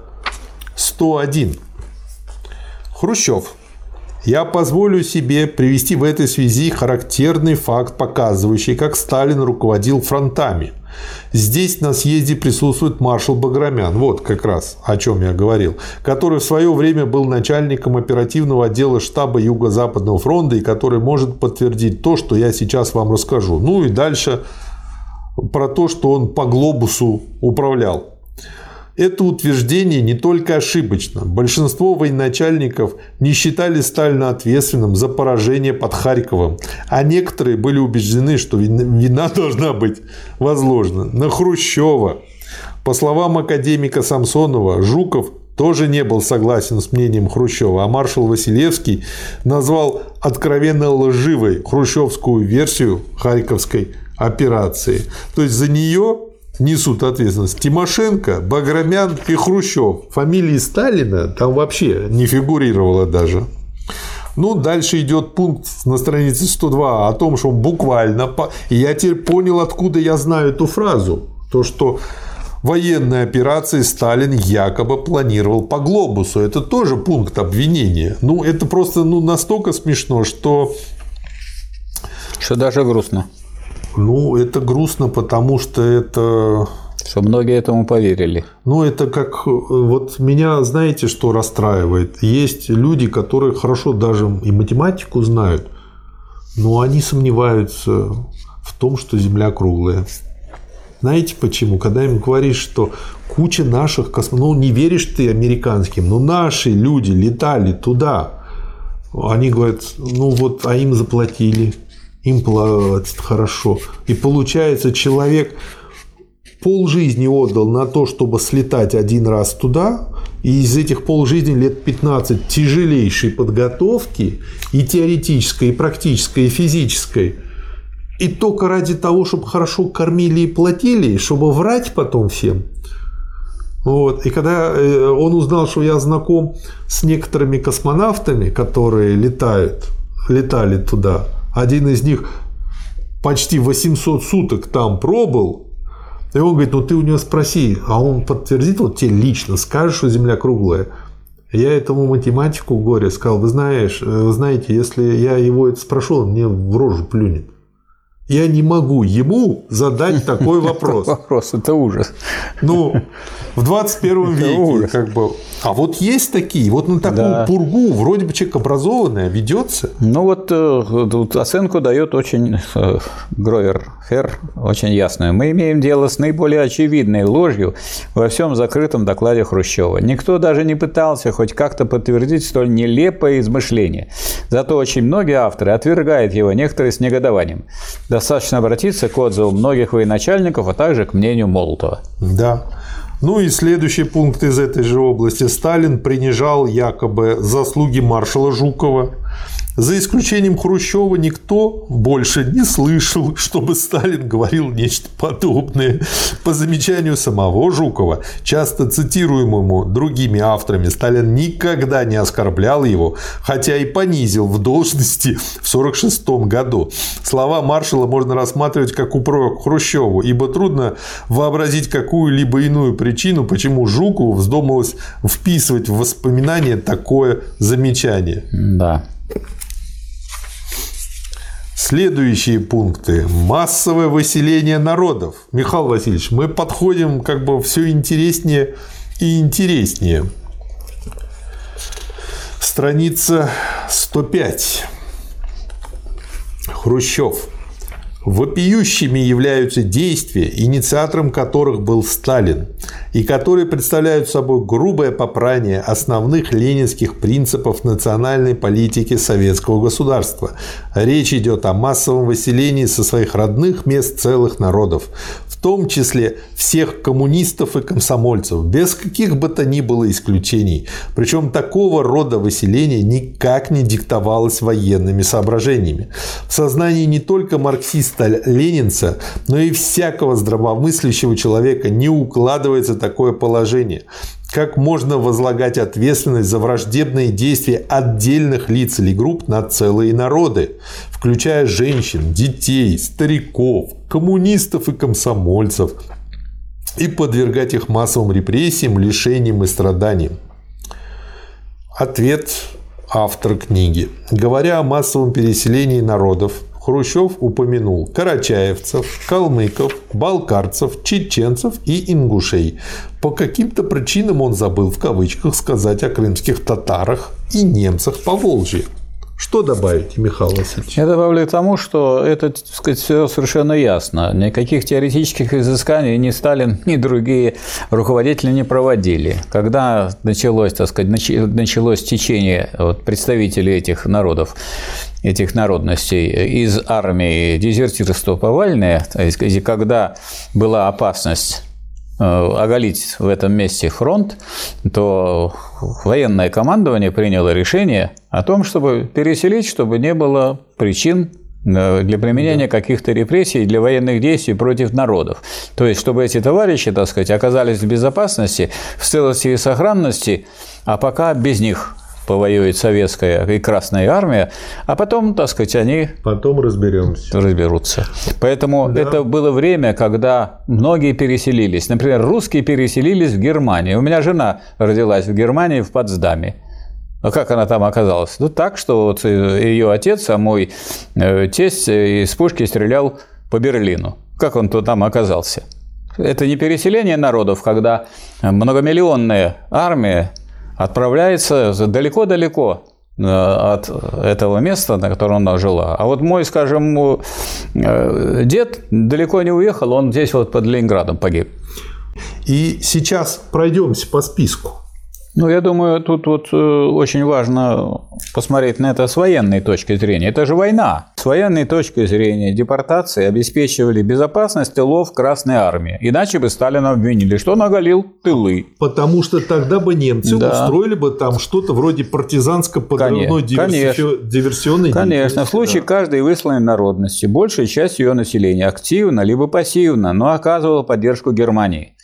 101. Хрущев. Я позволю себе привести в этой связи характерный факт, показывающий, как Сталин руководил фронтами. Здесь на съезде присутствует маршал Баграмян, вот как раз о чем я говорил, который в свое время был начальником оперативного отдела штаба Юго-Западного фронта и который может подтвердить то, что я сейчас вам расскажу. Ну и дальше про то, что он по глобусу управлял. Это утверждение не только ошибочно. Большинство военачальников не считали Сталина ответственным за поражение под Харьковом, а некоторые были убеждены, что вина должна быть возложена на Хрущева. По словам академика Самсонова, Жуков тоже не был согласен с мнением Хрущева, а маршал Василевский назвал откровенно лживой хрущевскую версию Харьковской операции. То есть за нее несут ответственность Тимошенко, Баграмян и Хрущев. Фамилии Сталина там вообще не фигурировало даже. Ну, дальше идет пункт на странице 102 о том, что буквально... И я теперь понял, откуда я знаю эту фразу. То, что военные операции Сталин якобы планировал по глобусу. Это тоже пункт обвинения. Ну, это просто ну, настолько смешно, что... Что даже грустно. Ну, это грустно, потому что это что многие этому поверили. Ну, это как... Вот меня, знаете, что расстраивает? Есть люди, которые хорошо даже и математику знают, но они сомневаются в том, что Земля круглая. Знаете почему? Когда им говоришь, что куча наших космонавтов, ну не веришь ты американским, но наши люди летали туда, они говорят, ну вот, а им заплатили, им платят хорошо. И получается, человек полжизни отдал на то, чтобы слетать один раз туда, и из этих полжизни лет 15 тяжелейшей подготовки и теоретической, и практической, и физической, и только ради того, чтобы хорошо кормили и платили, чтобы врать потом всем. Вот. И когда э, он узнал, что я знаком с некоторыми космонавтами, которые летают, летали туда, один из них почти 800 суток там пробыл, и он говорит, ну ты у него спроси, а он подтвердит, вот тебе лично скажешь, что Земля круглая. Я этому математику горе сказал, вы знаешь, вы знаете, если я его это спрошу, он мне в рожу плюнет. Я не могу ему задать такой вопрос. [laughs] Вопрос, это ужас. Ну, в 21 веке, как бы. А вот есть такие, вот на такую да. пургу, вроде бы человек образованный, а ведется. Ну вот э, тут оценку дает очень э, Гровер Хер, очень ясную. Мы имеем дело с наиболее очевидной ложью во всем закрытом докладе Хрущева. Никто даже не пытался хоть как-то подтвердить столь нелепое измышление. Зато очень многие авторы отвергают его, некоторые с негодованием. Достаточно обратиться к отзывам многих военачальников, а также к мнению Молотова. Да. Ну и следующий пункт из этой же области. Сталин принижал якобы заслуги маршала Жукова, за исключением Хрущева никто больше не слышал, чтобы Сталин говорил нечто подобное. По замечанию самого Жукова, часто цитируемому другими авторами, Сталин никогда не оскорблял его, хотя и понизил в должности в 1946 году. Слова маршала можно рассматривать как упрек Хрущеву, ибо трудно вообразить какую-либо иную причину, почему Жукову вздумалось вписывать в воспоминания такое замечание. Да. Следующие пункты. Массовое выселение народов. Михаил Васильевич, мы подходим как бы все интереснее и интереснее. Страница 105. Хрущев. Вопиющими являются действия, инициатором которых был Сталин, и которые представляют собой грубое попрание основных ленинских принципов национальной политики советского государства. Речь идет о массовом выселении со своих родных мест целых народов, в том числе всех коммунистов и комсомольцев, без каких бы то ни было исключений. Причем такого рода выселение никак не диктовалось военными соображениями. В сознании не только марксиста-ленинца, но и всякого здравомыслящего человека не укладывается такое положение. Как можно возлагать ответственность за враждебные действия отдельных лиц или групп на целые народы, включая женщин, детей, стариков, коммунистов и комсомольцев, и подвергать их массовым репрессиям, лишениям и страданиям? Ответ автор книги. Говоря о массовом переселении народов, Хрущев упомянул карачаевцев, калмыков, балкарцев, чеченцев и ингушей. По каким-то причинам он забыл в кавычках сказать о крымских татарах и немцах по Волжье. Что добавить, Михаил Васильевич? Я добавлю к тому, что это так сказать, все совершенно ясно. Никаких теоретических изысканий ни Сталин, ни другие руководители не проводили. Когда началось, так сказать, началось течение вот, представителей этих народов, этих народностей из армии дезертирство повальное, есть когда была опасность э, оголить в этом месте фронт, то военное командование приняло решение о том, чтобы переселить, чтобы не было причин э, для применения да. каких-то репрессий для военных действий против народов. То есть, чтобы эти товарищи, так сказать, оказались в безопасности, в целости и сохранности, а пока без них повоюет советская и Красная армия, а потом, так сказать, они потом разберемся. разберутся. Поэтому да. это было время, когда многие переселились. Например, русские переселились в Германию. У меня жена родилась в Германии, в Потсдаме. А как она там оказалась? Ну так, что вот ее отец, а мой э, тесть из пушки стрелял по Берлину. Как он то там оказался? Это не переселение народов, когда многомиллионная армия отправляется далеко-далеко э, от этого места, на котором она жила. А вот мой, скажем, э, дед далеко не уехал, он здесь вот под Ленинградом погиб. И сейчас пройдемся по списку. Ну, я думаю, тут вот э, очень важно посмотреть на это с военной точки зрения. Это же война. С военной точки зрения депортации обеспечивали безопасность тылов Красной Армии. Иначе бы Сталина обвинили, что он оголил тылы. Потому что тогда бы немцы да. устроили бы там что-то вроде партизанско-подрывной диверси... диверсионной Конечно. В случае да. каждой высланной народности большая часть ее населения активно либо пассивно, но оказывала поддержку Германии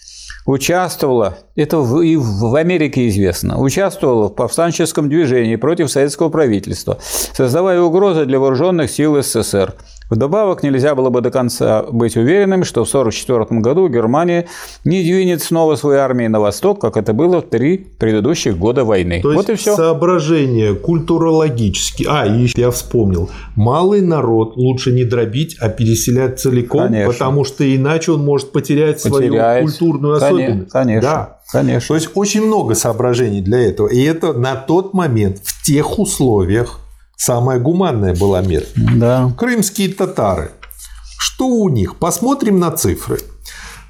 участвовала, это и в Америке известно, участвовала в повстанческом движении против советского правительства, создавая угрозы для вооруженных сил СССР – Вдобавок, нельзя было бы до конца быть уверенным, что в 1944 году Германия не двинет снова свои армии на восток, как это было в три предыдущих года войны. То вот и все. соображения культурологические. А, еще я вспомнил. Малый народ лучше не дробить, а переселять целиком, конечно. потому что иначе он может потерять Потеряет. свою культурную особенность. Конечно. Да. Конечно. То есть очень много соображений для этого. И это на тот момент, в тех условиях, Самая гуманная была мера. Да. Крымские татары. Что у них? Посмотрим на цифры.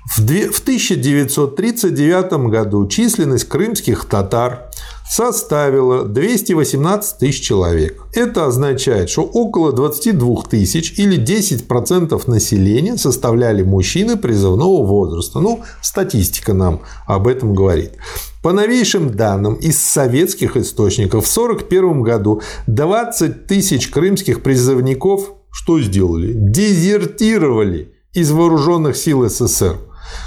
В 1939 году численность крымских татар составила 218 тысяч человек. Это означает, что около 22 тысяч или 10% населения составляли мужчины призывного возраста. Ну, статистика нам об этом говорит. По новейшим данным из советских источников, в 1941 году 20 тысяч крымских призывников что сделали? Дезертировали из вооруженных сил СССР.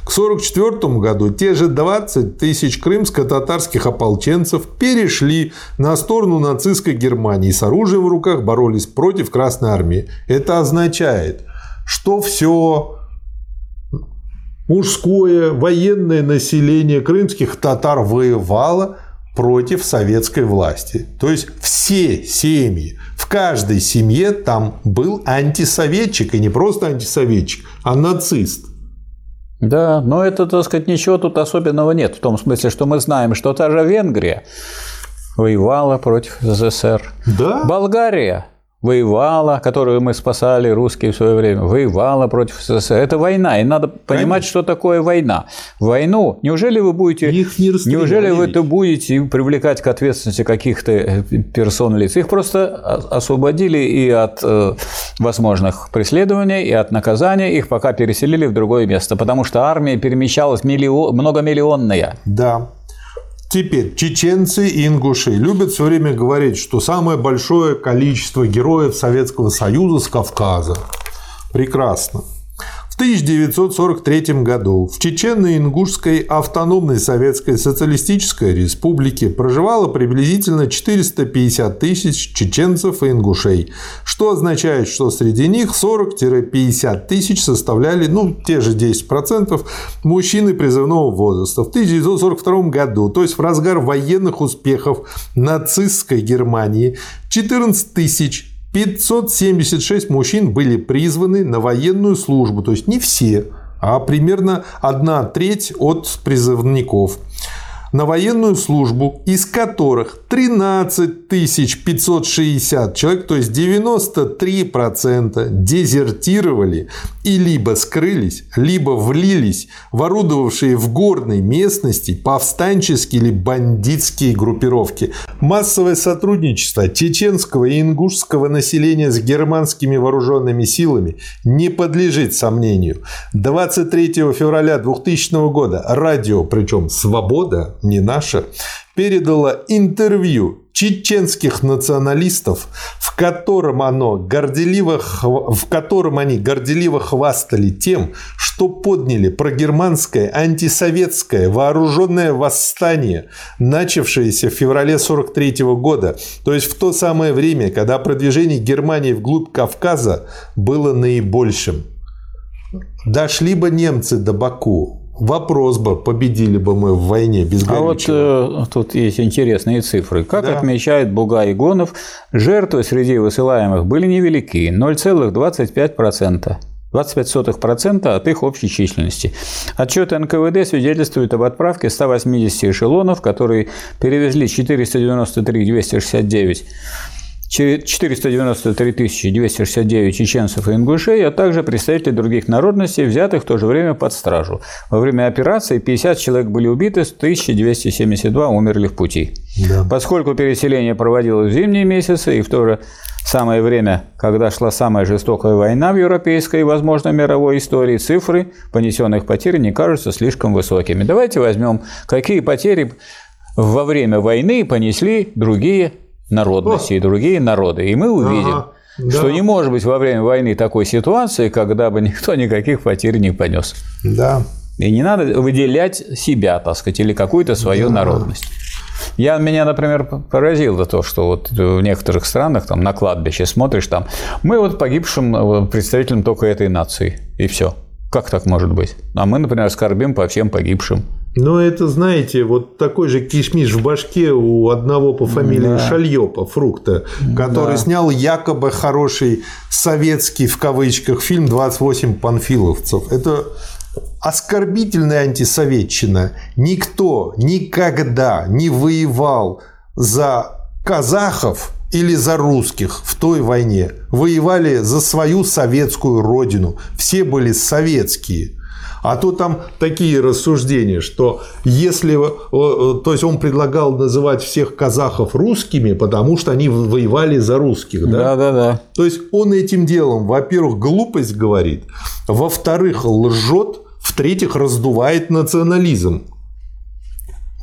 К 1944 году те же 20 тысяч крымско-татарских ополченцев перешли на сторону нацистской Германии и с оружием в руках боролись против Красной Армии. Это означает, что все мужское военное население крымских татар воевало против советской власти. То есть все семьи, в каждой семье там был антисоветчик, и не просто антисоветчик, а нацист. Да, но это, так сказать, ничего тут особенного нет, в том смысле, что мы знаем, что та же Венгрия воевала против СССР. Да? Болгария воевала, которую мы спасали, русские в свое время, воевала против СССР. Это война, и надо понимать, Конечно. что такое война. Войну, неужели вы будете, Их не неужели вы это будете привлекать к ответственности каких-то э, персон лиц? Их просто освободили и от э, возможных преследований, и от наказания, их пока переселили в другое место, потому что армия перемещалась миллион, многомиллионная. Да, Теперь, чеченцы и ингуши любят все время говорить, что самое большое количество героев Советского Союза с Кавказа. Прекрасно. 1943 году в Чечено-Ингушской автономной Советской Социалистической Республике проживало приблизительно 450 тысяч чеченцев и ингушей, что означает, что среди них 40-50 тысяч составляли ну, те же 10% мужчины призывного возраста. В 1942 году, то есть в разгар военных успехов нацистской Германии, 14 тысяч 576 мужчин были призваны на военную службу, то есть не все, а примерно одна треть от призывников на военную службу, из которых 13 560 человек, то есть 93% дезертировали и либо скрылись, либо влились в орудовавшие в горной местности повстанческие или бандитские группировки. Массовое сотрудничество чеченского и ингушского населения с германскими вооруженными силами не подлежит сомнению. 23 февраля 2000 года радио, причем «Свобода», не наша, передало интервью чеченских националистов, в котором, оно горделиво, в котором они горделиво хвастали тем, что подняли прогерманское антисоветское вооруженное восстание, начавшееся в феврале 43 года, то есть в то самое время, когда продвижение Германии вглубь Кавказа было наибольшим. Дошли бы немцы до Баку, Вопрос бы, победили бы мы в войне без А вот э, тут есть интересные цифры. Как да. отмечает Буга Игонов, жертвы среди высылаемых были невелики – 0,25%. 25% от их общей численности. Отчеты НКВД свидетельствуют об отправке 180 эшелонов, которые перевезли 493 269 493 269 чеченцев и ингушей, а также представители других народностей, взятых в то же время под стражу. Во время операции 50 человек были убиты, 1272 умерли в пути. Да. Поскольку переселение проводилось в зимние месяцы и в то же самое время, когда шла самая жестокая война в европейской и, возможно, мировой истории, цифры понесенных потерь не кажутся слишком высокими. Давайте возьмем, какие потери во время войны понесли другие народности О. и другие народы. И мы увидим, ага, да. что не может быть во время войны такой ситуации, когда бы [laughs] никто никаких потерь не понес. Да. И не надо выделять себя, так сказать, или какую-то свою да. народность. Я, меня, например, поразило то, что вот в некоторых странах, там, на кладбище смотришь, там, мы вот погибшим э, представителям только этой нации, и все. Как так может быть? А мы, например, скорбим по всем погибшим. Но это, знаете, вот такой же кишмиш в башке у одного по фамилии да. Шальёпа, фрукта, который да. снял якобы хороший советский, в кавычках, фильм «28 панфиловцев». Это оскорбительная антисоветчина. Никто никогда не воевал за казахов или за русских в той войне. Воевали за свою советскую родину. Все были советские. А то там такие рассуждения, что если... То есть он предлагал называть всех казахов русскими, потому что они воевали за русских. Да, да, да. да. То есть он этим делом, во-первых, глупость говорит, во-вторых, лжет, в-третьих, раздувает национализм.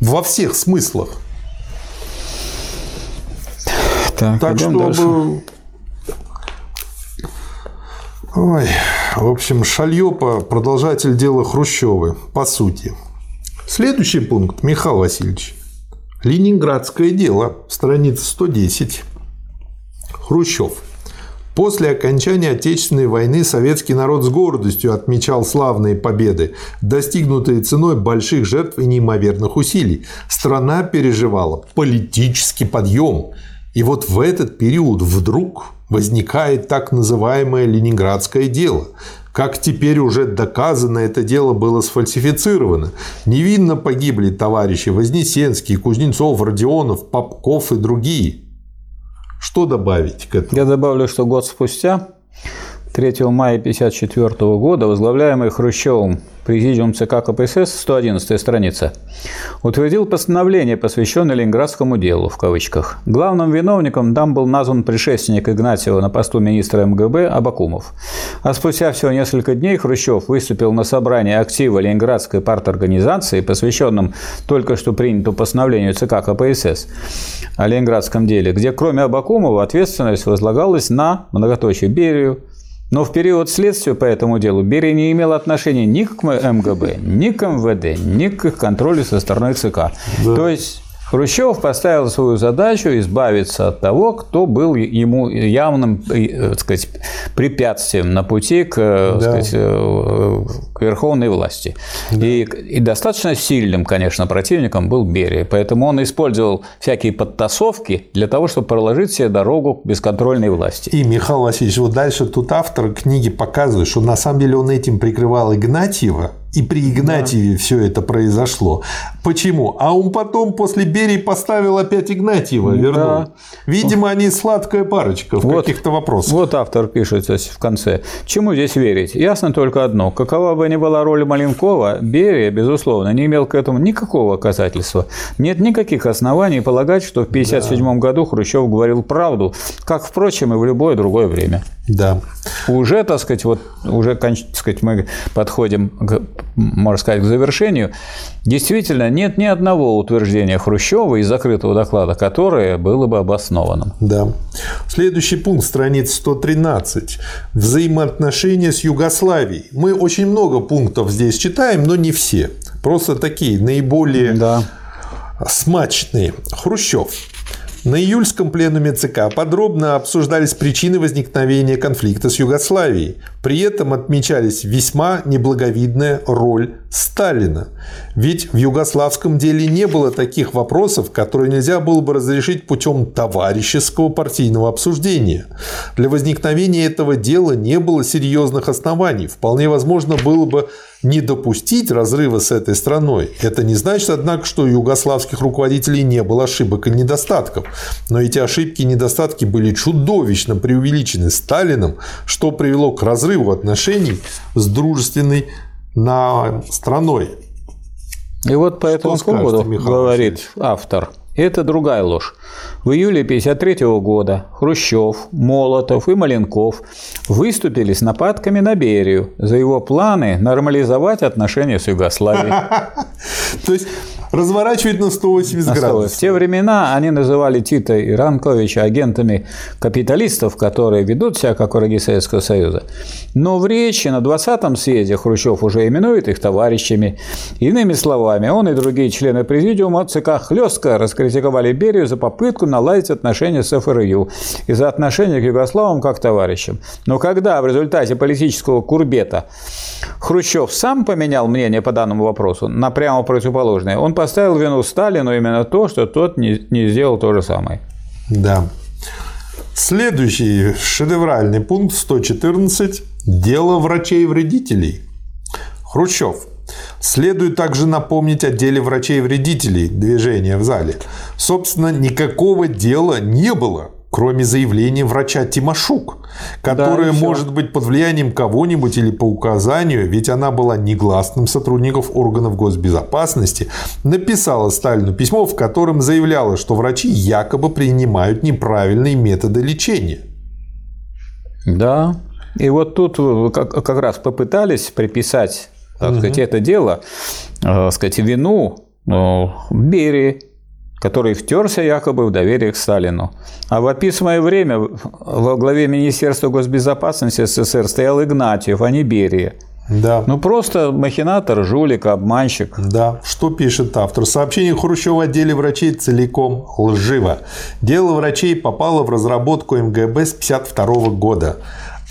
Во всех смыслах. Так, так чтобы дальше. Ой, в общем, Шальёпа – продолжатель дела Хрущевы, по сути. Следующий пункт, Михаил Васильевич. Ленинградское дело, страница 110. Хрущев. После окончания Отечественной войны советский народ с гордостью отмечал славные победы, достигнутые ценой больших жертв и неимоверных усилий. Страна переживала политический подъем. И вот в этот период вдруг возникает так называемое Ленинградское дело. Как теперь уже доказано, это дело было сфальсифицировано. Невинно погибли товарищи Вознесенский, Кузнецов, Родионов, Попков и другие. Что добавить к этому? Я добавлю, что год спустя 3 мая 1954 года, возглавляемый Хрущевым Президиум ЦК КПСС, 111 страница, утвердил постановление, посвященное Ленинградскому делу, в кавычках. Главным виновником там был назван предшественник Игнатьева на посту министра МГБ Абакумов. А спустя всего несколько дней Хрущев выступил на собрании актива Ленинградской парторганизации, посвященном только что принятому постановлению ЦК КПСС о Ленинградском деле, где кроме Абакумова ответственность возлагалась на многоточие Берию, но в период следствия по этому делу Берия не имел отношения ни к МГБ, ни к МВД, ни к их контролю со стороны ЦК. Да. То есть Хрущев поставил свою задачу избавиться от того, кто был ему явным э, так сказать, препятствием на пути к, да. сказать, э, к верховной власти. Да. И, и достаточно сильным, конечно, противником был Берия. Поэтому он использовал всякие подтасовки для того, чтобы проложить себе дорогу к бесконтрольной власти. И, Михаил Васильевич, вот дальше тут автор книги показывает, что на самом деле он этим прикрывал Игнатьева, и при Игнатьеве да. все это произошло. Почему? А он потом после Берии поставил опять Игнатьева, вернул. Да. Видимо, они сладкая парочка в вот, каких-то вопросах. Вот автор пишет в конце. Чему здесь верить? Ясно только одно. Какова бы ни была роль Маленкова, Берия, безусловно, не имел к этому никакого доказательства. Нет никаких оснований полагать, что в 1957 да. году Хрущев говорил правду, как, впрочем, и в любое другое время. Да. Уже, так сказать, вот уже, так сказать, мы подходим к можно сказать, к завершению, действительно нет ни одного утверждения Хрущева из закрытого доклада, которое было бы обоснованным. Да. Следующий пункт, страница 113. Взаимоотношения с Югославией. Мы очень много пунктов здесь читаем, но не все. Просто такие наиболее да. смачные. Хрущев. На июльском пленуме ЦК подробно обсуждались причины возникновения конфликта с Югославией. При этом отмечались весьма неблаговидная роль Сталина. Ведь в югославском деле не было таких вопросов, которые нельзя было бы разрешить путем товарищеского партийного обсуждения. Для возникновения этого дела не было серьезных оснований. Вполне возможно было бы не допустить разрыва с этой страной. Это не значит, однако, что у югославских руководителей не было ошибок и недостатков. Но эти ошибки и недостатки были чудовищно преувеличены Сталином, что привело к разрыву отношений с дружественной на страной. И вот по этому поводу говорит автор – это другая ложь. В июле 1953 года Хрущев, Молотов и Маленков выступили с нападками на Берию за его планы нормализовать отношения с Югославией. [laughs] То есть разворачивать на 180 на градусов. В те времена они называли Тита и Ранковича агентами капиталистов, которые ведут себя как враги Советского Союза. Но в речи на 20-м съезде Хрущев уже именует их товарищами. Иными словами, он и другие члены президиума ЦК хлестко раскритиковали Берию за попытку наладить отношения с ФРЮ и за отношения к югославам как товарищам. Но когда в результате политического курбета Хрущев сам поменял мнение по данному вопросу на прямо противоположное, он поставил вину Сталину именно то, что тот не, не сделал то же самое. Да. Следующий шедевральный пункт 114. Дело врачей-вредителей. Хрущев. Следует также напомнить о деле врачей-вредителей движения в зале. Собственно, никакого дела не было кроме заявления врача Тимошук, которая да, может быть под влиянием кого-нибудь или по указанию, ведь она была негласным сотрудником органов госбезопасности, написала Сталину письмо, в котором заявляла, что врачи якобы принимают неправильные методы лечения. Да, и вот тут как, как раз попытались приписать так угу. сказать, это дело, э, сказать, вину э, Берии, который втерся якобы в доверие к Сталину. А в описанное время во главе Министерства госбезопасности СССР стоял Игнатьев, а не Берия. Да. Ну, просто махинатор, жулик, обманщик. Да. Что пишет автор? Сообщение Хрущева о деле врачей целиком лживо. Дело врачей попало в разработку МГБ с 1952 года.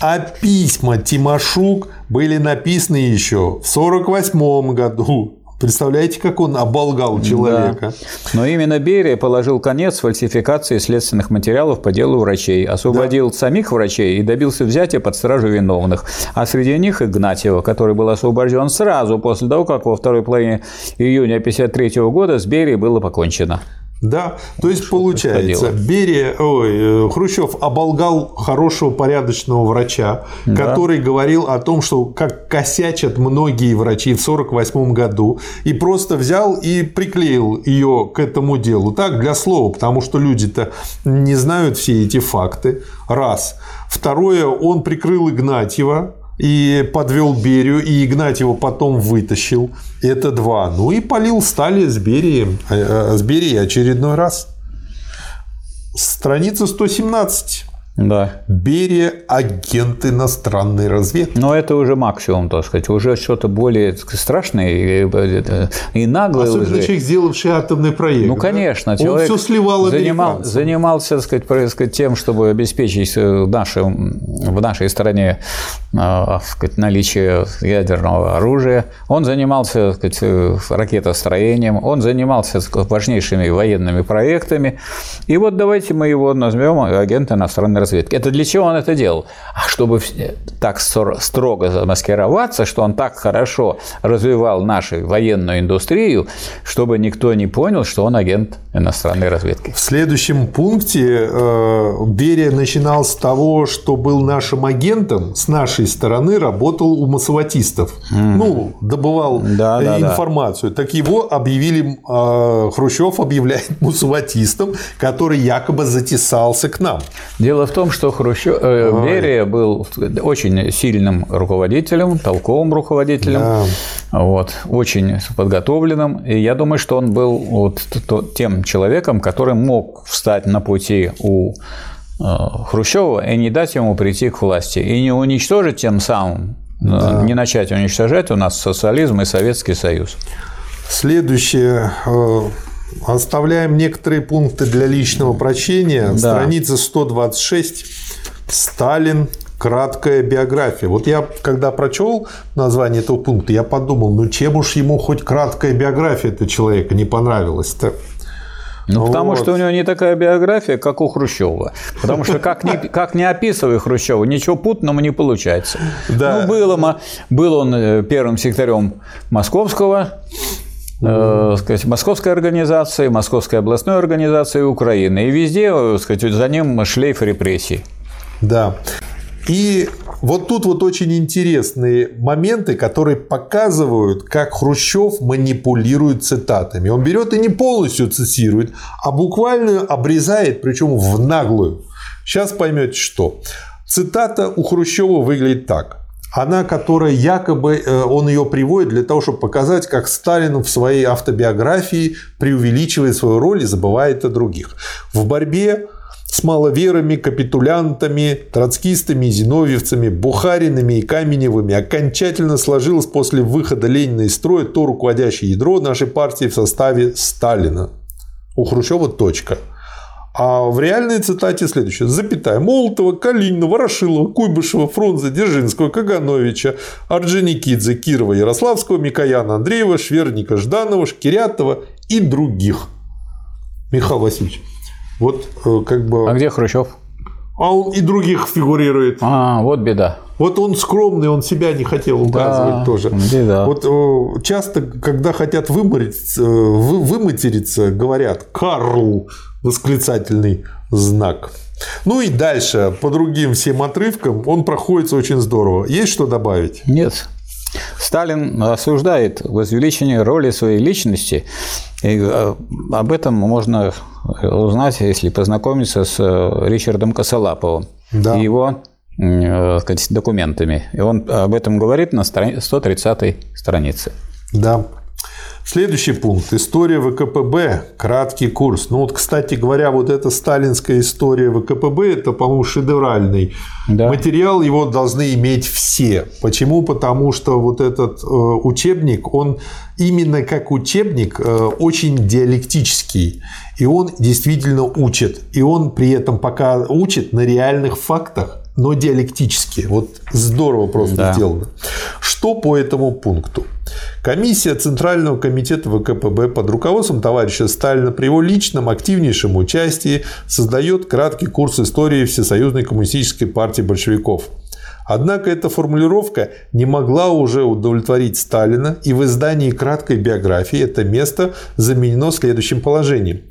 А письма Тимошук были написаны еще в 1948 году. Представляете, как он оболгал человека? Да. Но именно Берия положил конец фальсификации следственных материалов по делу врачей, освободил да. самих врачей и добился взятия под стражу виновных. А среди них Игнатьева, который был освобожден сразу после того, как во второй половине июня 1953 года с Берией было покончено. Да, то есть получается, Берия, ой, э, Хрущев оболгал хорошего порядочного врача, да. который говорил о том, что как косячат многие врачи в 1948 году, и просто взял и приклеил ее к этому делу. Так, для слова, потому что люди-то не знают все эти факты. Раз. Второе, он прикрыл Игнатьева, и подвел Берию, и Игнать его потом вытащил. Это два. Ну и полил Стали с Берией, э, э, с Берией очередной раз. Страница 117. Да. Берия – агент иностранной разведки. Но это уже максимум, так сказать. Уже что-то более страшное и, и наглое. Особенно уже. человек, сделавший атомный проект. Ну, конечно. Да? Человек Он все сливал занимал, Занимался, так сказать, сказать, тем, чтобы обеспечить в, нашем, в нашей стране сказать, наличие ядерного оружия. Он занимался сказать, ракетостроением. Он занимался сказать, важнейшими военными проектами. И вот давайте мы его назовем агент иностранной разведки. Это для чего он это делал? А чтобы так строго замаскироваться, что он так хорошо развивал нашу военную индустрию, чтобы никто не понял, что он агент иностранной разведки. В следующем пункте э, Берия начинал с того, что был нашим агентом с нашей нашей стороны работал у массоватистов. Mm. Ну, добывал да, да, информацию. Да. Так его объявили, Хрущев объявляет [laughs] массоватистом, который якобы затесался к нам. Дело в том, что Хрущев, э, Берия был очень сильным руководителем, толковым руководителем, да. вот, очень подготовленным. И я думаю, что он был вот тем человеком, который мог встать на пути у э, Хрущева и не дать ему прийти к власти, и не уничтожить тем самым, э, да. не начать уничтожать у нас социализм и Советский Союз. Следующее. Э, оставляем некоторые пункты для личного прочтения. Да. Страница 126. Сталин. Краткая биография. Вот я, когда прочел название этого пункта, я подумал, ну чем уж ему хоть краткая биография этого человека не понравилась-то. Ну, вот. потому что у него не такая биография, как у Хрущева. Потому что как не, [laughs] как не описывай Хрущева, ничего путного не получается. Да. Ну, было, был он э, первым секретарем Московского э, сказать, Московской организации, Московской областной организации Украины. И везде э, сказать, за ним шлейф репрессий. Да. И вот тут вот очень интересные моменты, которые показывают, как Хрущев манипулирует цитатами. Он берет и не полностью цитирует, а буквально обрезает, причем в наглую. Сейчас поймете, что. Цитата у Хрущева выглядит так. Она, которая якобы э, он ее приводит для того, чтобы показать, как Сталин в своей автобиографии преувеличивает свою роль и забывает о других. В борьбе с маловерами, капитулянтами, троцкистами, зиновьевцами, бухаринами и каменевыми окончательно сложилось после выхода Ленина из строя то руководящее ядро нашей партии в составе Сталина. У Хрущева точка. А в реальной цитате следующее. Запятая. Молотова, Калинина, Ворошилова, Куйбышева, Фрунзе, Дзержинского, Кагановича, Орджоникидзе, Кирова, Ярославского, Микояна, Андреева, Шверника, Жданова, Шкирятова и других. Михаил Васильевич, вот э, как бы... А где Хрущев? А он и других фигурирует. А, вот беда. Вот он скромный, он себя не хотел указывать да, тоже. Беда. Вот э, часто, когда хотят вымориться, э, вы, выматериться, говорят «Карл!» восклицательный знак. Ну и дальше, по другим всем отрывкам, он проходится очень здорово. Есть что добавить? Нет. Сталин осуждает возвеличение роли своей личности, и э, об этом можно узнать, если познакомиться с э, Ричардом Косолаповым да. и его э, сказать, документами. И он об этом говорит на 130 странице. Да. Следующий пункт. История ВКПБ. Краткий курс. Ну вот, кстати говоря, вот эта сталинская история ВКПБ, это, по-моему, шедевральный да. материал. Его должны иметь все. Почему? Потому что вот этот э, учебник, он именно как учебник э, очень диалектический. И он действительно учит. И он при этом пока учит на реальных фактах но диалектически. Вот здорово просто да. сделано. Что по этому пункту? Комиссия Центрального комитета ВКПБ под руководством товарища Сталина при его личном активнейшем участии создает краткий курс истории Всесоюзной коммунистической партии большевиков. Однако эта формулировка не могла уже удовлетворить Сталина, и в издании краткой биографии это место заменено следующим положением.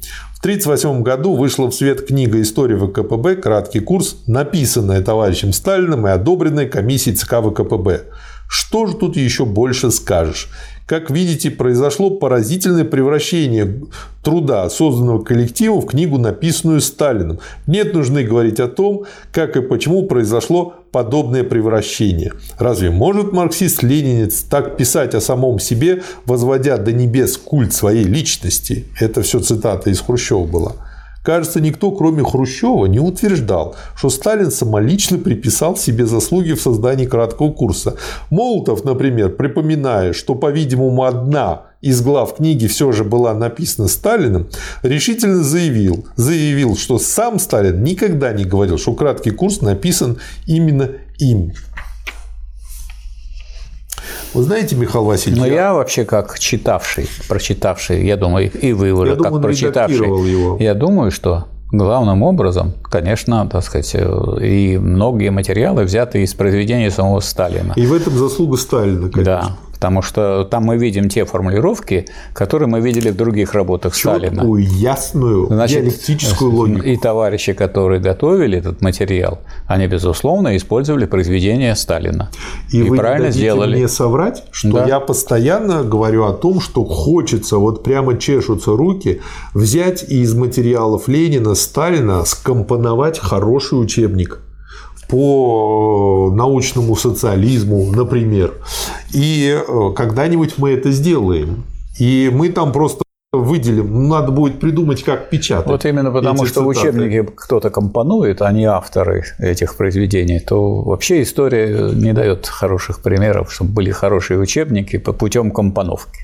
1938 году вышла в свет книга «История ВКПБ. Краткий курс», написанная товарищем Сталиным и одобренная комиссией ЦК ВКПБ. Что же тут еще больше скажешь? Как видите, произошло поразительное превращение труда, созданного коллективом, в книгу, написанную Сталиным. Нет нужды говорить о том, как и почему произошло подобное превращение. Разве может марксист-ленинец так писать о самом себе, возводя до небес культ своей личности? Это все цитата из Хрущева была. Кажется, никто, кроме Хрущева, не утверждал, что Сталин самолично приписал себе заслуги в создании краткого курса. Молотов, например, припоминая, что, по-видимому, одна из глав книги все же была написана Сталиным, решительно заявил, заявил, что сам Сталин никогда не говорил, что краткий курс написан именно им. Вы знаете, Михаил Васильевич? Но я... я вообще как читавший, прочитавший, я думаю, и вы уже я как думаю, прочитавший. Его. Я думаю, что главным образом, конечно, так сказать, и многие материалы взяты из произведения самого Сталина. И в этом заслуга Сталина, конечно. Да, потому что там мы видим те формулировки, которые мы видели в других работах Четкую, Сталина. ясную Значит, диалектическую логику. И товарищи, которые готовили этот материал, они, безусловно, использовали произведения Сталина. И, вы правильно не сделали. мне соврать, что Да. я постоянно говорю о том, что хочется, вот прямо чешутся руки, взять и из материалов Ленина, Сталина скомпоновать хороший учебник по э, научному социализму, например. И э, когда-нибудь мы это сделаем. И мы там просто выделим, ну, надо будет придумать, как печатать. Вот именно потому, что в цитаты. учебнике кто-то компонует, а не авторы этих произведений, то вообще история не дает хороших примеров, чтобы были хорошие учебники по путем компоновки.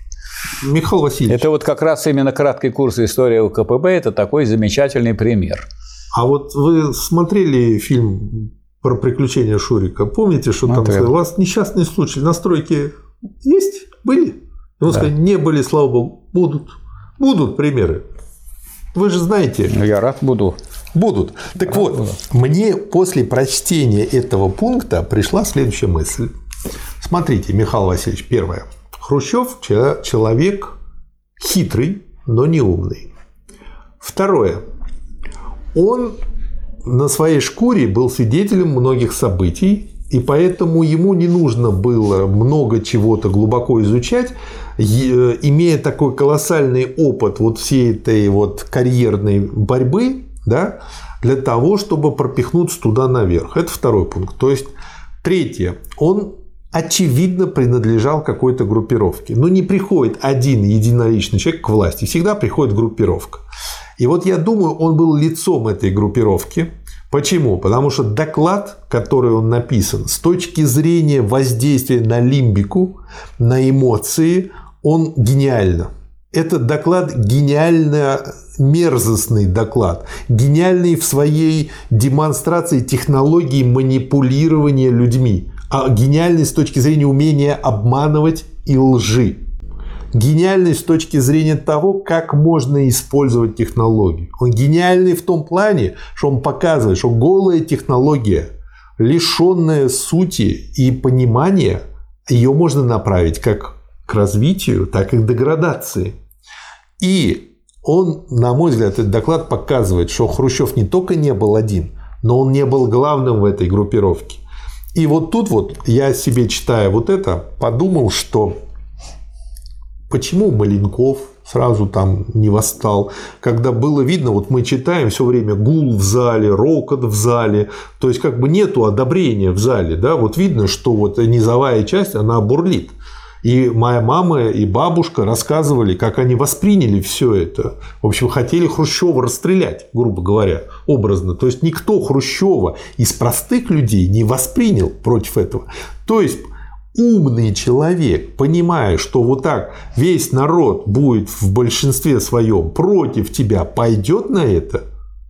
Михаил Васильевич, Это вот как раз именно краткий курс истории УКПБ – это такой замечательный пример. а вот вы смотрели фильм про приключения Шурика? Помните, что там Смотрел. сказали, у вас несчастные случаи на стройке есть? Были? Он Да. сказал, не были, слава богу, будут. Будут примеры. Вы же знаете, Ну, Я рад буду. будут. Так вот, мне после прочтения этого пункта пришла следующая мысль. Смотрите, Михаил Васильевич, первое. Хрущев че- человек хитрый, но не умный. Второе. Он на своей шкуре был свидетелем многих событий, и поэтому ему не нужно было много чего-то глубоко изучать, е- имея такой колоссальный опыт вот всей этой вот карьерной борьбы, да, для того, чтобы пропихнуться туда наверх. Это второй пункт. То есть, третье. Он очевидно принадлежал какой-то группировке. Но не приходит один единоличный человек к власти, всегда приходит группировка. И вот я думаю, он был лицом этой группировки. Почему? Потому что доклад, который он написан, с точки зрения воздействия на лимбику, на эмоции, он гениально. Этот доклад гениально мерзостный доклад, гениальный в своей демонстрации технологии манипулирования людьми, а гениальный с точки зрения умения обманывать и лжи. Гениальный с точки зрения того, как можно использовать технологию. Он гениальный в том плане, что он показывает, что голая технология, лишенная сути и понимания, ее можно направить как к развитию, так и к деградации. И он, на мой взгляд, этот доклад показывает, что Хрущев не только не был один, но он не был главным в этой группировке. И вот тут вот я себе читая вот это, подумал, что почему Маленков сразу там не восстал, когда было видно, вот мы читаем все время гул в зале, рокот в зале, то есть как бы нету одобрения в зале, да, вот видно, что вот низовая часть, она бурлит. И моя мама и бабушка рассказывали, как они восприняли все это. В общем, хотели Хрущева расстрелять, грубо говоря, образно. То есть никто Хрущева из простых людей не воспринял против этого. То есть умный человек, понимая, что вот так весь народ будет в большинстве своем против тебя, пойдет на это?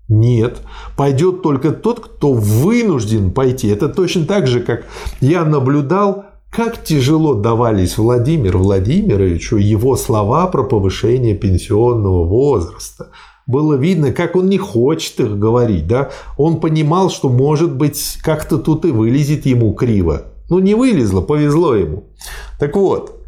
Нет. Пойдет только тот, кто вынужден пойти. Это точно так же, как я наблюдал как тяжело давались Владимиру Владимировичу его слова про повышение пенсионного возраста. Было видно, как он не хочет их говорить. Да? Он понимал, что, может быть, как-то тут и вылезет ему криво. Ну, не вылезло, повезло ему. Так вот,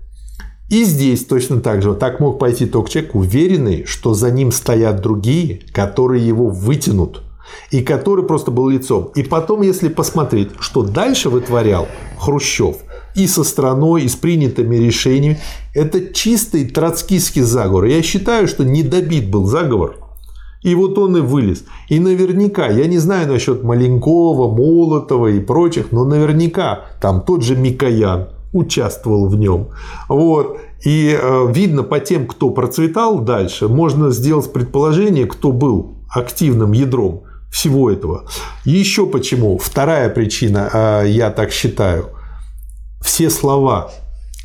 и здесь точно так же. Так мог пойти только человек, уверенный, что за ним стоят другие, которые его вытянут. И который просто был лицом. И потом, если посмотреть, что дальше вытворял Хрущев – и со страной, и с принятыми решениями. Это чистый троцкистский заговор. Я считаю, что недобит был заговор. И вот он и вылез. И наверняка, я не знаю насчет Маленкова, Молотова и прочих, но наверняка там тот же Микоян участвовал в нем. Вот. И э, видно по тем, кто процветал дальше, можно сделать предположение, кто был активным ядром всего этого. Еще почему? Вторая причина, э, я так считаю – все слова,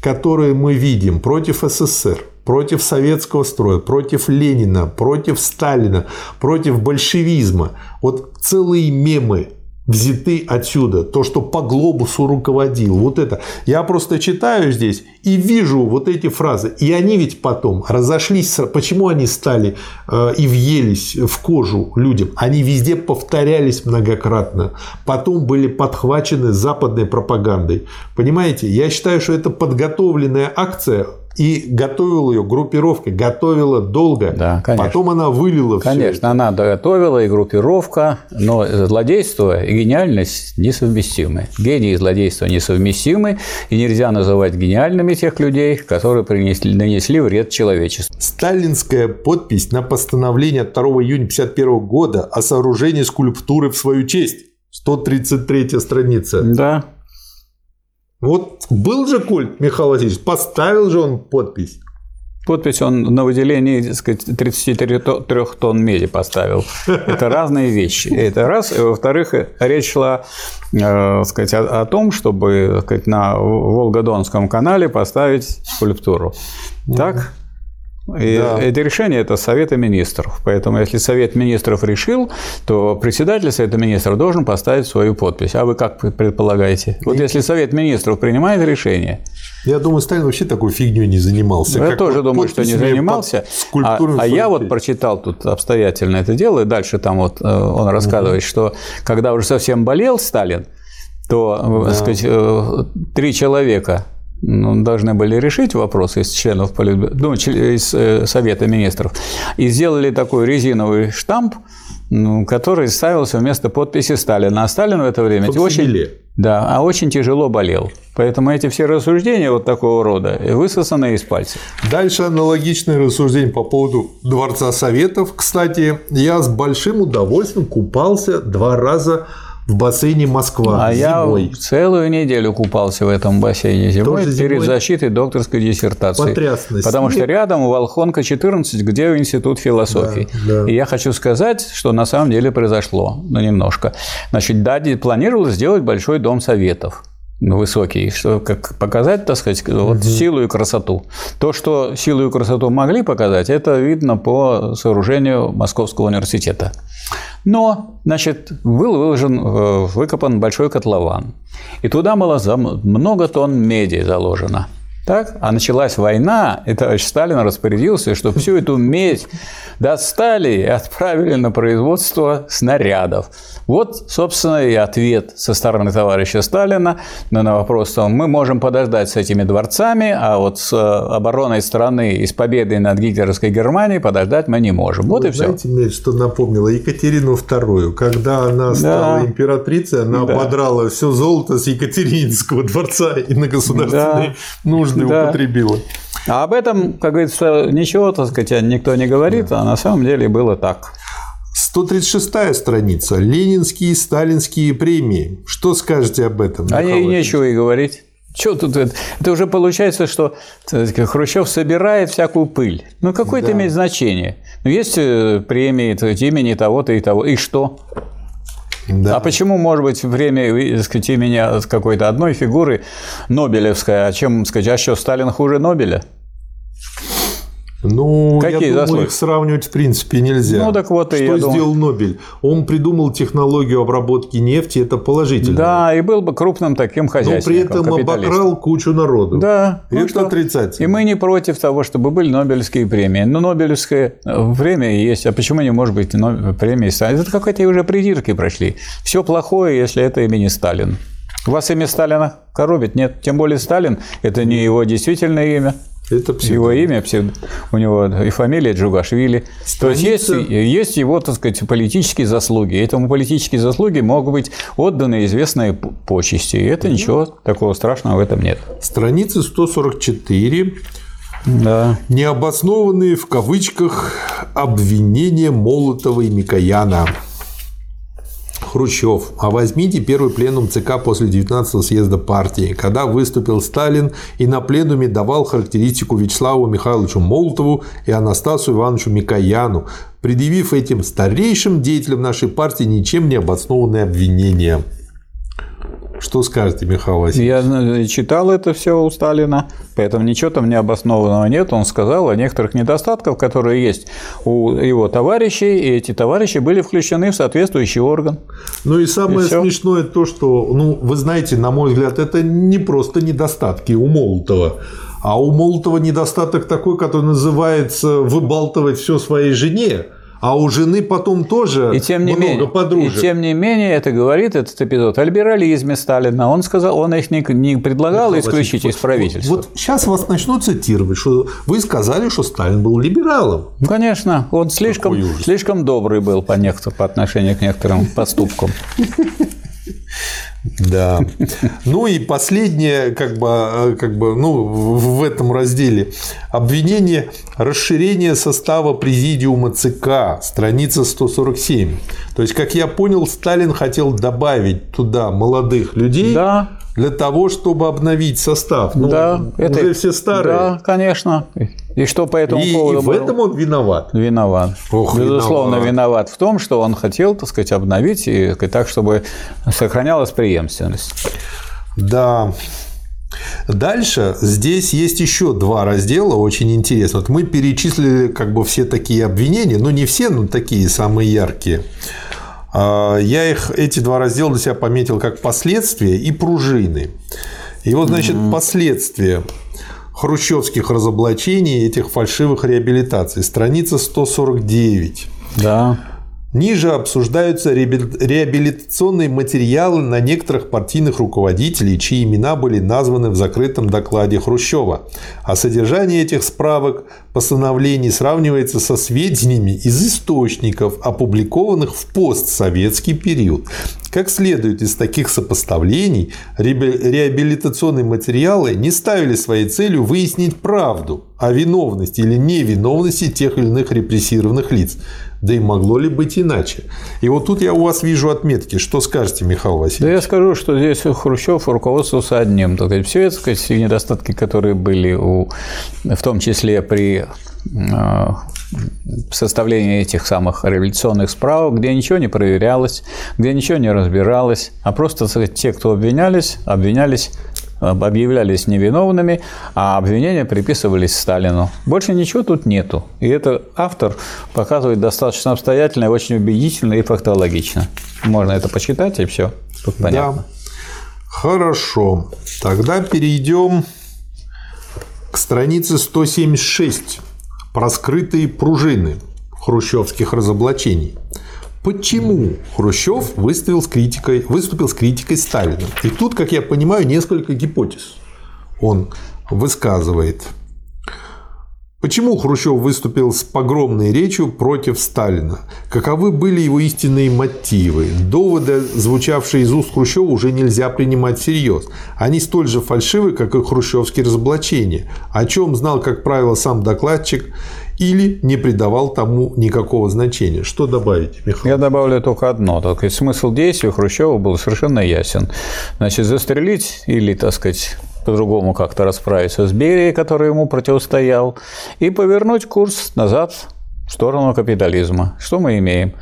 которые мы видим против СССР, против советского строя, против Ленина, против Сталина, против большевизма, вот целые мемы взяты отсюда, то, что по глобусу руководил, вот это. Я просто читаю здесь и вижу вот эти фразы, и они ведь потом разошлись, почему они стали э, и въелись в кожу людям, они везде повторялись многократно, потом были подхвачены западной пропагандой. Понимаете, я считаю, что это подготовленная акция и готовила ее группировка, готовила долго. Да, конечно. Потом она вылила Конечно, все она готовила и группировка, но злодейство и гениальность несовместимы. Гений и злодейство несовместимы, и нельзя называть гениальными тех людей, которые принесли, нанесли вред человечеству. Сталинская подпись на постановление 2 июня 1951 года о сооружении скульптуры в свою честь. 133 страница. Да, Вот был же культ Михаил Васильевич, поставил же он подпись. Подпись он на выделении так сказать, 33 тонн меди поставил. Это разные вещи. Это раз. Во-вторых, речь шла э, сказать, о, о том, чтобы сказать, на Волгодонском канале поставить скульптуру. Так? И Да. это решение это Совета министров. Поэтому, если Совет министров решил, то председатель Совета министров должен поставить свою подпись. А вы как предполагаете? Вот если Совет министров принимает решение, Я думаю, Сталин вообще такой фигней не занимался. я Как тоже вот думаю, что не занимался. А, а я вот прочитал тут обстоятельно это дело, и дальше там вот э, он рассказывает, что когда уже совсем болел Сталин, то, э, так сказать, э, три человека ну, должны были решить вопрос из членов Политбюро, ну, из э, Совета министров, и сделали такой резиновый штамп, ну, который ставился вместо подписи Сталина. А Сталин в это время очень, да, а очень тяжело болел. Поэтому эти все рассуждения вот такого рода высосаны из пальцев. Дальше аналогичное рассуждение по поводу Дворца Советов. Кстати, я с большим удовольствием купался два раза в бассейне Москва А зимой. я целую неделю купался в этом бассейне зимой, Тоже перед зимой? защитой докторской диссертации. Потрясно. Потому что рядом Волхонка 14, где институт философии. Да, да. И я хочу сказать, что на самом деле произошло, ну немножко. Значит, да, планировалось сделать большой дом советов высокий, что как показать, так сказать, вот силу и красоту. То, что силу и красоту могли показать, это видно по сооружению Московского университета. Но, значит, был выложен, э, выкопан большой котлован. И туда было много тонн меди заложено. Так? А началась война, и товарищ Сталин распорядился, что всю эту медь достали и отправили на производство снарядов. Вот, собственно, и ответ со стороны товарища Сталина на вопрос, что мы можем подождать с этими дворцами, а вот с э, обороной страны и с победой над гитлеровской Германией подождать мы не можем. Вот Вы и все. знаете, мне что напомнило? Екатерину II. Когда она стала императрицей, она Да. ободрала все золото с Екатерининского дворца и на государственные Да. нужды Да. употребила. А об этом, как говорится, ничего, так сказать, никто не говорит, а на самом деле было так. 136 страница. Ленинские и сталинские премии. Что скажете об этом? А Михаил ей Васильевич? нечего и говорить. Что тут это? Это уже получается, что сказать, Хрущев собирает всякую пыль. Ну, какое это Да. имеет значение? Ну, есть э, премии так сказать, имени того-то и того. И что? Да. А почему, может быть, время так сказать, имени какой-то одной фигуры Нобелевская, а чем, сказать, а что, Сталин хуже Нобеля? Ну, Какие я думаю, заслуги? их сравнивать в принципе нельзя. Ну, так вот и Что думаю- сделал Нобель? Он придумал технологию обработки нефти, это положительно. Да, и был бы крупным таким Но хозяйственником, при этом обокрал кучу народу. Да. И ну это что? отрицательно. И мы не против того, чтобы были Нобелевские премии. Но Нобелевское время есть. А почему не может быть но- премии Сталина? Это какие-то уже придирки прошли. Все плохое, если это имени Сталин. Вас имя Сталина коробит? Нет. Тем более Сталин – это не его действительное имя. Это псевдо. Его имя, псевдо- у него и фамилия Джугашвили. То есть есть, Страница- есть его, так сказать, политические заслуги. Этому политические заслуги могут быть отданы известные почести. И это ничего такого страшного в этом нет. Страница 144. Да. Необоснованные в кавычках обвинения Молотова и Микояна. Хрущев. А возьмите первый пленум ЦК после 19 съезда партии, когда выступил Сталин и на пленуме давал характеристику Вячеславу Михайловичу Молотову и Анастасу Ивановичу Микояну, предъявив этим старейшим деятелям нашей партии ничем не обоснованные обвинения. Что скажете, Михаил Васильевич? Я читал это все у Сталина, поэтому ничего там необоснованного нет. Он сказал о некоторых недостатках, которые есть у его товарищей, и эти товарищи были включены в соответствующий орган. Ну и самое И смешное то, что, ну, вы знаете, на мой взгляд, это не просто недостатки у Молотова, а у Молотова недостаток такой, который называется выбалтывать все своей жене, а у жены потом тоже И тем не много менее, подружек. и тем не менее, это говорит этот эпизод о либерализме Сталина. Он сказал, он их не, не предлагал Михаил исключить Васильевич, из правительства. Вот, сейчас вас начнут цитировать, что вы сказали, что Сталин был либералом. Ну, Конечно, он слишком, слишком добрый был по, некотор- по отношению к некоторым поступкам. Да. Ну и последнее, как бы, э, как бы, ну, в этом разделе обвинение расширения состава президиума ЦК, страница 147. То есть, как я понял, Сталин хотел добавить туда молодых людей Да, для того, чтобы обновить состав. Ну, да, уже все старые. Да, конечно. И что по этому И, и поводу в было? этом он виноват. Виноват. Ох, Безусловно, виноват. виноват. в том, что он хотел, так сказать, обновить и так, чтобы сохранялась преемственность. Да. Дальше здесь есть еще два раздела, очень интересно. Вот мы перечислили как бы все такие обвинения, но не все, но такие самые яркие. А, Я их, эти два раздела для себя пометил как последствия и пружины. И вот, значит, последствия хрущевских разоблачений, этих фальшивых реабилитаций. Страница 149. Да. Ниже обсуждаются реабили- реабилитационные материалы на некоторых партийных руководителей, чьи имена были названы в закрытом докладе Хрущева. А содержание этих справок постановлений сравнивается со сведениями из источников, опубликованных в постсоветский период. Как следует из таких сопоставлений, реабили- реабилитационные материалы не ставили своей целью выяснить правду о виновности или невиновности тех или иных репрессированных лиц. Да и могло ли быть иначе? И вот тут я у вас вижу отметки. Что скажете, Михаил Да Васильевич? я скажу, что здесь Хрущев руководствовался одним. Так сказать, все так сказать, все недостатки, которые были у, в том числе при э, составлении этих самых революционных справок, где ничего не проверялось, где ничего не разбиралось, а просто сказать, те, кто обвинялись, обвинялись об- объявлялись невиновными, а обвинения приписывались Сталину. Больше ничего тут нету. И это автор показывает достаточно обстоятельно, очень убедительно и фактологично. Можно это почитать, и все. Тут понятно. Да. Хорошо. Тогда перейдем к странице 176. Про скрытые пружины хрущевских разоблачений. Почему Хрущев выступил с критикой, выступил с критикой Сталина? И тут, как я понимаю, несколько гипотез он высказывает. Почему Хрущев выступил с погромной речью против Сталина? Каковы были его истинные мотивы? Доводы, звучавшие из уст Хрущева, уже нельзя принимать всерьез. Они столь же фальшивы, как и хрущевские разоблачения, о чем знал, как правило, сам докладчик или не придавал тому никакого значения. Что добавить, Михаил? Я добавлю только одно. Так сказать, смысл действий Хрущева был совершенно ясен. Значит, застрелить или, так сказать, по-другому как-то расправиться с Берией, который ему противостоял, и повернуть курс назад в сторону капитализма. Что мы имеем?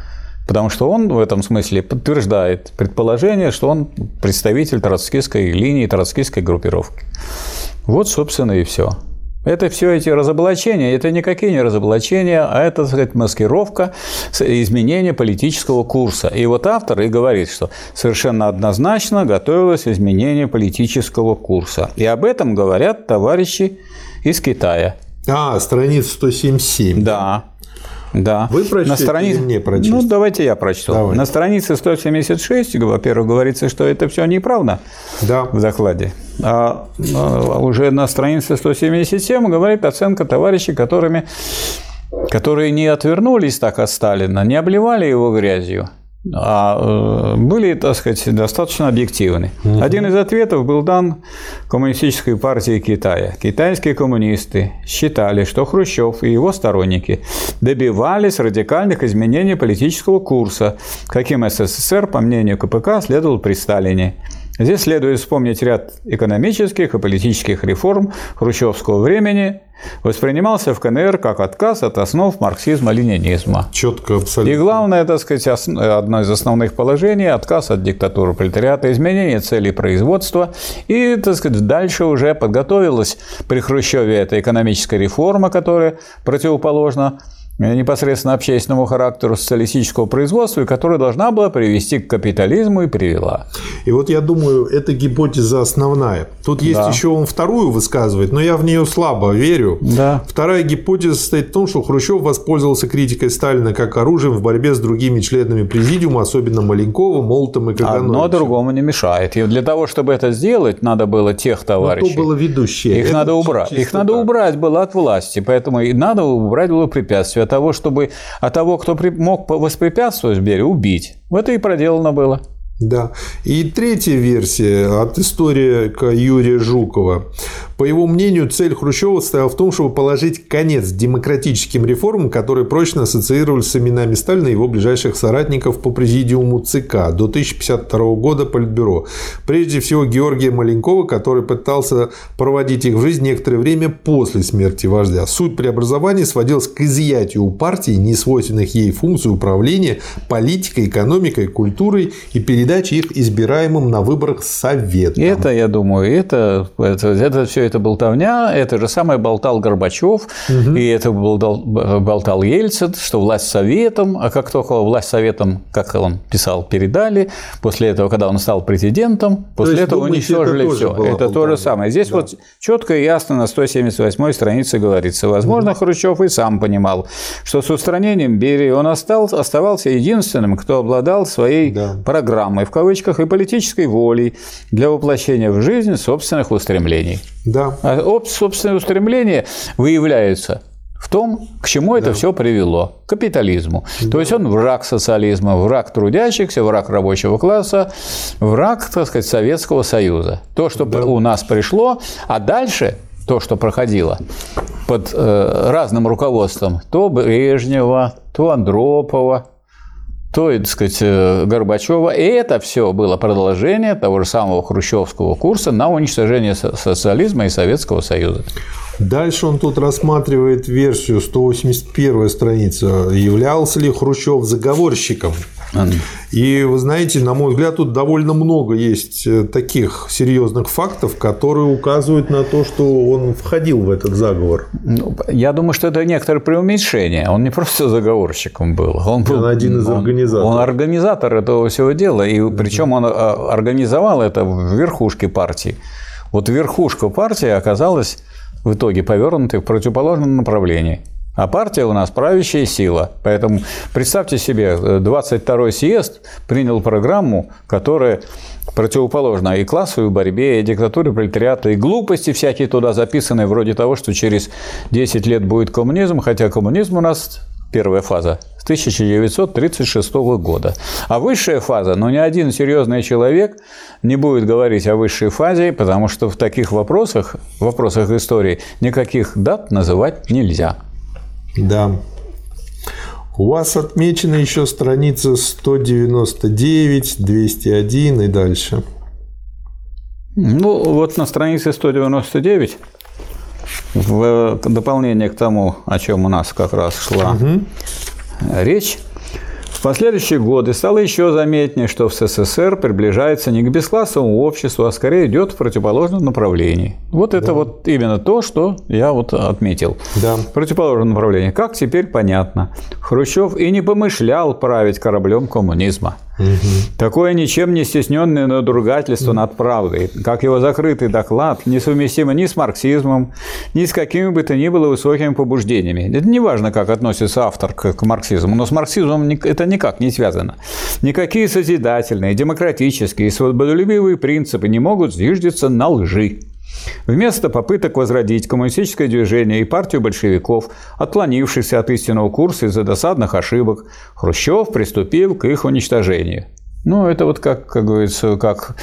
Потому что он в этом смысле подтверждает предположение, что он представитель троцкистской линии, троцкистской группировки. Вот, собственно, и все. Это все эти разоблачения, это никакие не разоблачения, а это, так сказать, маскировка изменения политического курса. И вот автор и говорит, что совершенно однозначно готовилось изменение политического курса. И об этом говорят товарищи из Китая. А, страница 177. Да. Да. Вы прочтете или мне прочесть? Ну, давайте я прочту. Давайте. На странице 176, во-первых, говорится, что это все неправда Да. в докладе. А а, уже на странице 177 говорит оценка товарищей, которыми, которые не отвернулись так от Сталина, не обливали его грязью, а э, были, так сказать, достаточно объективны. Один из ответов был дан Коммунистической партии Китая. Китайские коммунисты считали, что Хрущев и его сторонники добивались радикальных изменений политического курса, каким СССР, по мнению КПК, следовал при Сталине. Здесь следует вспомнить ряд экономических и политических реформ хрущевского времени, воспринимался в КНР как отказ от основ марксизма-ленинизма. Четко, абсолютно. И главное, так сказать, одно из основных положений – отказ от диктатуры пролетариата, изменение целей производства. И, так сказать, дальше уже подготовилась при Хрущеве эта экономическая реформа, которая противоположна непосредственно общественному характеру социалистического производства, и которая должна была привести к капитализму и привела. И вот я думаю, эта гипотеза основная. Тут есть да. еще он вторую высказывает, но я в нее слабо верю. Да. Вторая гипотеза состоит в том, что Хрущев воспользовался критикой Сталина как оружием в борьбе с другими членами президиума, особенно Маленковым, Молотом и Кагановичем. Одно другому не мешает. И для того, чтобы это сделать, надо было тех товарищей. Но то было ведущее. Их это надо убрать. Их надо так. убрать было от власти. Поэтому и надо убрать было препятствие для того, чтобы а того, кто мог воспрепятствовать Берию, убить. Это и проделано было. Да. И третья версия от историка Юрия Жукова. По его мнению, цель Хрущева стояла в том, чтобы положить конец демократическим реформам, которые прочно ассоциировались с именами Сталина и его ближайших соратников по президиуму ЦК до 1052 года Политбюро. Прежде всего Георгия Маленкова, который пытался проводить их в жизнь некоторое время после смерти вождя. Суть преобразования сводилась к изъятию у партии несвойственных ей функций управления политикой, экономикой, культурой и перед передачи их избираемым на выборах советам. Это, я думаю, это, это, это все это болтовня, это же самое болтал Горбачев, угу. и это болтал, болтал Ельцин, что власть советом, а как только власть советом, как он писал, передали, после этого, когда он стал президентом, после этого думаете, уничтожили это все. Это болтовня. то же самое. Здесь да. вот четко и ясно на 178 странице говорится. Возможно, угу. Хрущев и сам понимал, что с устранением Берии он остался, оставался единственным, кто обладал своей да. программой, в кавычках, и политической волей для воплощения в жизнь собственных устремлений. Да. А собственные устремления выявляются в том, к чему это да. все привело – к капитализму. Да. То есть он враг социализма, враг трудящихся, враг рабочего класса, враг, так сказать, Советского Союза. То, что да. у нас пришло, а дальше то, что проходило под э, разным руководством, то Брежнева, то Андропова, то, так сказать, э, Горбачева. И это все было продолжение того же самого хрущевского курса на уничтожение социализма и Советского Союза. Дальше он тут рассматривает версию 181 страница. Являлся ли Хрущев заговорщиком? И вы знаете, на мой взгляд, тут довольно много есть э, таких серьезных фактов, которые указывают на то, что он входил в этот заговор. Ну, я думаю, что это некоторое преуменьшение. Он не просто заговорщиком был. Он был он один из организаторов. Он, он организатор этого всего дела. И причем он а, организовал это в верхушке партии. Вот верхушка партии оказалась в итоге повернутой в противоположном направлении. А партия у нас правящая сила. Поэтому представьте себе, 22-й съезд принял программу, которая противоположна и классовой борьбе, и диктатуре пролетариата, и глупости всякие туда записаны, вроде того, что через 10 лет будет коммунизм, хотя коммунизм у нас первая фаза с 1936 года. А высшая фаза, но ни один серьезный человек не будет говорить о высшей фазе, потому что в таких вопросах, вопросах истории, никаких дат называть нельзя. Да. У вас отмечена еще страница 199, 201 и дальше. Ну, вот на странице 199, в дополнение к тому, о чем у нас как раз шла угу. речь, последующие годы стало еще заметнее, что в СССР приближается не к бесклассовому обществу, а скорее идет в противоположном направлении. Вот это да. вот именно то, что я вот отметил. Да. Противоположное направление. Как теперь понятно. Хрущев и не помышлял править кораблем коммунизма. Угу. Такое ничем не стесненное надругательство угу. над правдой, как его закрытый доклад, несовместимо ни с марксизмом, ни с какими бы то ни было высокими побуждениями. Это не важно, как относится автор к, к марксизму, но с марксизмом это никак не связано. Никакие созидательные, демократические свободолюбивые принципы не могут зиждиться на лжи. Вместо попыток возродить коммунистическое движение и партию большевиков, отклонившихся от истинного курса из-за досадных ошибок, Хрущев приступил к их уничтожению. Ну, это вот как, как говорится, как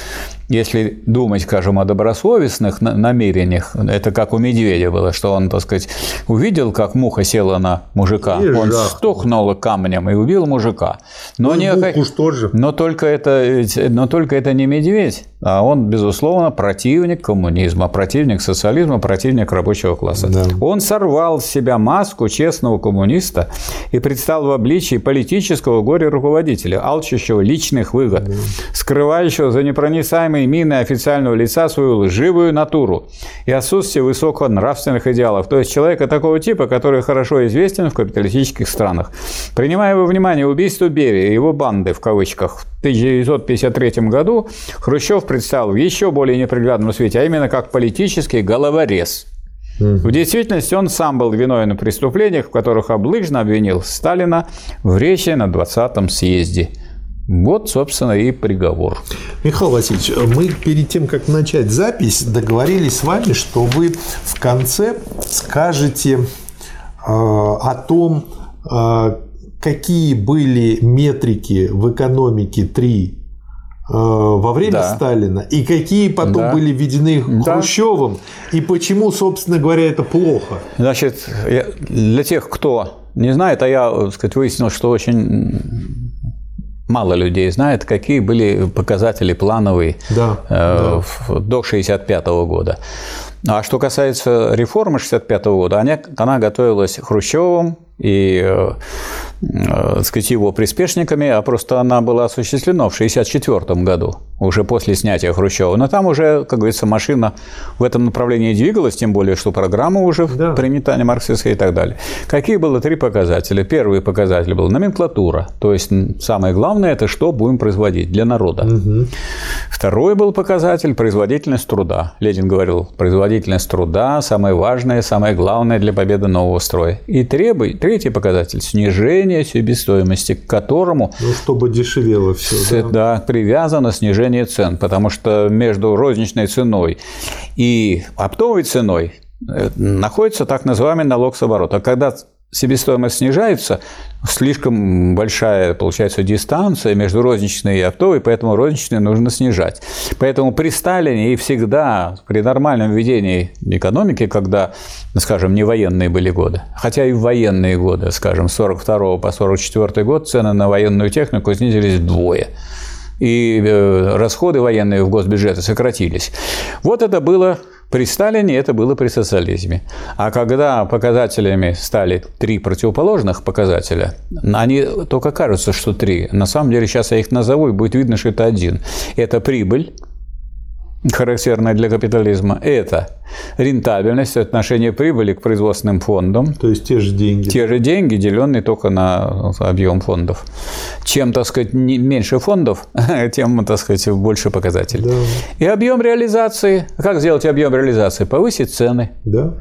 если думать, скажем, о добросовестных намерениях, это как у медведя было, что он, так сказать, увидел, как муха села на мужика, и он жах. стукнул камнем и убил мужика. Но, ну, не, тоже. но, только это, но только это не медведь, а он, безусловно, противник коммунизма, противник социализма, противник рабочего класса. Да. Он сорвал с себя маску честного коммуниста и предстал в обличии политического горе-руководителя, алчущего личных выгод, да. скрывающего за непроницаемой миной официального лица свою лживую натуру и отсутствие высокого нравственных идеалов, то есть человека такого типа, который хорошо известен в капиталистических странах. Принимая во внимание убийство Берия и его банды, в кавычках, в 1953 году Хрущев предстал в еще более неприглядном свете, а именно как политический головорез. В действительности он сам был виновен в преступлениях, в которых облыжно обвинил Сталина в речи на 20-м съезде. Вот, собственно, и приговор. Михаил Васильевич, мы перед тем, как начать запись, договорились с вами, что вы в конце скажете э, о том, э, какие были метрики в экономике 3 э, во время да. Сталина и какие потом да. были введены да. Хрущевым и почему, собственно говоря, это плохо. Значит, для тех, кто не знает, а я, так сказать, выяснил, что очень мало людей знает, какие были показатели плановые да, э, да. до 1965 года. А что касается реформы 1965 года, она, она готовилась Хрущевым и э, сказать, его приспешниками, а просто она была осуществлена в 1964 году, уже после снятия Хрущева. Но там уже, как говорится, машина в этом направлении двигалась, тем более, что программа уже да. принята не марксистская и так далее. Какие было три показателя? Первый показатель был номенклатура, то есть самое главное – это что будем производить для народа. Угу. Второй был показатель – производительность труда. Ленин говорил, производительность труда – самое важное, самое главное для победы нового строя. И требуй, третий показатель – снижение себестоимости, к которому… Ну, чтобы дешевело все, да? Да, привязано снижение цен, потому что между розничной ценой и оптовой ценой э, находится так называемый налог с оборота. Когда себестоимость снижается, слишком большая получается дистанция между розничной и оптовой, поэтому розничную нужно снижать. Поэтому при Сталине и всегда при нормальном ведении экономики, когда, скажем, не военные были годы, хотя и в военные годы, скажем, с 42 по 44 год цены на военную технику снизились вдвое и э, расходы военные в госбюджеты сократились. Вот это было при Сталине это было при социализме. А когда показателями стали три противоположных показателя, они только кажутся, что три. На самом деле сейчас я их назову, и будет видно, что это один. Это прибыль, характерное для капитализма, это рентабельность, отношение прибыли к производственным фондам. То есть те же деньги. Те же деньги, деленные только на объем фондов. Чем, так сказать, меньше фондов, [laughs] тем, так сказать, больше показателей. Да. И объем реализации. Как сделать объем реализации? Повысить цены. Да.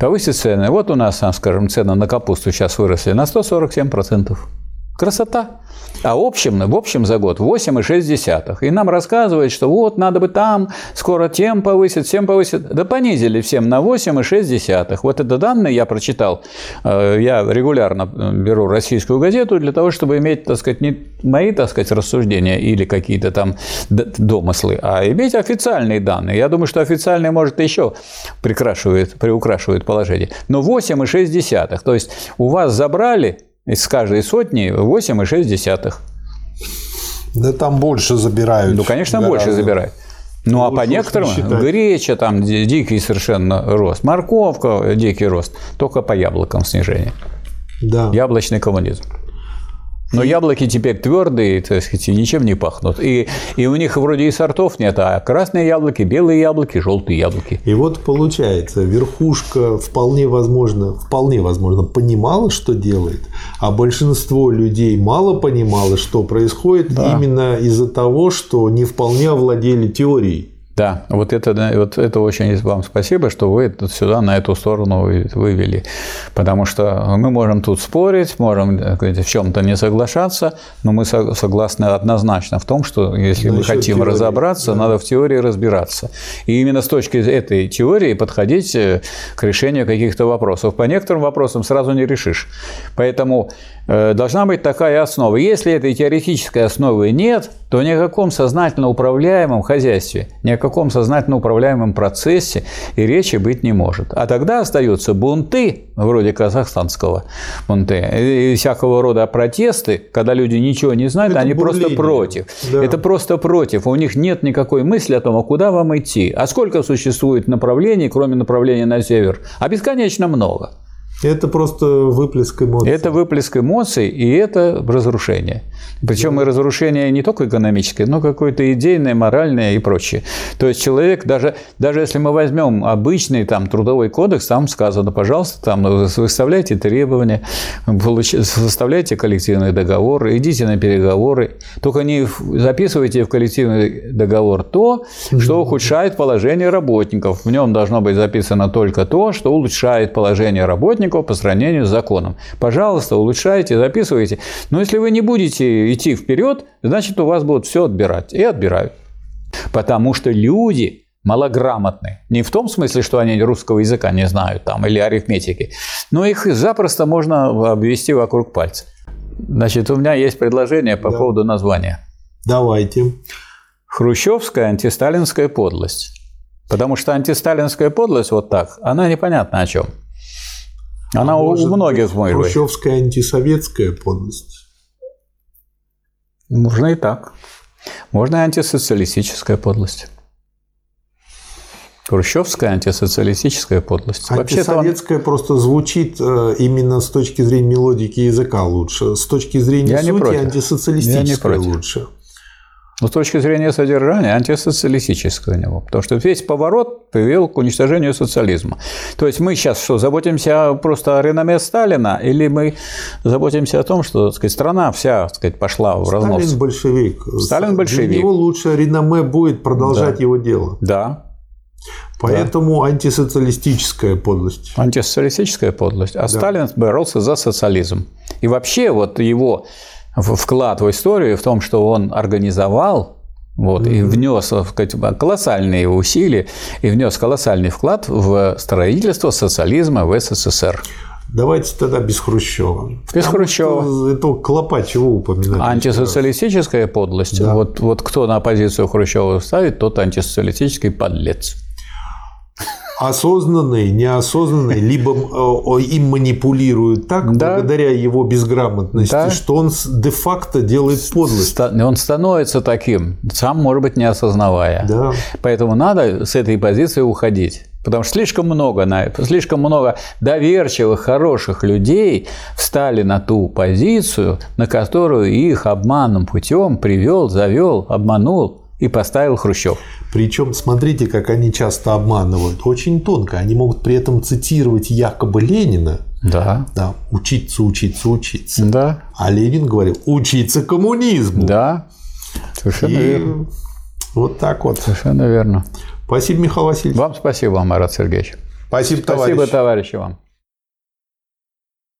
Повысить цены. Вот у нас, скажем, цены на капусту сейчас выросли на 147%. Красота. А в общем, в общем за год 8,6. И нам рассказывают, что вот надо бы там, скоро тем повысит, всем повысит. Да понизили всем на 8,6. Вот это данные я прочитал. Э, я регулярно беру российскую газету для того, чтобы иметь, так сказать, не мои, так сказать, рассуждения или какие-то там домыслы, а иметь официальные данные. Я думаю, что официальные, может, еще прикрашивают, приукрашивают положение. Но 8,6. То есть у вас забрали из каждой сотни 8,6. Да там больше забирают. Ну, конечно, гораздо. больше забирают. Ну, а по некоторым греча там дикий совершенно рост, морковка дикий рост, только по яблокам снижение. Да. Яблочный коммунизм. Но яблоки теперь твердые, так сказать, ничем не пахнут. И, и у них вроде и сортов нет, а красные яблоки, белые яблоки, желтые яблоки. И вот получается, верхушка вполне возможно, вполне возможно понимала, что делает, а большинство людей мало понимало, что происходит да. именно из-за того, что не вполне овладели теорией. Да, вот это, вот это очень вам спасибо, что вы сюда на эту сторону вывели. Потому что мы можем тут спорить, можем в чем-то не соглашаться, но мы согласны однозначно в том, что если мы хотим теории, разобраться, да. надо в теории разбираться. И именно с точки этой теории подходить э, к решению каких-то вопросов. По некоторым вопросам сразу не решишь. Поэтому должна быть такая основа. Если этой теоретической основы нет, то ни о каком сознательно управляемом хозяйстве, ни о каком сознательно управляемом процессе и речи быть не может. А тогда остаются бунты, вроде казахстанского бунты, и всякого рода протесты, когда люди ничего не знают, Это они бурление. просто против. Да. Это просто против. У них нет никакой мысли о том, а куда вам идти. А сколько существует направлений, кроме направления на север? А бесконечно много. Это просто выплеск эмоций. Это выплеск эмоций и это разрушение. Причем и разрушение не только экономическое, но какое-то идейное, моральное и прочее. То есть человек, даже, даже если мы возьмем обычный там, трудовой кодекс, там сказано, пожалуйста, там выставляйте требования, получ- составляйте коллективный договор, идите на переговоры. Только не записывайте в коллективный договор то, что ухудшает положение работников. В нем должно быть записано только то, что улучшает положение работников по сравнению с законом. Пожалуйста, улучшайте, записывайте. Но если вы не будете идти вперед, значит, у вас будут все отбирать. И отбирают. Потому что люди малограмотны. Не в том смысле, что они русского языка не знают там, или арифметики, но их запросто можно обвести вокруг пальца. Значит, у меня есть предложение по Да. поводу названия. Давайте. Хрущевская антисталинская подлость. Потому что антисталинская подлость вот так, она непонятна о чем. Она А у может многих быть, может быть. Хрущевская антисоветская подлость. Можно и так. Можно и антисоциалистическая подлость. Хрущевская антисоциалистическая подлость. Вообще-то он- Антисоветская просто звучит э, именно с точки зрения мелодики языка лучше. С точки зрения Я сути антисоциалистическая лучше. Но с точки зрения содержания антисоциалистическое у него. Потому что весь поворот привел к уничтожению социализма. То есть мы сейчас что, заботимся просто о реноме Сталина или мы заботимся о том, что так сказать, страна вся так сказать, пошла в разнос? Сталин большевик. Сталин большевик. Для него лучше реноме будет продолжать Да. его дело. Да, Поэтому антисоциалистическая подлость. антисоциалистическая подлость. А Сталин боролся за социализм. И вообще вот его вклад в историю в том, что он организовал вот, и внес так сказать, колоссальные усилия и внес колоссальный вклад в строительство социализма в СССР. Давайте тогда без Хрущева. Без Потому Хрущева. Это клопа чего упоминать? Антисоциалистическая подлость. Да. Вот, вот кто на позицию Хрущева ставит, тот антисоциалистический подлец. Осознанный, неосознанный, либо э, им манипулируют так, Да. благодаря его безграмотности, Да. что он де-факто делает подлость. Он становится таким, сам, может быть, не осознавая. Да. Поэтому надо с этой позиции уходить. Потому что слишком много, слишком много доверчивых, хороших людей встали на ту позицию, на которую их обманным путем привел, завел, обманул и поставил Хрущев. Причем смотрите, как они часто обманывают. Очень тонко. Они могут при этом цитировать якобы Ленина. Да. Да, учиться, учиться, учиться. Да. А Ленин говорил, учиться коммунизму. Да. Совершенно И верно. вот так вот. Совершенно верно. Спасибо, Михаил Васильевич. Вам спасибо, Марат Сергеевич. Спасибо, Спасибо, товарищ. товарищи, вам.